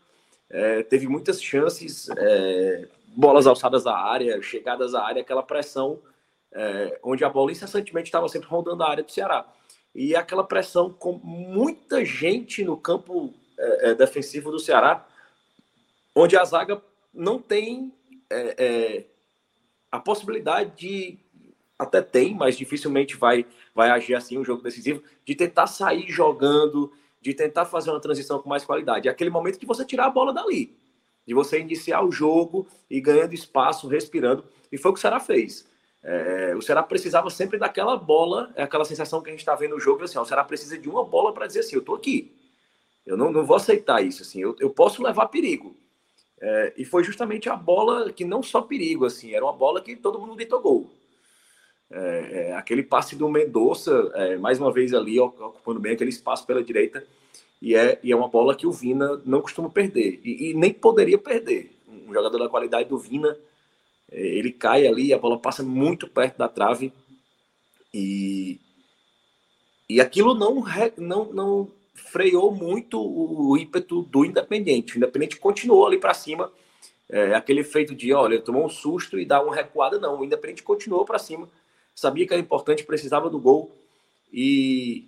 É, teve muitas chances, é, bolas alçadas à área, chegadas à área, aquela pressão é, onde a bola incessantemente estava sempre rondando a área do Ceará. E aquela pressão com muita gente no campo é, é, defensivo do Ceará, onde a zaga não tem é, é, a possibilidade de. Até tem, mas dificilmente vai, vai agir assim um jogo decisivo, de tentar sair jogando, de tentar fazer uma transição com mais qualidade. É aquele momento que você tirar a bola dali, de você iniciar o jogo e ganhando espaço, respirando. E foi o que o Ceará fez. É, o Ceará precisava sempre daquela bola, é aquela sensação que a gente está vendo no jogo, assim, ó, o Ceará precisa de uma bola para dizer assim, eu estou aqui. Eu não, não vou aceitar isso, assim, eu, eu posso levar perigo. É, e foi justamente a bola que não só perigo, assim, era uma bola que todo mundo deitou gol. É, é, aquele passe do Mendonça, é, mais uma vez ali, ocupando bem aquele espaço pela direita, e é, e é uma bola que o Vina não costuma perder, e, e nem poderia perder. Um jogador da qualidade do Vina, é, ele cai ali, a bola passa muito perto da trave e, e aquilo não, não, não freou muito o ímpeto do Independente. O Independente continuou ali para cima, é, aquele efeito de, olha, tomou um susto e dá uma recuada, não. O Independente continuou para cima, sabia que era importante, precisava do gol e,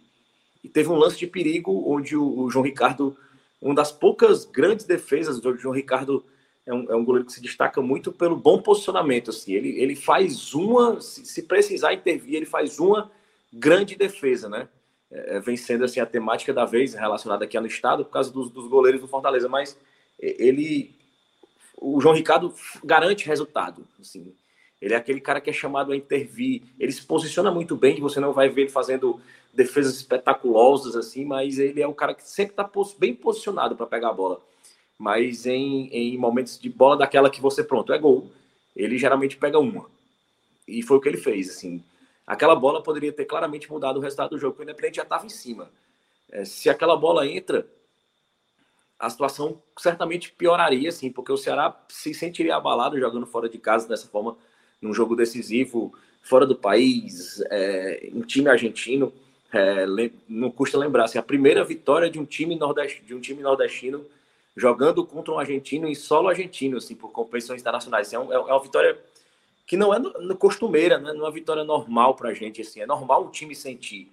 e teve um lance de perigo onde o, o João Ricardo, uma das poucas grandes defesas do João Ricardo é um, é um goleiro que se destaca muito pelo bom posicionamento. Assim. Ele, ele faz uma, se, se precisar intervir, ele faz uma grande defesa, né? É, é vem sendo assim, a temática da vez relacionada aqui no estado por causa dos, dos goleiros do Fortaleza, mas ele, o João Ricardo garante resultado. Assim. Ele é aquele cara que é chamado a intervir. Ele se posiciona muito bem, você não vai ver ele fazendo defesas espetaculosas assim, mas ele é o cara que sempre está bem posicionado para pegar a bola mas em, em momentos de bola daquela que você, pronto, é gol, ele geralmente pega uma. E foi o que ele fez, assim. Aquela bola poderia ter claramente mudado o resultado do jogo, porque o Independente já estava em cima. É, se aquela bola entra, a situação certamente pioraria, assim, porque o Ceará se sentiria abalado jogando fora de casa dessa forma, num jogo decisivo, fora do país, é, um time argentino. É, não custa lembrar, assim, a primeira vitória de um time, nordest, de um time nordestino jogando contra um argentino em solo argentino, assim, por competições internacionais. É, um, é, uma vitória que não é no, no costumeira, né? não é uma vitória normal para a gente, assim, é normal o time sentir.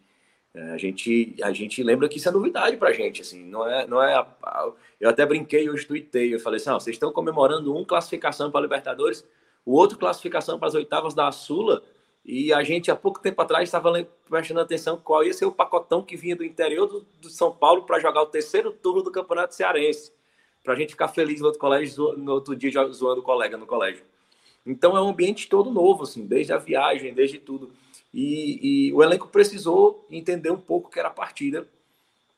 É, a gente, a gente lembra que isso é novidade para a gente, assim, não é, não é. A, a, eu até brinquei hoje, tuitei, eu falei assim, ah, vocês estão comemorando um classificação para Libertadores, o outro classificação para as oitavas da Sula, e a gente há pouco tempo atrás estava prestando atenção qual ia ser o pacotão que vinha do interior do, do São Paulo para jogar o terceiro turno do Campeonato Cearense para a gente ficar feliz no outro colégio, no outro dia zoando o colega no colégio. Então é um ambiente todo novo, assim, desde a viagem, desde tudo. E, e o elenco precisou entender um pouco que era a partida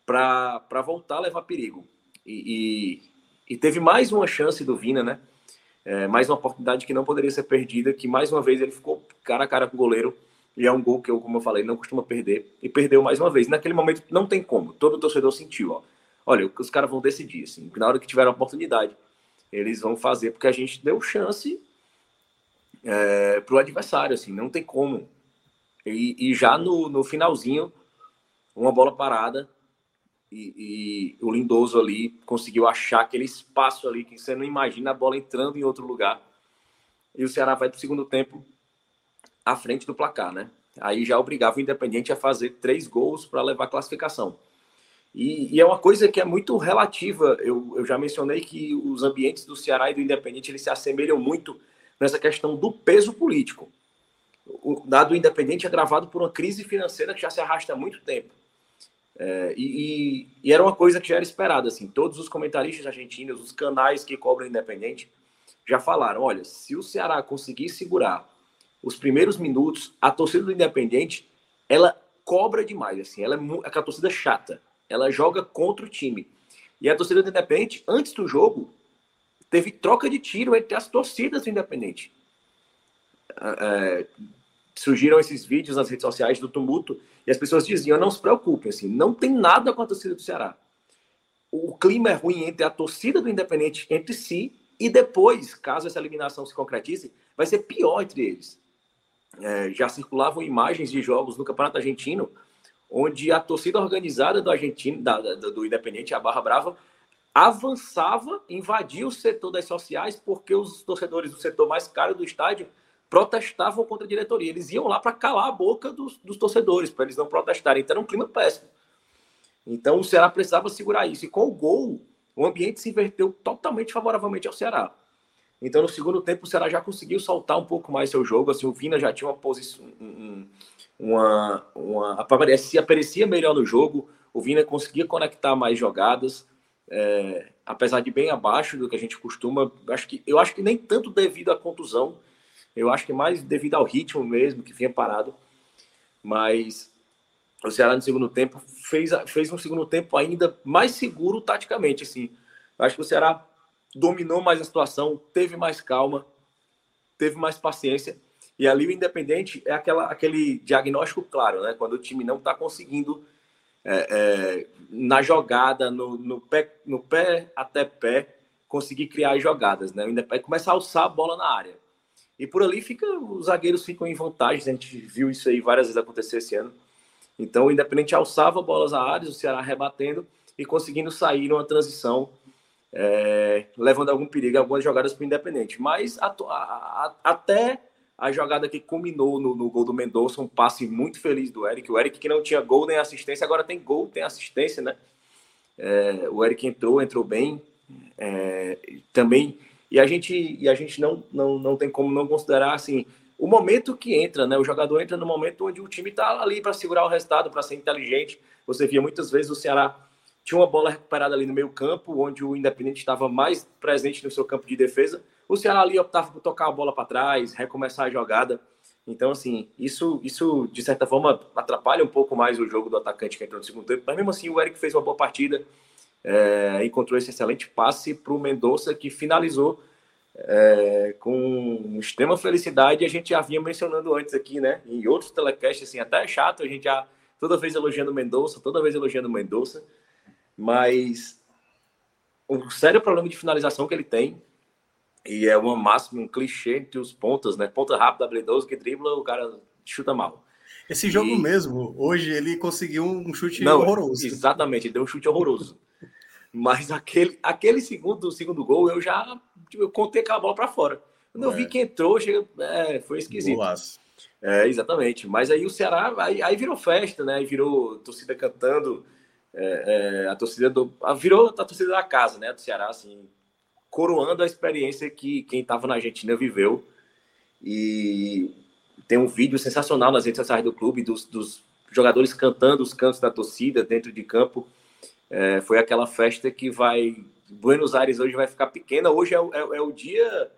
para voltar a levar perigo. E, e, e, teve mais uma chance do Vina, né? É, mais uma oportunidade que não poderia ser perdida, que mais uma vez ele ficou cara a cara com o goleiro. E é um gol que eu, como eu falei, não costuma perder. E perdeu mais uma vez. Naquele momento não tem como. Todo torcedor sentiu, ó. Olha, os caras vão decidir, assim. Na hora que tiver a oportunidade, eles vão fazer, porque a gente deu chance é, para o adversário, assim. Não tem como. E, e já no, no finalzinho, uma bola parada, e, e, o Lindoso ali conseguiu achar aquele espaço ali que você não imagina a bola entrando em outro lugar. E o Ceará vai para segundo tempo à frente do placar, né? Aí já obrigava o Independente a fazer três gols para levar a classificação. E, e, é uma coisa que é muito relativa. Eu, eu já mencionei que os ambientes do Ceará e do Independente eles se assemelham muito nessa questão do peso político. O dado Independente é gravado por uma crise financeira que já se arrasta há muito tempo. É, e, e, era uma coisa que já era esperada, assim, todos os comentaristas argentinos, os canais que cobram independente, já falaram, olha, se o Ceará conseguir segurar os primeiros minutos, a torcida do Independente, ela cobra demais, assim, ela é aquela torcida chata, ela joga contra o time. E a torcida do Independente, antes do jogo, teve troca de tiro entre as torcidas do Independente. É, surgiram esses vídeos nas redes sociais do tumulto e as pessoas diziam: não se preocupem, assim, não tem nada com a torcida do Ceará. O clima é ruim entre a torcida do Independente entre si e depois, caso essa eliminação se concretize, vai ser pior entre eles. É, já circulavam imagens de jogos no Campeonato Argentino onde a torcida organizada do Argentino, da, da, do Independente, a Barra Brava, avançava, invadia o setor das sociais, porque os torcedores do setor mais caro do estádio protestavam contra a diretoria. Eles iam lá para calar a boca dos, dos torcedores, para eles não protestarem. Então era um clima péssimo. Então o Ceará precisava segurar isso. E com o gol, o ambiente se inverteu totalmente favoravelmente ao Ceará. Então no segundo tempo o Ceará já conseguiu soltar um pouco mais seu jogo. Assim, o Vina já tinha uma posição, uma, uma aparecia, aparecia melhor no jogo. O Vina conseguia conectar mais jogadas. É, apesar de bem abaixo do que a gente costuma, acho que eu acho que nem tanto devido à contusão, eu acho que mais devido ao ritmo mesmo, que vinha parado. Mas o Ceará no segundo tempo fez, fez um segundo tempo ainda mais seguro taticamente. Assim. Eu acho que o Ceará dominou mais a situação, teve mais calma, teve mais paciência. E ali o Independente é aquela, aquele diagnóstico claro, né? Quando o time não está conseguindo é, é, na jogada, no, no, pé, no pé até pé, conseguir criar jogadas, né? O Independente começa a alçar a bola na área. E por ali fica, os zagueiros ficam em vantagem. A gente viu isso aí várias vezes acontecer esse ano. Então, o Independente alçava bolas à área, o Ceará rebatendo e conseguindo sair numa transição, é, levando algum perigo, algumas jogadas para o Independente. Mas a, a, a, até a jogada que culminou no, no, gol do Mendonça, um passe muito feliz do Eric. O Eric que não tinha gol nem assistência, agora tem gol, tem assistência, né? É, o Eric entrou, entrou bem. É, também e a gente, e a gente não, não, não tem como não considerar assim o momento que entra, né? O jogador entra no momento onde o time está ali para segurar o resultado, para ser inteligente. Você via muitas vezes o Ceará tinha uma bola recuperada ali no meio campo, onde o Independente estava mais presente no seu campo de defesa. O Ceará ali optava por tocar a bola para trás, recomeçar a jogada. Então, assim, isso, isso de certa forma atrapalha um pouco mais o jogo do atacante que entrou no segundo tempo. Mas mesmo assim, o Eric fez uma boa partida é, encontrou esse excelente passe para o Mendonça, que finalizou é, com extrema felicidade. A gente já vinha mencionando antes aqui, né? Em outros telecasts, assim, até é chato, a gente já toda vez elogiando Mendonça, toda vez elogiando Mendonça, mas o sério problema de finalização que ele tem, e é uma máxima, um clichê entre os pontas, né? Ponta rápida, habilidoso, que dribla, o cara chuta mal. Esse jogo e... mesmo, hoje ele conseguiu um chute Não, horroroso. Exatamente, deu um chute horroroso. Mas aquele, aquele segundo, segundo gol, eu já tipo, eu contei aquela bola para fora. Quando é. eu vi é. que entrou, chega, é, foi esquisito. Golaço. É, exatamente. Mas aí o Ceará, aí, aí virou festa, né? Aí virou torcida cantando, é, é, a torcida do. Virou a torcida da casa, né? Do Ceará, assim, coroando a experiência que quem estava na Argentina viveu. E tem um vídeo sensacional nas redes sociais do clube, dos, dos jogadores cantando os cantos da torcida dentro de campo. É, foi aquela festa que vai. Buenos Aires hoje vai ficar pequena. Hoje é, é, é o dia.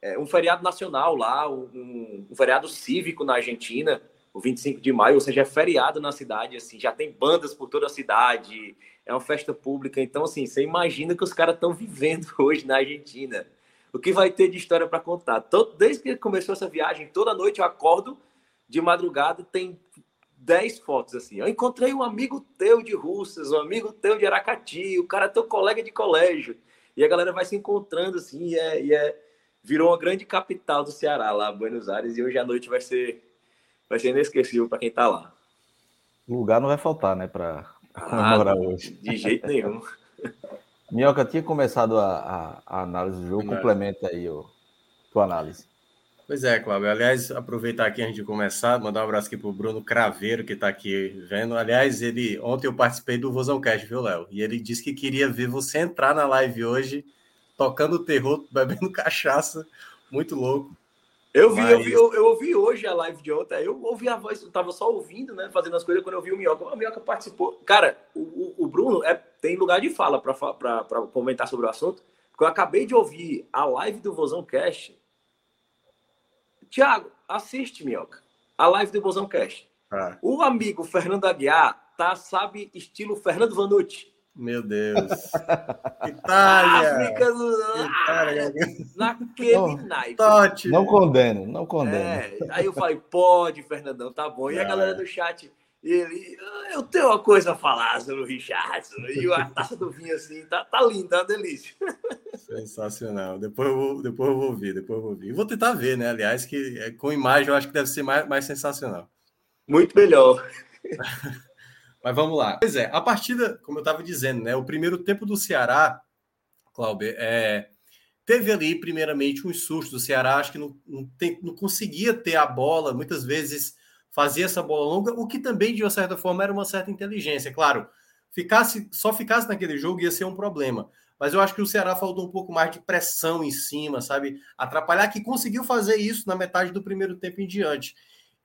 É um feriado nacional lá, um, um, feriado cívico na Argentina. o 25 de maio, ou seja, é feriado na cidade, assim, já tem bandas por toda a cidade, é uma festa pública, então assim, você imagina que os caras estão vivendo hoje na Argentina. O que vai ter de história para contar? Todo, desde que começou essa viagem, toda noite eu acordo de madrugada, tem 10 fotos assim. Eu encontrei um amigo teu de Russas, um amigo teu de Aracati, o cara é teu colega de colégio. E a galera vai se encontrando assim, e é, e é virou uma grande capital do Ceará lá, Buenos Aires, e hoje à noite vai ser vai ser inesquecível para quem está lá. Lugar não vai faltar, né, para ah, hoje. De jeito nenhum. Minhoca tinha começado a, a, a, análise do jogo, complementa aí a tua análise. Pois é, Cláudio. Aliás, aproveitar aqui antes de começar, mandar um abraço aqui para o Bruno Craveiro, que está aqui vendo. Aliás, ele ontem eu participei do Vozão Cast, viu, Léo? E ele disse que queria ver você entrar na live hoje, tocando terror, bebendo cachaça, muito louco. Eu vi, Mas... eu vi, eu, eu, ouvi hoje a live de ontem. Eu ouvi a voz, eu tava só ouvindo, né? Fazendo as coisas quando eu vi o Minhoca. O Minhoca participou. Cara, o, o Bruno é, tem lugar de fala para comentar sobre o assunto. Porque eu acabei de ouvir a live do Vozão Cash. Tiago, assiste, Minhoca. A live do Vozão Cash. Ah. O amigo Fernando Aguiar tá, sabe, estilo Fernando Vanucci. Meu Deus. Itália. África do... Itália. Naquele naipe. Tote. Não condeno, não condeno. É, aí eu falei, pode, Fernandão, tá bom. E a galera do chat, ele, eu tenho uma coisa a falar sobre o Richardson. E a taça do vinho assim, tá, tá lindo, tá uma delícia. Sensacional. Depois eu, vou, depois eu vou ouvir, depois eu vou ouvir. E vou tentar ver, né? Aliás, que é, com imagem eu acho que deve ser mais, mais sensacional. Muito melhor. Mas vamos lá. Pois é, a partida, como eu estava dizendo, né? O primeiro tempo do Ceará, Cláudio, é, teve ali, primeiramente, um susto do Ceará. Acho que não, não, tem, não conseguia ter a bola, muitas vezes fazia essa bola longa, o que também, de uma certa forma, era uma certa inteligência. Claro, ficasse só ficasse naquele jogo ia ser um problema. Mas eu acho que o Ceará faltou um pouco mais de pressão em cima, sabe? Atrapalhar, que conseguiu fazer isso na metade do primeiro tempo em diante.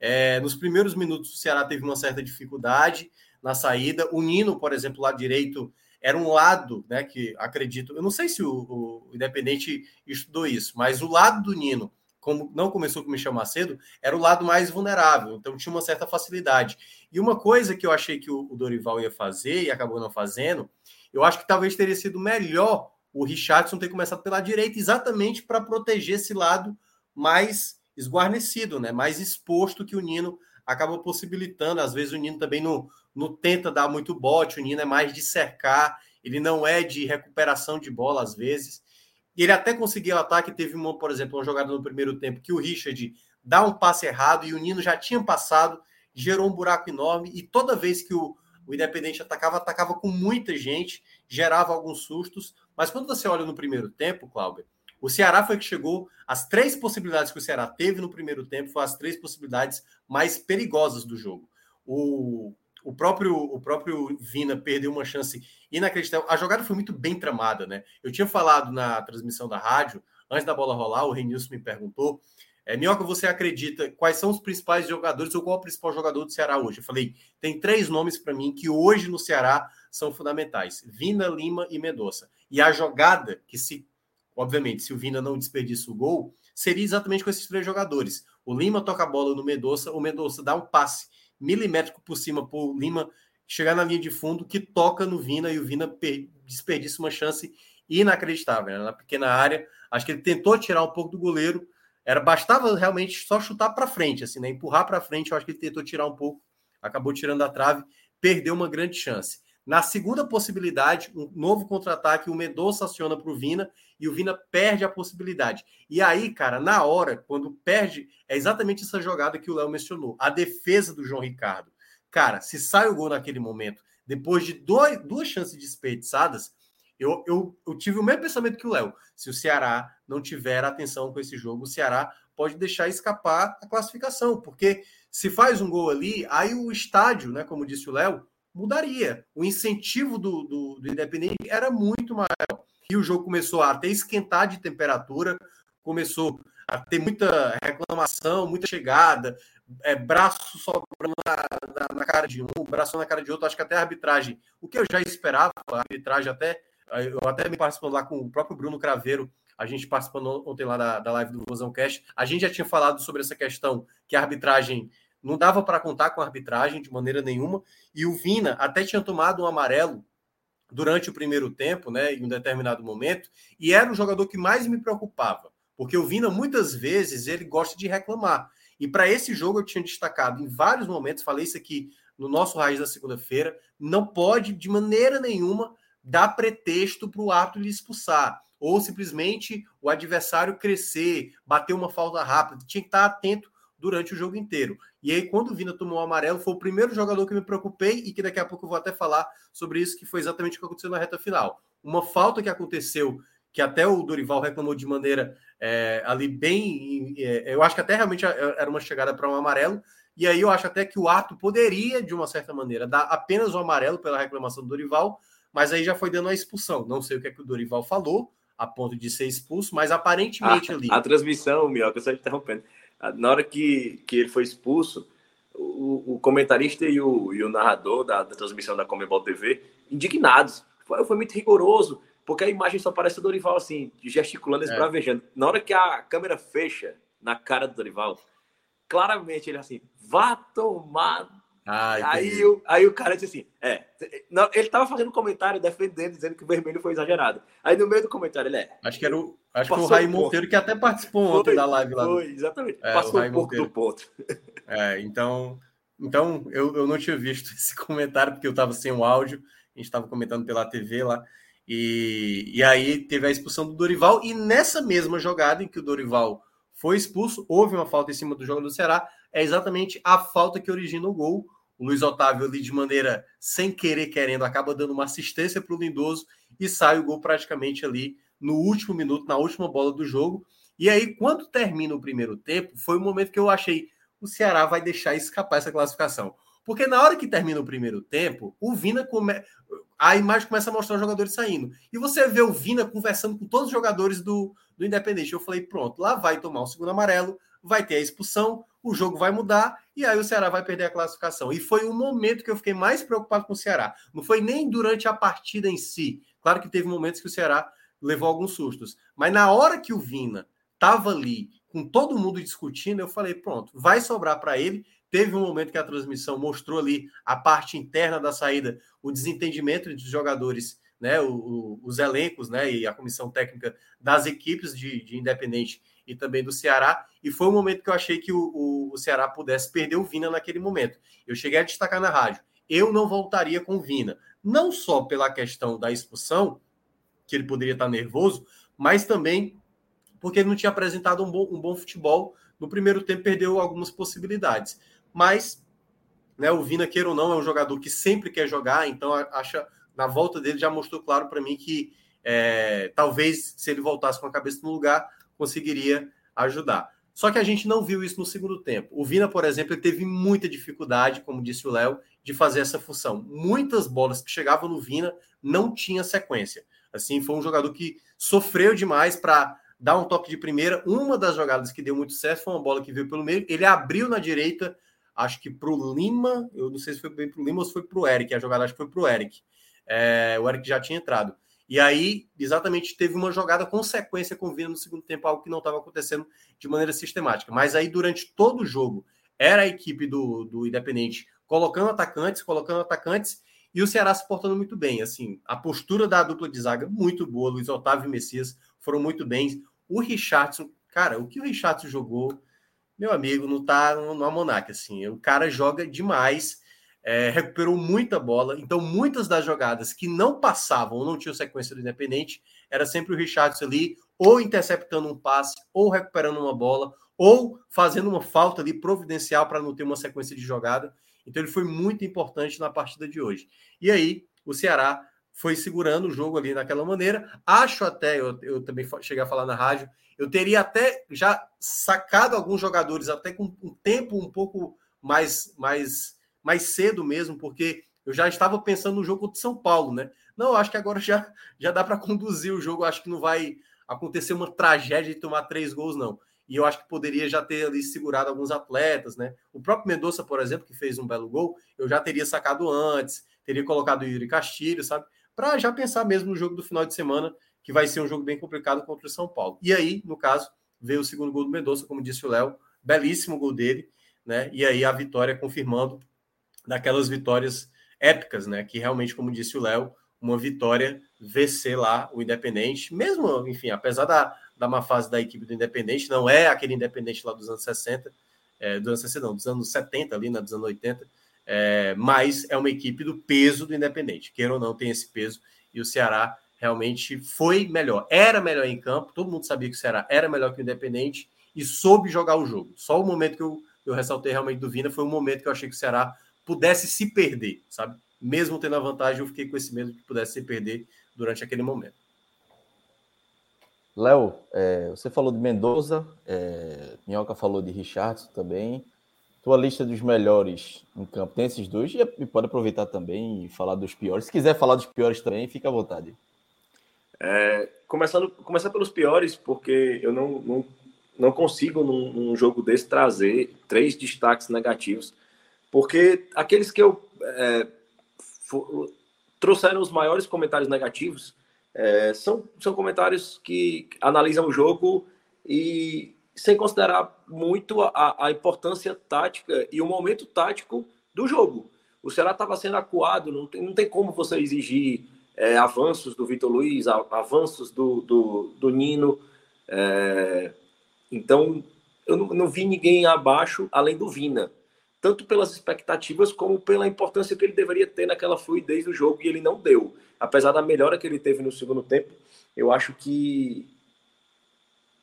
É, nos primeiros minutos, o Ceará teve uma certa dificuldade na saída. O Nino, por exemplo, lá direito, era um lado, né, que acredito, eu não sei se o, o Independente estudou isso, mas o lado do Nino, como não começou com o Michel Macedo, era o lado mais vulnerável, então tinha uma certa facilidade. E uma coisa que eu achei que o, o Dorival ia fazer e acabou não fazendo, eu acho que talvez teria sido melhor o Richardson ter começado pela direita, exatamente para proteger esse lado mais esguarnecido, né? mais exposto que o Nino acaba possibilitando. Às vezes o Nino também não, não tenta dar muito bote, o Nino é mais de cercar, ele não é de recuperação de bola às vezes. Ele até conseguiu o ataque, teve uma, por exemplo, uma jogada no primeiro tempo que o Richard dá um passe errado e o Nino já tinha passado, gerou um buraco enorme e toda vez que o, o Independente atacava, atacava com muita gente, gerava alguns sustos. Mas quando você olha no primeiro tempo, Cláudio, o Ceará foi que chegou. As três possibilidades que o Ceará teve no primeiro tempo foram as três possibilidades mais perigosas do jogo. O, o próprio, o próprio Vina perdeu uma chance inacreditável. A jogada foi muito bem tramada, né? Eu tinha falado na transmissão da rádio, antes da bola rolar, o Renilson me perguntou. É, Minhoca, você acredita quais são os principais jogadores ou qual é o principal jogador do Ceará hoje? Eu falei, tem três nomes para mim que hoje no Ceará são fundamentais: Vina, Lima e Medoça. E a jogada que se obviamente, se o Vina não desperdiça o gol, seria exatamente com esses três jogadores. O Lima toca a bola no Medoça, o Medoça dá um passe milimétrico por cima para o Lima chegar na linha de fundo, que toca no Vina e o Vina desperdiça uma chance inacreditável né? na pequena área. Acho que ele tentou tirar um pouco do goleiro, era bastava realmente só chutar para frente, assim, né? empurrar para frente. Eu acho que ele tentou tirar um pouco, acabou tirando a trave, perdeu uma grande chance. Na segunda possibilidade, um novo contra-ataque, o Medoça aciona para o Vina e o Vina perde a possibilidade. E aí, cara, na hora, quando perde, é exatamente essa jogada que o Léo mencionou, a defesa do João Ricardo. Cara, se sai o gol naquele momento, depois de dois, duas chances desperdiçadas, eu, eu, eu tive o mesmo pensamento que o Léo. Se o Ceará não tiver atenção com esse jogo, o Ceará pode deixar escapar a classificação, porque se faz um gol ali, aí o estádio, né, como disse o Léo, mudaria. O incentivo do, do, do Independente era muito maior. E o jogo começou a até esquentar de temperatura, começou a ter muita reclamação, muita chegada, é, braço sobrando na, na, na, cara de um, braço na cara de outro. Acho que até a arbitragem, o que eu já esperava, a arbitragem até, eu até me participando lá com o próprio Bruno Craveiro, a gente participando ontem lá da, da live do Vozão Cast, a gente já tinha falado sobre essa questão que a arbitragem não dava para contar com a arbitragem de maneira nenhuma. E o Vina até tinha tomado um amarelo durante o primeiro tempo, né, em um determinado momento, e era o jogador que mais me preocupava, porque o Vina muitas vezes ele gosta de reclamar. E para esse jogo eu tinha destacado em vários momentos, falei isso aqui no nosso Raiz da segunda-feira, não pode de maneira nenhuma dar pretexto para o árbitro lhe expulsar, ou simplesmente o adversário crescer, bater uma falta rápida, tinha que estar atento durante o jogo inteiro. E aí, quando o Vina tomou o amarelo, foi o primeiro jogador que me preocupei e que daqui a pouco eu vou até falar sobre isso, que foi exatamente o que aconteceu na reta final. Uma falta que aconteceu, que até o Dorival reclamou de maneira é, ali bem. É, eu acho que até realmente era uma chegada para um amarelo. E aí eu acho até que o ato poderia, de uma certa maneira, dar apenas o amarelo pela reclamação do Dorival, mas aí já foi dando a expulsão. Não sei o que é que o Dorival falou, a ponto de ser expulso, mas aparentemente a, ali. A transmissão, Mioca, só interrompendo na hora que, que ele foi expulso, o, o comentarista e o, e o narrador da, da, transmissão da Comebol TV, indignados. Foi, foi, muito rigoroso, porque a imagem só parece o Dorival assim, gesticulando, esbravejando. É. Na hora que a câmera fecha na cara do Dorival, claramente ele assim, vá tomar ah, aí, o, aí o cara disse assim: é. Não, ele tava fazendo um comentário defendendo, dizendo que o vermelho foi exagerado. Aí no meio do comentário ele é. Acho que era o, acho que o Raí Monteiro que até participou foi, ontem da live lá. Foi, exatamente. É, Passou um pouco do ponto. É, então. Então, eu, eu não tinha visto esse comentário, porque eu estava sem o áudio, a gente estava comentando pela TV lá. E, e aí teve a expulsão do Dorival, e nessa mesma jogada em que o Dorival foi expulso, houve uma falta em cima do jogo do Ceará, é exatamente a falta que origina o gol. O Luiz Otávio ali de maneira sem querer querendo acaba dando uma assistência para o Lindoso e sai o gol praticamente ali no último minuto, na última bola do jogo. E aí, quando termina o primeiro tempo, foi o momento que eu achei o Ceará vai deixar escapar essa classificação. Porque na hora que termina o primeiro tempo, o Vina come... a imagem começa a mostrar os jogadores saindo. E você vê o Vina conversando com todos os jogadores do, do Independente. Eu falei, pronto, lá vai tomar o segundo amarelo, vai ter a expulsão, o jogo vai mudar e aí o Ceará vai perder a classificação. E foi o momento que eu fiquei mais preocupado com o Ceará. Não foi nem durante a partida em si. Claro que teve momentos que o Ceará levou alguns sustos, mas na hora que o Vina estava ali com todo mundo discutindo, eu falei, pronto, vai sobrar para ele. Teve um momento que a transmissão mostrou ali a parte interna da saída, o desentendimento entre os jogadores, né, o, o, os elencos, né, e a comissão técnica das equipes de, de Independente e também do Ceará. E foi o momento que eu achei que o, o, o, Ceará pudesse perder o Vina naquele momento. Eu cheguei a destacar na rádio. Eu não voltaria com o Vina. Não só pela questão da expulsão, que ele poderia estar nervoso, mas também porque ele não tinha apresentado um bom, um bom futebol. No primeiro tempo, perdeu algumas possibilidades. Mas né, o Vina, queira ou não, é um jogador que sempre quer jogar, então acha na volta dele já mostrou claro para mim que é, talvez se ele voltasse com a cabeça no lugar, conseguiria ajudar. Só que a gente não viu isso no segundo tempo. O Vina, por exemplo, teve muita dificuldade, como disse o Léo, de fazer essa função. Muitas bolas que chegavam no Vina não tinha sequência. Assim, foi um jogador que sofreu demais para dar um toque de primeira. Uma das jogadas que deu muito certo foi uma bola que veio pelo meio. Ele abriu na direita, acho que para o Lima. Eu não sei se foi bem para o Lima ou se foi para o Eric. A jogada acho que foi para o Eric. É, o Eric já tinha entrado. E aí, exatamente, teve uma jogada consequência com o Vina no segundo tempo, algo que não estava acontecendo de maneira sistemática. Mas aí, durante todo o jogo, era a equipe do, do Independente colocando atacantes, colocando atacantes, e o Ceará se portando muito bem. Assim, a postura da dupla de zaga, muito boa. Luiz Otávio e Messias foram muito bem. O Richardson, cara, o que o Richardson jogou, meu amigo, não tá no, no assim. O cara joga demais é, recuperou muita bola, então muitas das jogadas que não passavam ou não tinham sequência do Independente, era sempre o Richardson ali, ou interceptando um passe, ou recuperando uma bola, ou fazendo uma falta ali providencial para não ter uma sequência de jogada. Então ele foi muito importante na partida de hoje. E aí o Ceará foi segurando o jogo ali naquela maneira. Acho até, eu, eu também cheguei a falar na rádio, eu teria até já sacado alguns jogadores até com um tempo um pouco mais mais mais cedo mesmo, porque eu já estava pensando no jogo de São Paulo, né? Não, acho que agora já, já dá para conduzir o jogo, acho que não vai acontecer uma tragédia de tomar três gols, não. E eu acho que poderia já ter ali segurado alguns atletas, né? O próprio Mendonça, por exemplo, que fez um belo gol, eu já teria sacado antes, teria colocado o Yuri Castilho, sabe? Para já pensar mesmo no jogo do final de semana, que vai ser um jogo bem complicado contra o São Paulo. E aí, no caso, veio o segundo gol do Mendonça, como disse o Léo, belíssimo gol dele né? E aí a vitória confirmando daquelas vitórias épicas, né? Que realmente, como disse o Léo, uma vitória vencer lá o Independente, mesmo, enfim, apesar da, da má fase da equipe do Independente, não é aquele Independente lá dos anos 60, é, dos anos 60, não, dos anos 70 ali, né, dos anos 80, é, mas é uma equipe do peso do Independente, queira ou não, tem esse peso, e o Ceará realmente foi melhor, era melhor em campo, todo mundo sabia que o Ceará era melhor que o Independente, e soube jogar o jogo. Só o momento que eu, eu ressaltei realmente do Vina foi um momento que eu achei que o Ceará pudesse se perder, sabe? Mesmo tendo a vantagem, eu fiquei com esse medo de que pudesse se perder durante aquele momento. Léo, é, você falou de Mendoza, é, Minhoca falou de Richardson também. Tua lista dos melhores em campo tem esses dois e pode aproveitar também e falar dos piores. Se quiser falar dos piores também, fica à vontade. É, começando, começar pelos piores, porque eu não, não, não consigo num, num, jogo desse trazer três destaques negativos, porque aqueles que eu é, trouxeram os maiores comentários negativos é, são, são comentários que analisam o jogo e sem considerar muito a, a importância tática e o momento tático do jogo. O Ceará estava sendo acuado, não tem, não tem como você exigir é, avanços do Vitor Luiz, avanços do, do, do Nino. É, então, eu não, não, vi ninguém abaixo além do Vina, tanto pelas expectativas como pela importância que ele deveria ter naquela fluidez do jogo e ele não deu. Apesar da melhora que ele teve no segundo tempo, eu acho que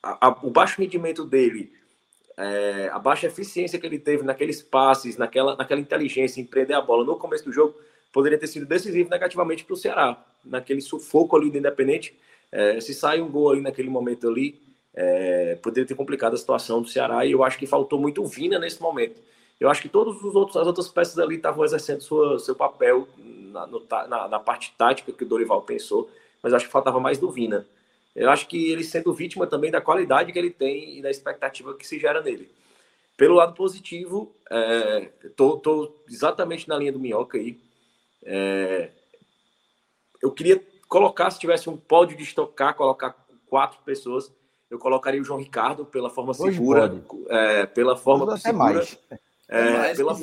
a, a, o baixo rendimento dele, é, a baixa eficiência que ele teve naqueles passes, naquela, naquela inteligência em prender a bola no começo do jogo, poderia ter sido decisivo negativamente para o Ceará. Naquele sufoco ali do Independente, é, se sai um gol ali naquele momento ali, é, poderia ter complicado a situação do Ceará e eu acho que faltou muito Vina nesse momento. Eu acho que todos os outros, as outras peças ali estavam exercendo sua, seu papel na, no, na, na, parte tática que o Dorival pensou, mas acho que faltava mais do Vina. Eu acho que ele sendo vítima também da qualidade que ele tem e da expectativa que se gera nele. Pelo lado positivo, é, tô, tô exatamente na linha do Minhoca aí. É, eu queria colocar, se tivesse um pódio de estocar, colocar quatro pessoas, eu colocaria o João Ricardo pela forma Hoje segura, é, pela forma segura, mais. É, pela,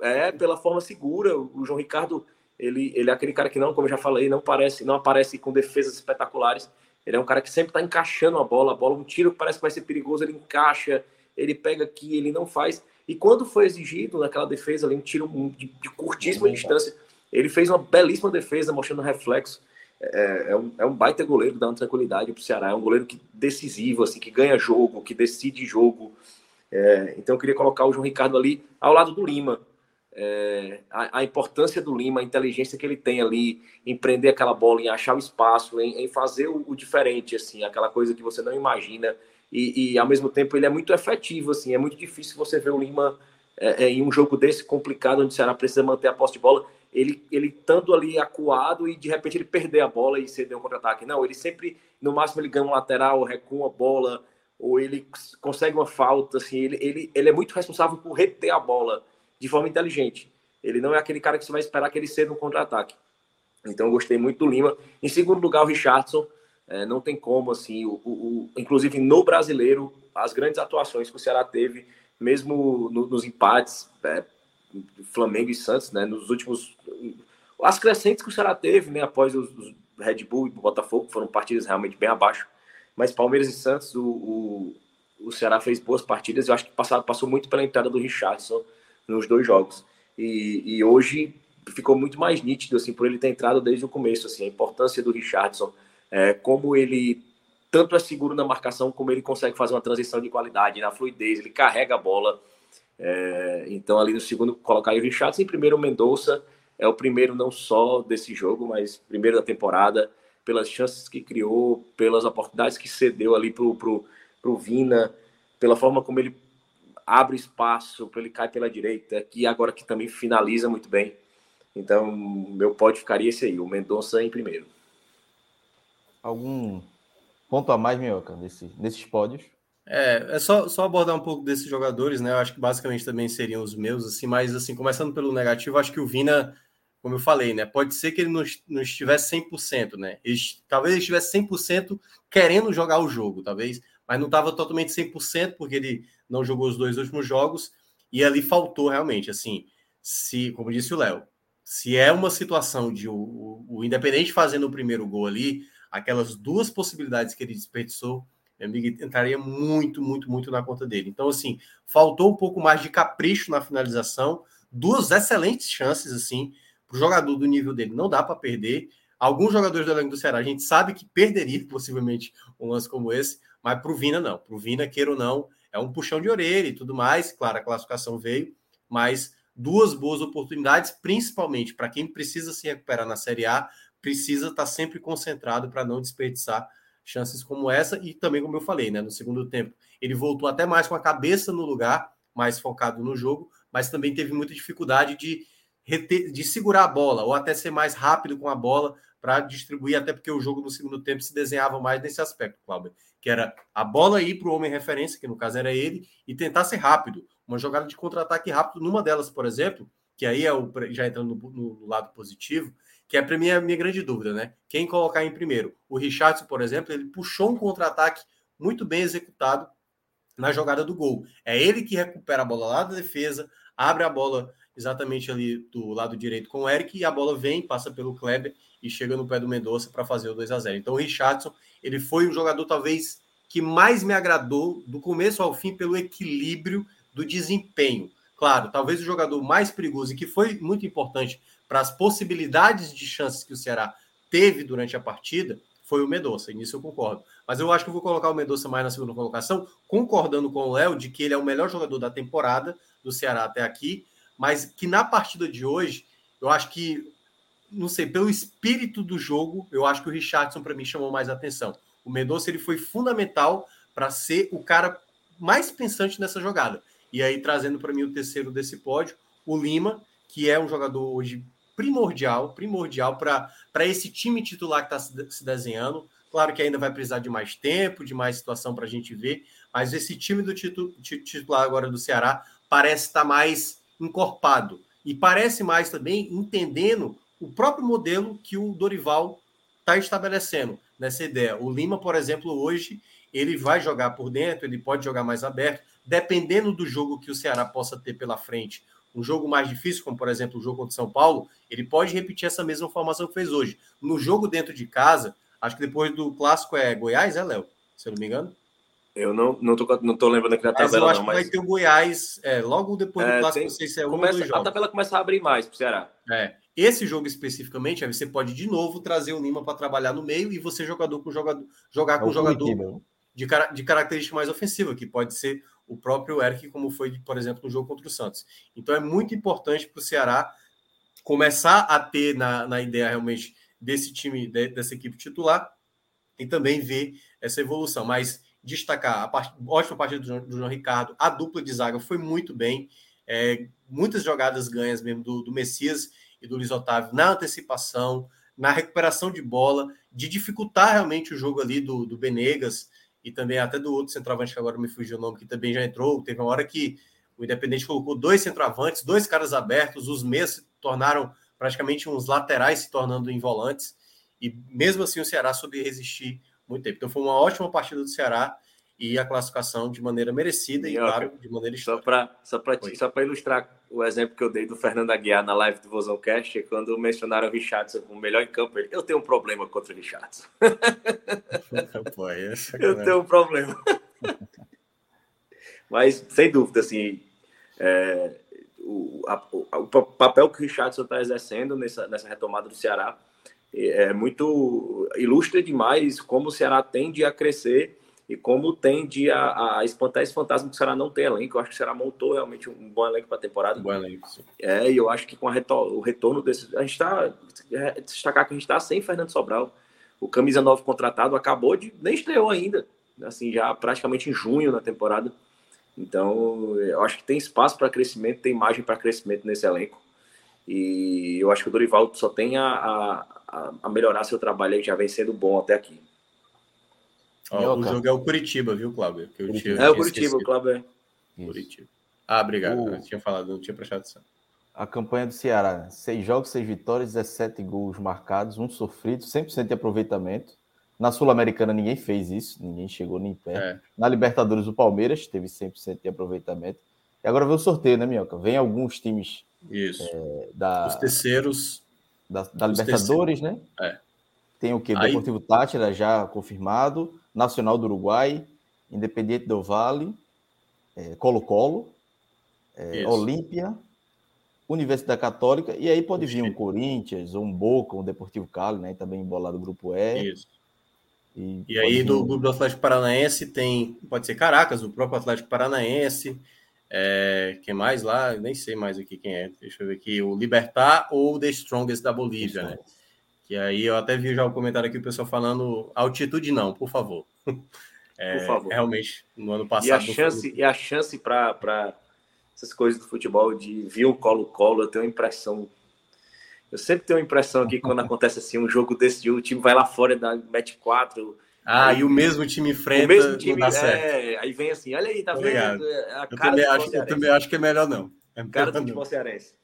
é, pela forma segura. O João Ricardo, ele, ele é aquele cara que não, como eu já falei, não parece, não aparece com defesas espetaculares. Ele é um cara que sempre está encaixando a bola, a bola, um tiro que parece que vai ser perigoso, ele encaixa, ele pega aqui, ele não faz. E quando foi exigido naquela defesa ali, um tiro de, de curtíssima distância, ele fez uma belíssima defesa, mostrando reflexo. É, é, um, é um baita goleiro, dá uma tranquilidade para o Ceará. É um goleiro que decisivo, assim, que ganha jogo, que decide jogo. É, então eu queria colocar o João Ricardo ali ao lado do Lima. É, a, a, importância do Lima, a inteligência que ele tem ali em prender aquela bola, em achar o espaço, em, em fazer o, o, diferente, assim, aquela coisa que você não imagina. E, e, ao mesmo tempo ele é muito efetivo, assim, é muito difícil você ver o Lima é, é, em um jogo desse complicado, onde o Ceará precisa manter a posse de bola ele, ele estando ali acuado e de repente ele perder a bola e ceder um contra-ataque. Não, ele sempre, no máximo, ele ganha um lateral, recua a bola, ou ele consegue uma falta. Assim, ele, ele, ele é muito responsável por reter a bola de forma inteligente. Ele não é aquele cara que você vai esperar que ele ceda um contra-ataque. Então eu gostei muito do Lima. Em segundo lugar, o Richardson. É, não tem como, assim, o, o, inclusive no brasileiro, as grandes atuações que o Ceará teve, mesmo no, nos empates, é, Flamengo e Santos, né? Nos últimos. As crescentes que o Ceará teve, né? Após os, os Red Bull e Botafogo, foram partidas realmente bem abaixo. Mas Palmeiras e Santos, o, o, o Ceará fez boas partidas. Eu acho que passado, passou muito pela entrada do Richardson nos dois jogos. E, e hoje ficou muito mais nítido, assim, por ele ter entrado desde o começo, assim, a importância do Richardson, é, como ele tanto é seguro na marcação, como ele consegue fazer uma transição de qualidade, na fluidez, ele carrega a bola, é, então, ali no segundo, colocar o Richardson. Em primeiro, o Mendonça. É o primeiro não só desse jogo, mas primeiro da temporada, pelas chances que criou, pelas oportunidades que cedeu ali pro, pro, pro Vina, pela forma como ele abre espaço, ele cai pela direita, que agora que também finaliza muito bem. Então, meu pódio ficaria esse aí, o Mendonça em primeiro. Algum ponto a mais, Minhoca, nesse, nesses pódios? É, é só, só abordar um pouco desses jogadores, né? Eu acho que basicamente também seriam os meus, assim, mas assim, começando pelo negativo, acho que o Vina, como eu falei, né? Pode ser que ele não, não estivesse 100%, né? Ele, talvez ele estivesse 100% querendo jogar o jogo, talvez, mas não estava totalmente 100% porque ele não jogou os dois últimos jogos. E ali faltou realmente, assim, se, como disse o Léo, se é uma situação de o, o Independente fazendo o primeiro gol ali, aquelas duas possibilidades que ele desperdiçou, meu amigo, entraria muito, muito, muito na conta dele. Então, assim, faltou um pouco mais de capricho na finalização, duas excelentes chances, assim, o jogador do nível dele. Não dá para perder. Alguns jogadores do elenco do Ceará, a gente sabe que perderia possivelmente um lance como esse, mas para o Vina, não. Para o Vina, queira ou não, é um puxão de orelha e tudo mais. Claro, a classificação veio, mas duas boas oportunidades, principalmente para quem precisa se recuperar na Série A, precisa estar tá sempre concentrado para não desperdiçar chances como essa. E também, como eu falei, né, no segundo tempo, ele voltou até mais com a cabeça no lugar, mais focado no jogo, mas também teve muita dificuldade de, de segurar a bola, ou até ser mais rápido com a bola para distribuir, até porque o jogo no segundo tempo se desenhava mais nesse aspecto, Cláudio, que era a bola ir para o homem referência, que no caso era ele, e tentar ser rápido. Uma jogada de contra-ataque rápido, numa delas, por exemplo, que aí é o já entrando no, no lado positivo, que é para mim a minha grande dúvida, né? Quem colocar em primeiro? O Richardson, por exemplo, ele puxou um contra-ataque muito bem executado na jogada do gol. É ele que recupera a bola lá da defesa, abre a bola exatamente ali do lado direito com o Eric e a bola vem, passa pelo Kleber e chega no pé do Mendonça para fazer o 2 a 0. Então o Richardson, ele foi o jogador talvez que mais me agradou do começo ao fim pelo equilíbrio do desempenho. Claro, talvez o jogador mais perigoso e que foi muito importante para as possibilidades de chances que o Ceará teve durante a partida foi o Mendonça, e nisso eu concordo. Mas eu acho que eu vou colocar o Mendonça mais na segunda colocação, concordando com o Léo de que ele é o melhor jogador da temporada do Ceará até aqui, mas que na partida de hoje, eu acho que, não sei, pelo espírito do jogo, eu acho que o Richardson para mim chamou mais atenção. O Mendonça ele foi fundamental para ser o cara mais pensante nessa jogada. E aí trazendo para mim o terceiro desse pódio, o Lima, que é um jogador hoje primordial, primordial para esse time titular que está se desenhando. Claro que ainda vai precisar de mais tempo, de mais situação para a gente ver, mas esse time do titular agora do Ceará parece estar tá mais encorpado e parece mais também entendendo o próprio modelo que o Dorival está estabelecendo nessa ideia. O Lima, por exemplo, hoje ele vai jogar por dentro, ele pode jogar mais aberto, dependendo do jogo que o Ceará possa ter pela frente um jogo mais difícil, como por exemplo o jogo contra o São Paulo, ele pode repetir essa mesma formação que fez hoje. No jogo dentro de casa, acho que depois do clássico é Goiás, é Léo? Se eu não me engano. Eu não, não, tô, não tô lembrando aqui na mas tabela, eu acho não, que mas... vai ter o Goiás é, logo depois do é, clássico, tem, não sei se é um começa, A tabela começa a abrir mais pro Ceará. É. Esse jogo especificamente, aí você pode de novo trazer o Lima para trabalhar no meio e você jogador com jogador, jogar é com é jogador de, de característica mais ofensiva, que pode ser o próprio Eric, como foi, por exemplo, no jogo contra o Santos. Então é muito importante para o Ceará começar a ter na, na ideia realmente desse time, de, dessa equipe titular, e também ver essa evolução. Mas destacar a part... ótima partida do João, do João, Ricardo, a dupla de zaga foi muito bem, é, muitas jogadas ganhas mesmo do, do Messias e do Luiz Otávio na antecipação, na recuperação de bola, de dificultar realmente o jogo ali do, do Benegas, e também até do outro centroavante que agora me fugiu o nome, que também já entrou. Teve uma hora que o Independente colocou dois centroavantes, dois caras abertos, os meias se tornaram praticamente uns laterais se tornando em volantes, e mesmo assim o Ceará soube resistir muito tempo. Então foi uma ótima partida do Ceará e a classificação de maneira merecida e, e claro, de maneira histórica. Só para só para ilustrar o exemplo que eu dei do Fernando Aguiar na live do Vozão Cast, quando mencionaram o Richardson como melhor em campo, ele, eu tenho um problema contra o Richardson. Pô, é eu tenho um problema. Mas, sem dúvida, assim, é, o, a, o, o, papel que o Richardson está exercendo nessa, nessa retomada do Ceará é muito ilustra demais como o Ceará tende a crescer e como tende a, a espantar esse fantasma que o Ceará não tem elenco. Eu acho que o Ceará montou realmente um bom elenco para a temporada. Um bom elenco, sim. É, e eu acho que com retor o retorno desse. A gente está. É, destacar que a gente está sem Fernando Sobral. O camisa 9 contratado acabou de. nem estreou ainda. Assim, já praticamente em junho na temporada. Então, eu acho que tem espaço para crescimento, tem margem para crescimento nesse elenco. E eu acho que o Dorival só tem a, a, a melhorar seu trabalho aí, já vem sendo bom até aqui. Ó, o jogo é o Curitiba, viu, Cláudio? Que eu tinha, é o Curitiba, o Cláudio é. Curitiba. Ah, obrigado. O... Eu tinha falado, não tinha prestado atenção. A campanha do Ceará, seis jogos, seis vitórias, 17 gols marcados, um sofrido, 100% de aproveitamento. Na Sul-Americana ninguém fez isso, ninguém chegou nem perto. É. Na Libertadores o Palmeiras teve 100% de aproveitamento. E agora vem o sorteio, né, Minhoca? Vem alguns times Isso. é, da, Os terceiros. Da, da Libertadores, né? É. Tem o que? Aí- Deportivo Tátira já confirmado, Nacional do Uruguai, Independiente do Vale, é, Colo-Colo, é. Olímpia, Universidade Católica, e aí pode vir um. Corinthians, um Boca, um Deportivo Cali, né? Também embolado do grupo E. Isso. E, E aí vir do grupo do Atlético Paranaense tem, pode ser Caracas, o próprio Atlético Paranaense. É, quem mais lá? Nem sei mais aqui quem é. Deixa eu ver aqui. O Libertar ou The Strongest da Bolívia, né? Que aí eu até vi já o comentário aqui, o pessoal falando altitude não, por favor. É, Por favor. Realmente, no ano E passado. a não foi- chance, e a chance para essas coisas do futebol de vir o Colo-Colo, eu tenho a impressão. Eu sempre tenho a impressão que quando acontece assim, um jogo desse, o time vai lá fora, mete quatro. Ah, e o mesmo time enfrenta, o mesmo time, dá certo. é, aí vem assim, olha aí, tá Obrigado. vendo? É a Eu também, acho, eu também acho que é melhor não. É Cara do melhor futebol cearense.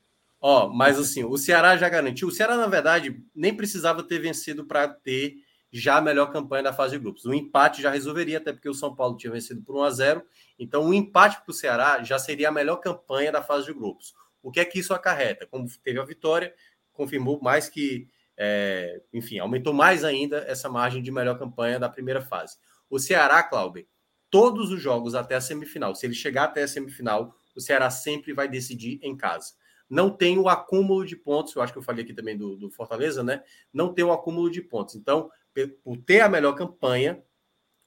Ó, mas assim, o Ceará já garantiu. O Ceará, na verdade, nem precisava ter vencido para ter já a melhor campanha da fase de grupos. O empate já resolveria, até porque o São Paulo tinha vencido por 1 a 0 Então, o empate para o Ceará já seria a melhor campanha da fase de grupos. O que é que isso acarreta? Como teve a vitória, confirmou mais que, é, enfim, aumentou mais ainda essa margem de melhor campanha da primeira fase. O Ceará, Cláudio, todos os jogos até a semifinal, se ele chegar até a semifinal, o Ceará sempre vai decidir em casa não tem o acúmulo de pontos. Eu acho que eu falei aqui também do, do Fortaleza, né? Não tem o acúmulo de pontos. Então, por ter a melhor campanha,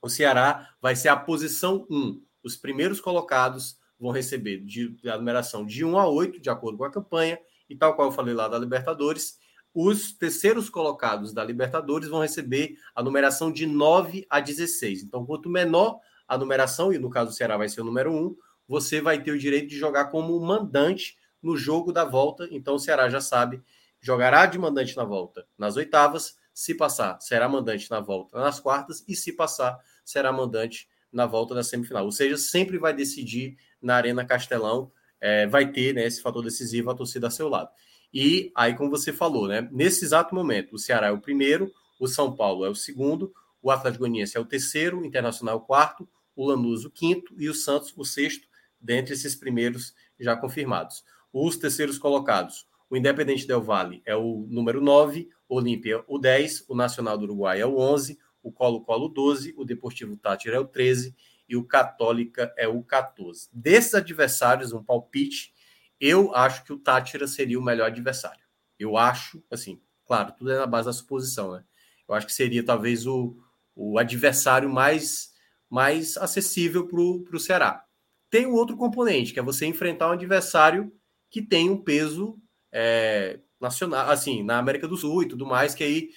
o Ceará vai ser a posição 1. Os primeiros colocados vão receber de, a numeração de 1 a 8, de acordo com a campanha, e tal qual eu falei lá da Libertadores. Os terceiros colocados da Libertadores vão receber a numeração de 9 a 16. Então, quanto menor a numeração, e no caso o Ceará vai ser o número 1, você vai ter o direito de jogar como mandante no jogo da volta. Então o Ceará já sabe, jogará de mandante na volta nas oitavas, se passar, será mandante na volta nas quartas e se passar, será mandante na volta da semifinal. Ou seja, sempre vai decidir na Arena Castelão, é, vai ter né, esse fator decisivo a torcida a seu lado. E aí, como você falou, né, nesse exato momento, o Ceará é o primeiro, o São Paulo é o segundo, o Atlético Goianiense é o terceiro, o Internacional é o quarto, o Lanús o quinto e o Santos o sexto, dentre esses primeiros já confirmados. Os terceiros colocados, o Independente Del Valle é o número 9, o Olímpia o 10, o Nacional do Uruguai é o 11, o Colo-Colo o 12, o Deportivo Tátira é o 13 e o Católica é o 14. Desses adversários, um palpite, eu acho que o Tátira seria o melhor adversário. Eu acho, assim, claro, tudo é na base da suposição, né? Eu acho que seria talvez o, o adversário mais, mais acessível para o Ceará. Tem um outro componente, que é você enfrentar um adversário que tem um peso é, nacional, assim, na América do Sul e tudo mais, que aí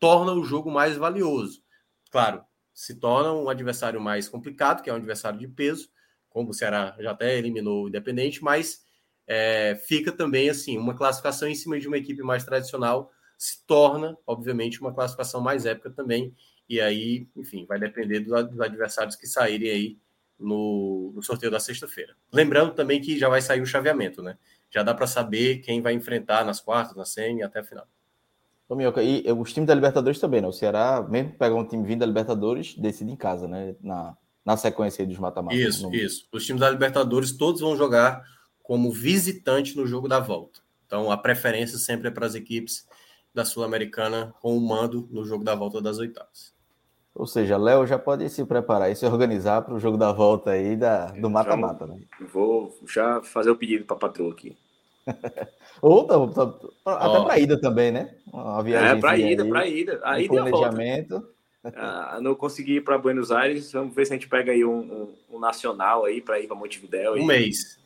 torna o jogo mais valioso. Claro, se torna um adversário mais complicado, que é um adversário de peso, como o Ceará já até eliminou o Independente, mas é, fica também assim, uma classificação em cima de uma equipe mais tradicional se torna, obviamente, uma classificação mais épica também. E aí, enfim, vai depender dos, adversários que saírem aí no, no sorteio da sexta-feira. Lembrando também que já vai sair o chaveamento, né? Já dá para saber quem vai enfrentar nas quartas, na semi até a final. Ô, Minhoca, e os times da Libertadores também, né? O Ceará, mesmo pegar um time vindo da Libertadores, decide em casa, né? Na, na sequência aí dos mata-matas. Isso, No- isso. Os times da Libertadores todos vão jogar como visitante no jogo da volta. Então a preferência sempre é para as equipes da Sul-Americana com o mando no jogo da volta das oitavas. Ou seja, Léo já pode se preparar e se organizar para o jogo da volta aí da, do mata-mata, né? Vou já fazer o pedido para a patroa aqui. Ou tá- tá- até para ida também, né? Uma viagem É, para ida, para ida. A ida e a volta. planejamento. Ah, não consegui ir para Buenos Aires. Vamos ver se a gente pega aí um, um- um nacional aí para ir para Montevidéu. Um e- mês.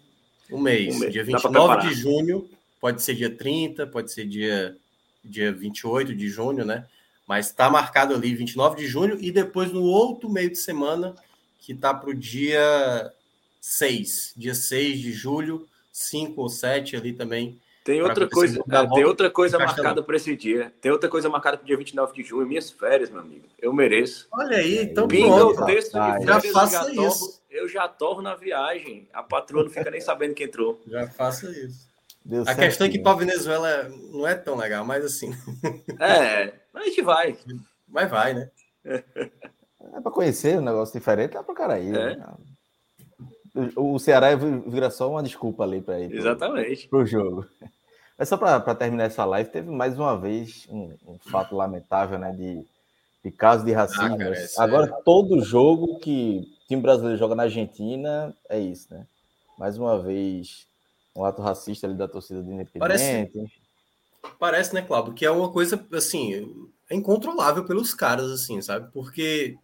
Um mês. Um mês. Dia Dá pra 29 preparar. de junho, pode ser dia 30, pode ser dia, dia 28 de junho, né? Mas está marcado ali 29 de junho e depois no outro meio de semana, que tá para o dia 6. Dia 6 de julho, 5 ou 7 ali também. Tem Pra outra coisa, é, tem outra coisa marcada para esse dia. Tem outra coisa marcada para o dia 29 de junho, minhas férias, meu amigo. Eu mereço. Olha aí, então Pinga Pinga pronto. o texto rapaz. Já faça isso. Eu já torno na viagem. A patroa não fica nem sabendo que entrou. Já faça isso. Deu A questão é que para Venezuela não é tão legal, mas assim, É, mas a gente vai. mas vai, né? É para conhecer um negócio diferente, dá para o cara ir. É. né? O Ceará vira só uma desculpa ali para ir. Exatamente. Para o jogo. Mas só para terminar essa live, teve mais uma vez um, um fato lamentável, né? De, de caso de racismo. Ah, cara, Agora, é... todo jogo que o time brasileiro joga na Argentina é isso, né? Mais uma vez, um ato racista ali da torcida do Independente. Parece, parece né, Cláudio, que é uma coisa, assim, é incontrolável pelos caras, assim, sabe? Porque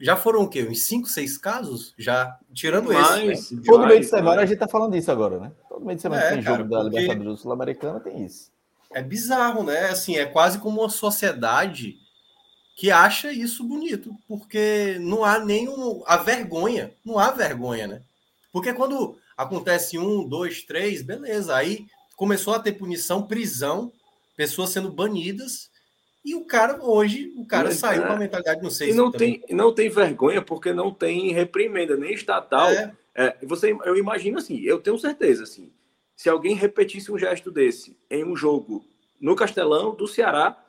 já foram o quê? Uns 5, 6 casos? Já, tirando Mas, esse. Né? Todo meio de semana a gente tá falando disso agora, né? Todo meio de semana é, tem cara, jogo da Libertadores Sul-Americana, tem isso. É bizarro, né? Assim, é quase como uma sociedade que acha isso bonito, porque não há nenhum. a vergonha, não há vergonha, né? Porque quando acontece um, dois, três, beleza, aí começou a ter punição, prisão, pessoas sendo banidas, e o cara, hoje, o cara Mas, saiu é. com a mentalidade, não sei e não tem Não tem vergonha porque não tem reprimenda, nem estatal. É. É, você, eu imagino assim, eu tenho certeza, assim, se alguém repetisse um gesto desse em um jogo no Castelão, do Ceará,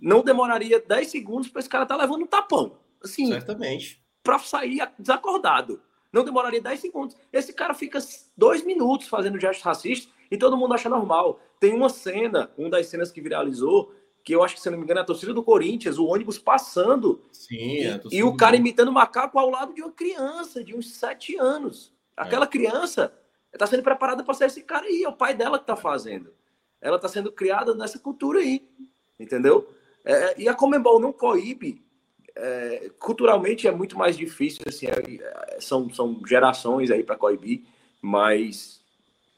não demoraria 10 segundos para esse cara estar tá levando um tapão. Assim, Certamente. Para sair desacordado. Não demoraria 10 segundos. Esse cara fica dois minutos fazendo gesto racista e todo mundo acha normal. Tem uma cena, uma das cenas que viralizou, que eu acho que, se não me engano, é a torcida do Corinthians, o ônibus passando. Sim, e, e o cara do... imitando macaco ao lado de uma criança de uns sete anos. Aquela é. criança está sendo preparada para ser esse cara aí, é o pai dela que está fazendo. Ela está sendo criada nessa cultura aí, entendeu? É, é, e a Comembol não coíbe. É, culturalmente é muito mais difícil, assim, é, são, são gerações aí para coibir, mas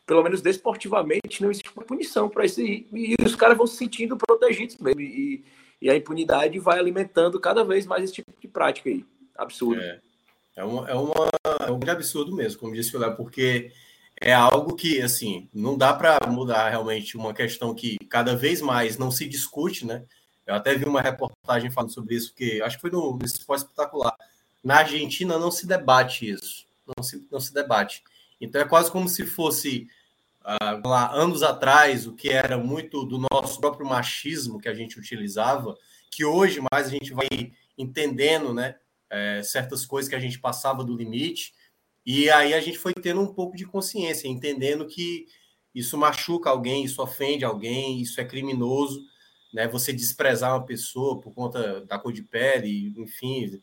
pelo menos desportivamente, não existe uma punição para isso aí. E os caras vão se sentindo protegidos mesmo. E, e a impunidade vai alimentando cada vez mais esse tipo de prática aí. Absurdo. É, é, uma, é, uma, é um absurdo mesmo, como disse o Léo, porque é algo que, assim, não dá para mudar realmente uma questão que cada vez mais não se discute, né? Eu até vi uma reportagem falando sobre isso, que acho que foi no, no Esporte Espetacular. Na Argentina não se debate isso. Não se, não se debate. Então é quase como se fosse uh, lá, anos atrás, o que era muito do nosso próprio machismo que a gente utilizava, que hoje mais a gente vai entendendo, né? É, certas coisas que a gente passava do limite, e aí a gente foi tendo um pouco de consciência, entendendo que isso machuca alguém, isso ofende alguém, isso é criminoso, né? Você desprezar uma pessoa por conta da cor de pele, enfim,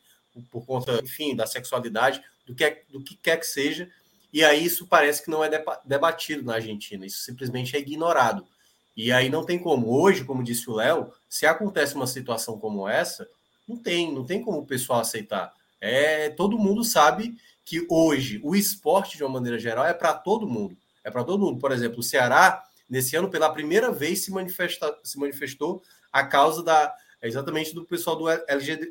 por conta, enfim, da sexualidade, do que, é, do que quer que seja, e aí isso parece que não é debatido na Argentina, isso simplesmente é ignorado. E aí não tem como. Hoje, como disse o Léo, se acontece uma situação como essa, não tem, não tem como o pessoal aceitar. É, todo mundo sabe que hoje o esporte, de uma maneira geral, é para todo mundo. É para todo mundo. Por exemplo, o Ceará, nesse ano, pela primeira vez, se, manifesta, se manifestou a causa da exatamente do pessoal do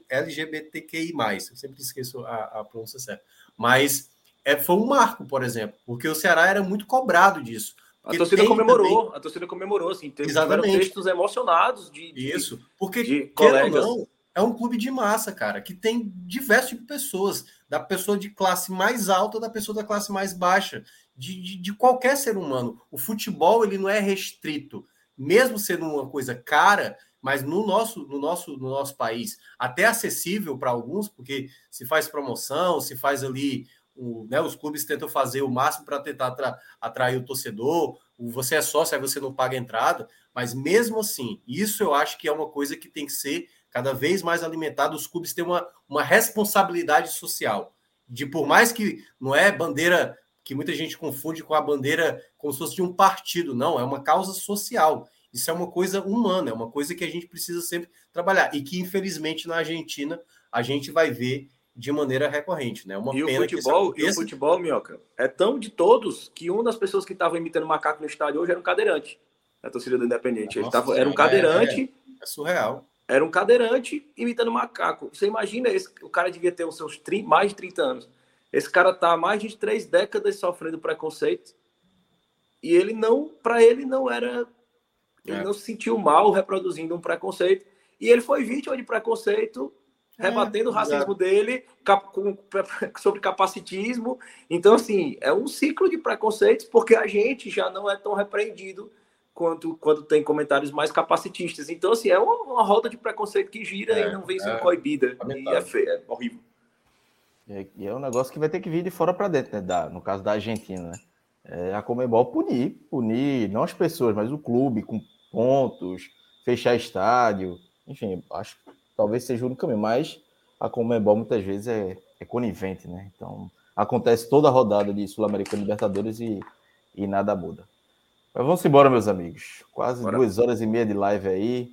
LGBTQI. Eu sempre esqueço a, a pronúncia certa. Mas é, foi um marco, por exemplo, porque o Ceará era muito cobrado disso. A torcida comemorou, também... a torcida comemorou, assim, teve Exatamente. textos emocionados de, de Isso, porque, de colegas. Não, é um clube de massa, cara, que tem diversos tipos de pessoas, da pessoa de classe mais alta, da pessoa da classe mais baixa, de, de, de qualquer ser humano. O futebol, ele não é restrito, mesmo sendo uma coisa cara, mas no nosso, no nosso, no nosso país, até acessível para alguns, porque se faz promoção, se faz ali o, né, os clubes tentam fazer o máximo para tentar atra, atrair o torcedor. Você é sócio, aí você não paga entrada, mas mesmo assim, isso eu acho que é uma coisa que tem que ser cada vez mais alimentada. Os clubes têm uma, uma responsabilidade social. De por mais que não é bandeira que muita gente confunde com a bandeira como se fosse de um partido, não, é uma causa social. Isso é uma coisa humana, é uma coisa que a gente precisa sempre trabalhar e que infelizmente na Argentina a gente vai ver de maneira recorrente, né? Uma e o futebol, e o futebol, Minhoca, é tão de todos que uma das pessoas que estavam imitando macaco no estádio hoje era um cadeirante. A torcida do Independente. Ele tava, era um cadeirante. É, é, surreal. Era um cadeirante imitando macaco. Você imagina, esse, o cara devia ter os seus 30, mais de 30 anos. Esse cara tá há mais de três décadas sofrendo preconceito. E ele não, para ele não era. Ele é. não se sentiu mal reproduzindo um preconceito. E ele foi vítima de preconceito rebatendo é, o racismo dele cap, com, sobre capacitismo. Então, assim, é um ciclo de preconceitos, porque a gente já não é tão repreendido quanto quando tem comentários mais capacitistas. Então, assim, é uma, uma roda de preconceito que gira é, e não vem sendo é, coibida. E é feio, é horrível. E é um negócio que vai ter que vir de fora para dentro, né? Da, no caso da Argentina, né? É a Comebol punir, punir não as pessoas, mas o clube com pontos, fechar estádio, enfim, acho que talvez seja o único caminho, mas a Comebol muitas vezes é, é conivente, né? Então acontece toda a rodada de Sul-Americana Libertadores e, e nada muda. Mas vamos embora, meus amigos. Quase Bora. duas horas e meia de live aí.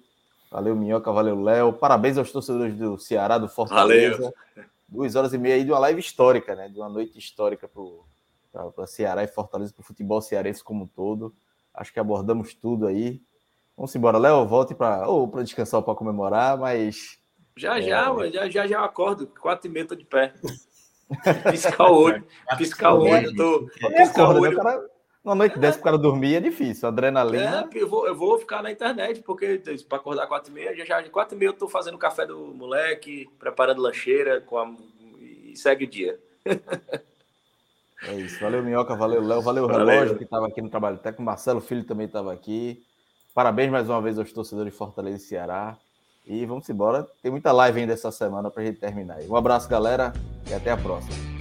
Valeu, Minhoca, valeu, Léo. Parabéns aos torcedores do Ceará, do Fortaleza. Valeu. Duas horas e meia aí de uma live histórica, né? De uma noite histórica para Ceará e Fortaleza, para o futebol cearense como um todo. Acho que abordamos tudo aí. Vamos embora, Léo. Volte para ou para descansar ou para comemorar, mas. Já, é... já, já, já, já acordo. Quatro e meia tô de pé. Piscar o olho. Piscar o olho. Tô... Piscar o olho. Uma noite dessa para o cara dormir é difícil, adrenalina. É, eu vou, eu vou ficar na internet, porque para acordar quatro e meia, já, já quatro e meia eu tô fazendo café do moleque, preparando lancheira com a, e segue o dia. É isso. Valeu, Minhoca, valeu, Léo, valeu o relógio que estava aqui no trabalho técnico, Marcelo Filho também estava aqui. Parabéns mais uma vez aos torcedores de Fortaleza e Ceará. E vamos embora. Tem muita live ainda essa semana para a gente terminar. Um abraço, galera, e até a próxima.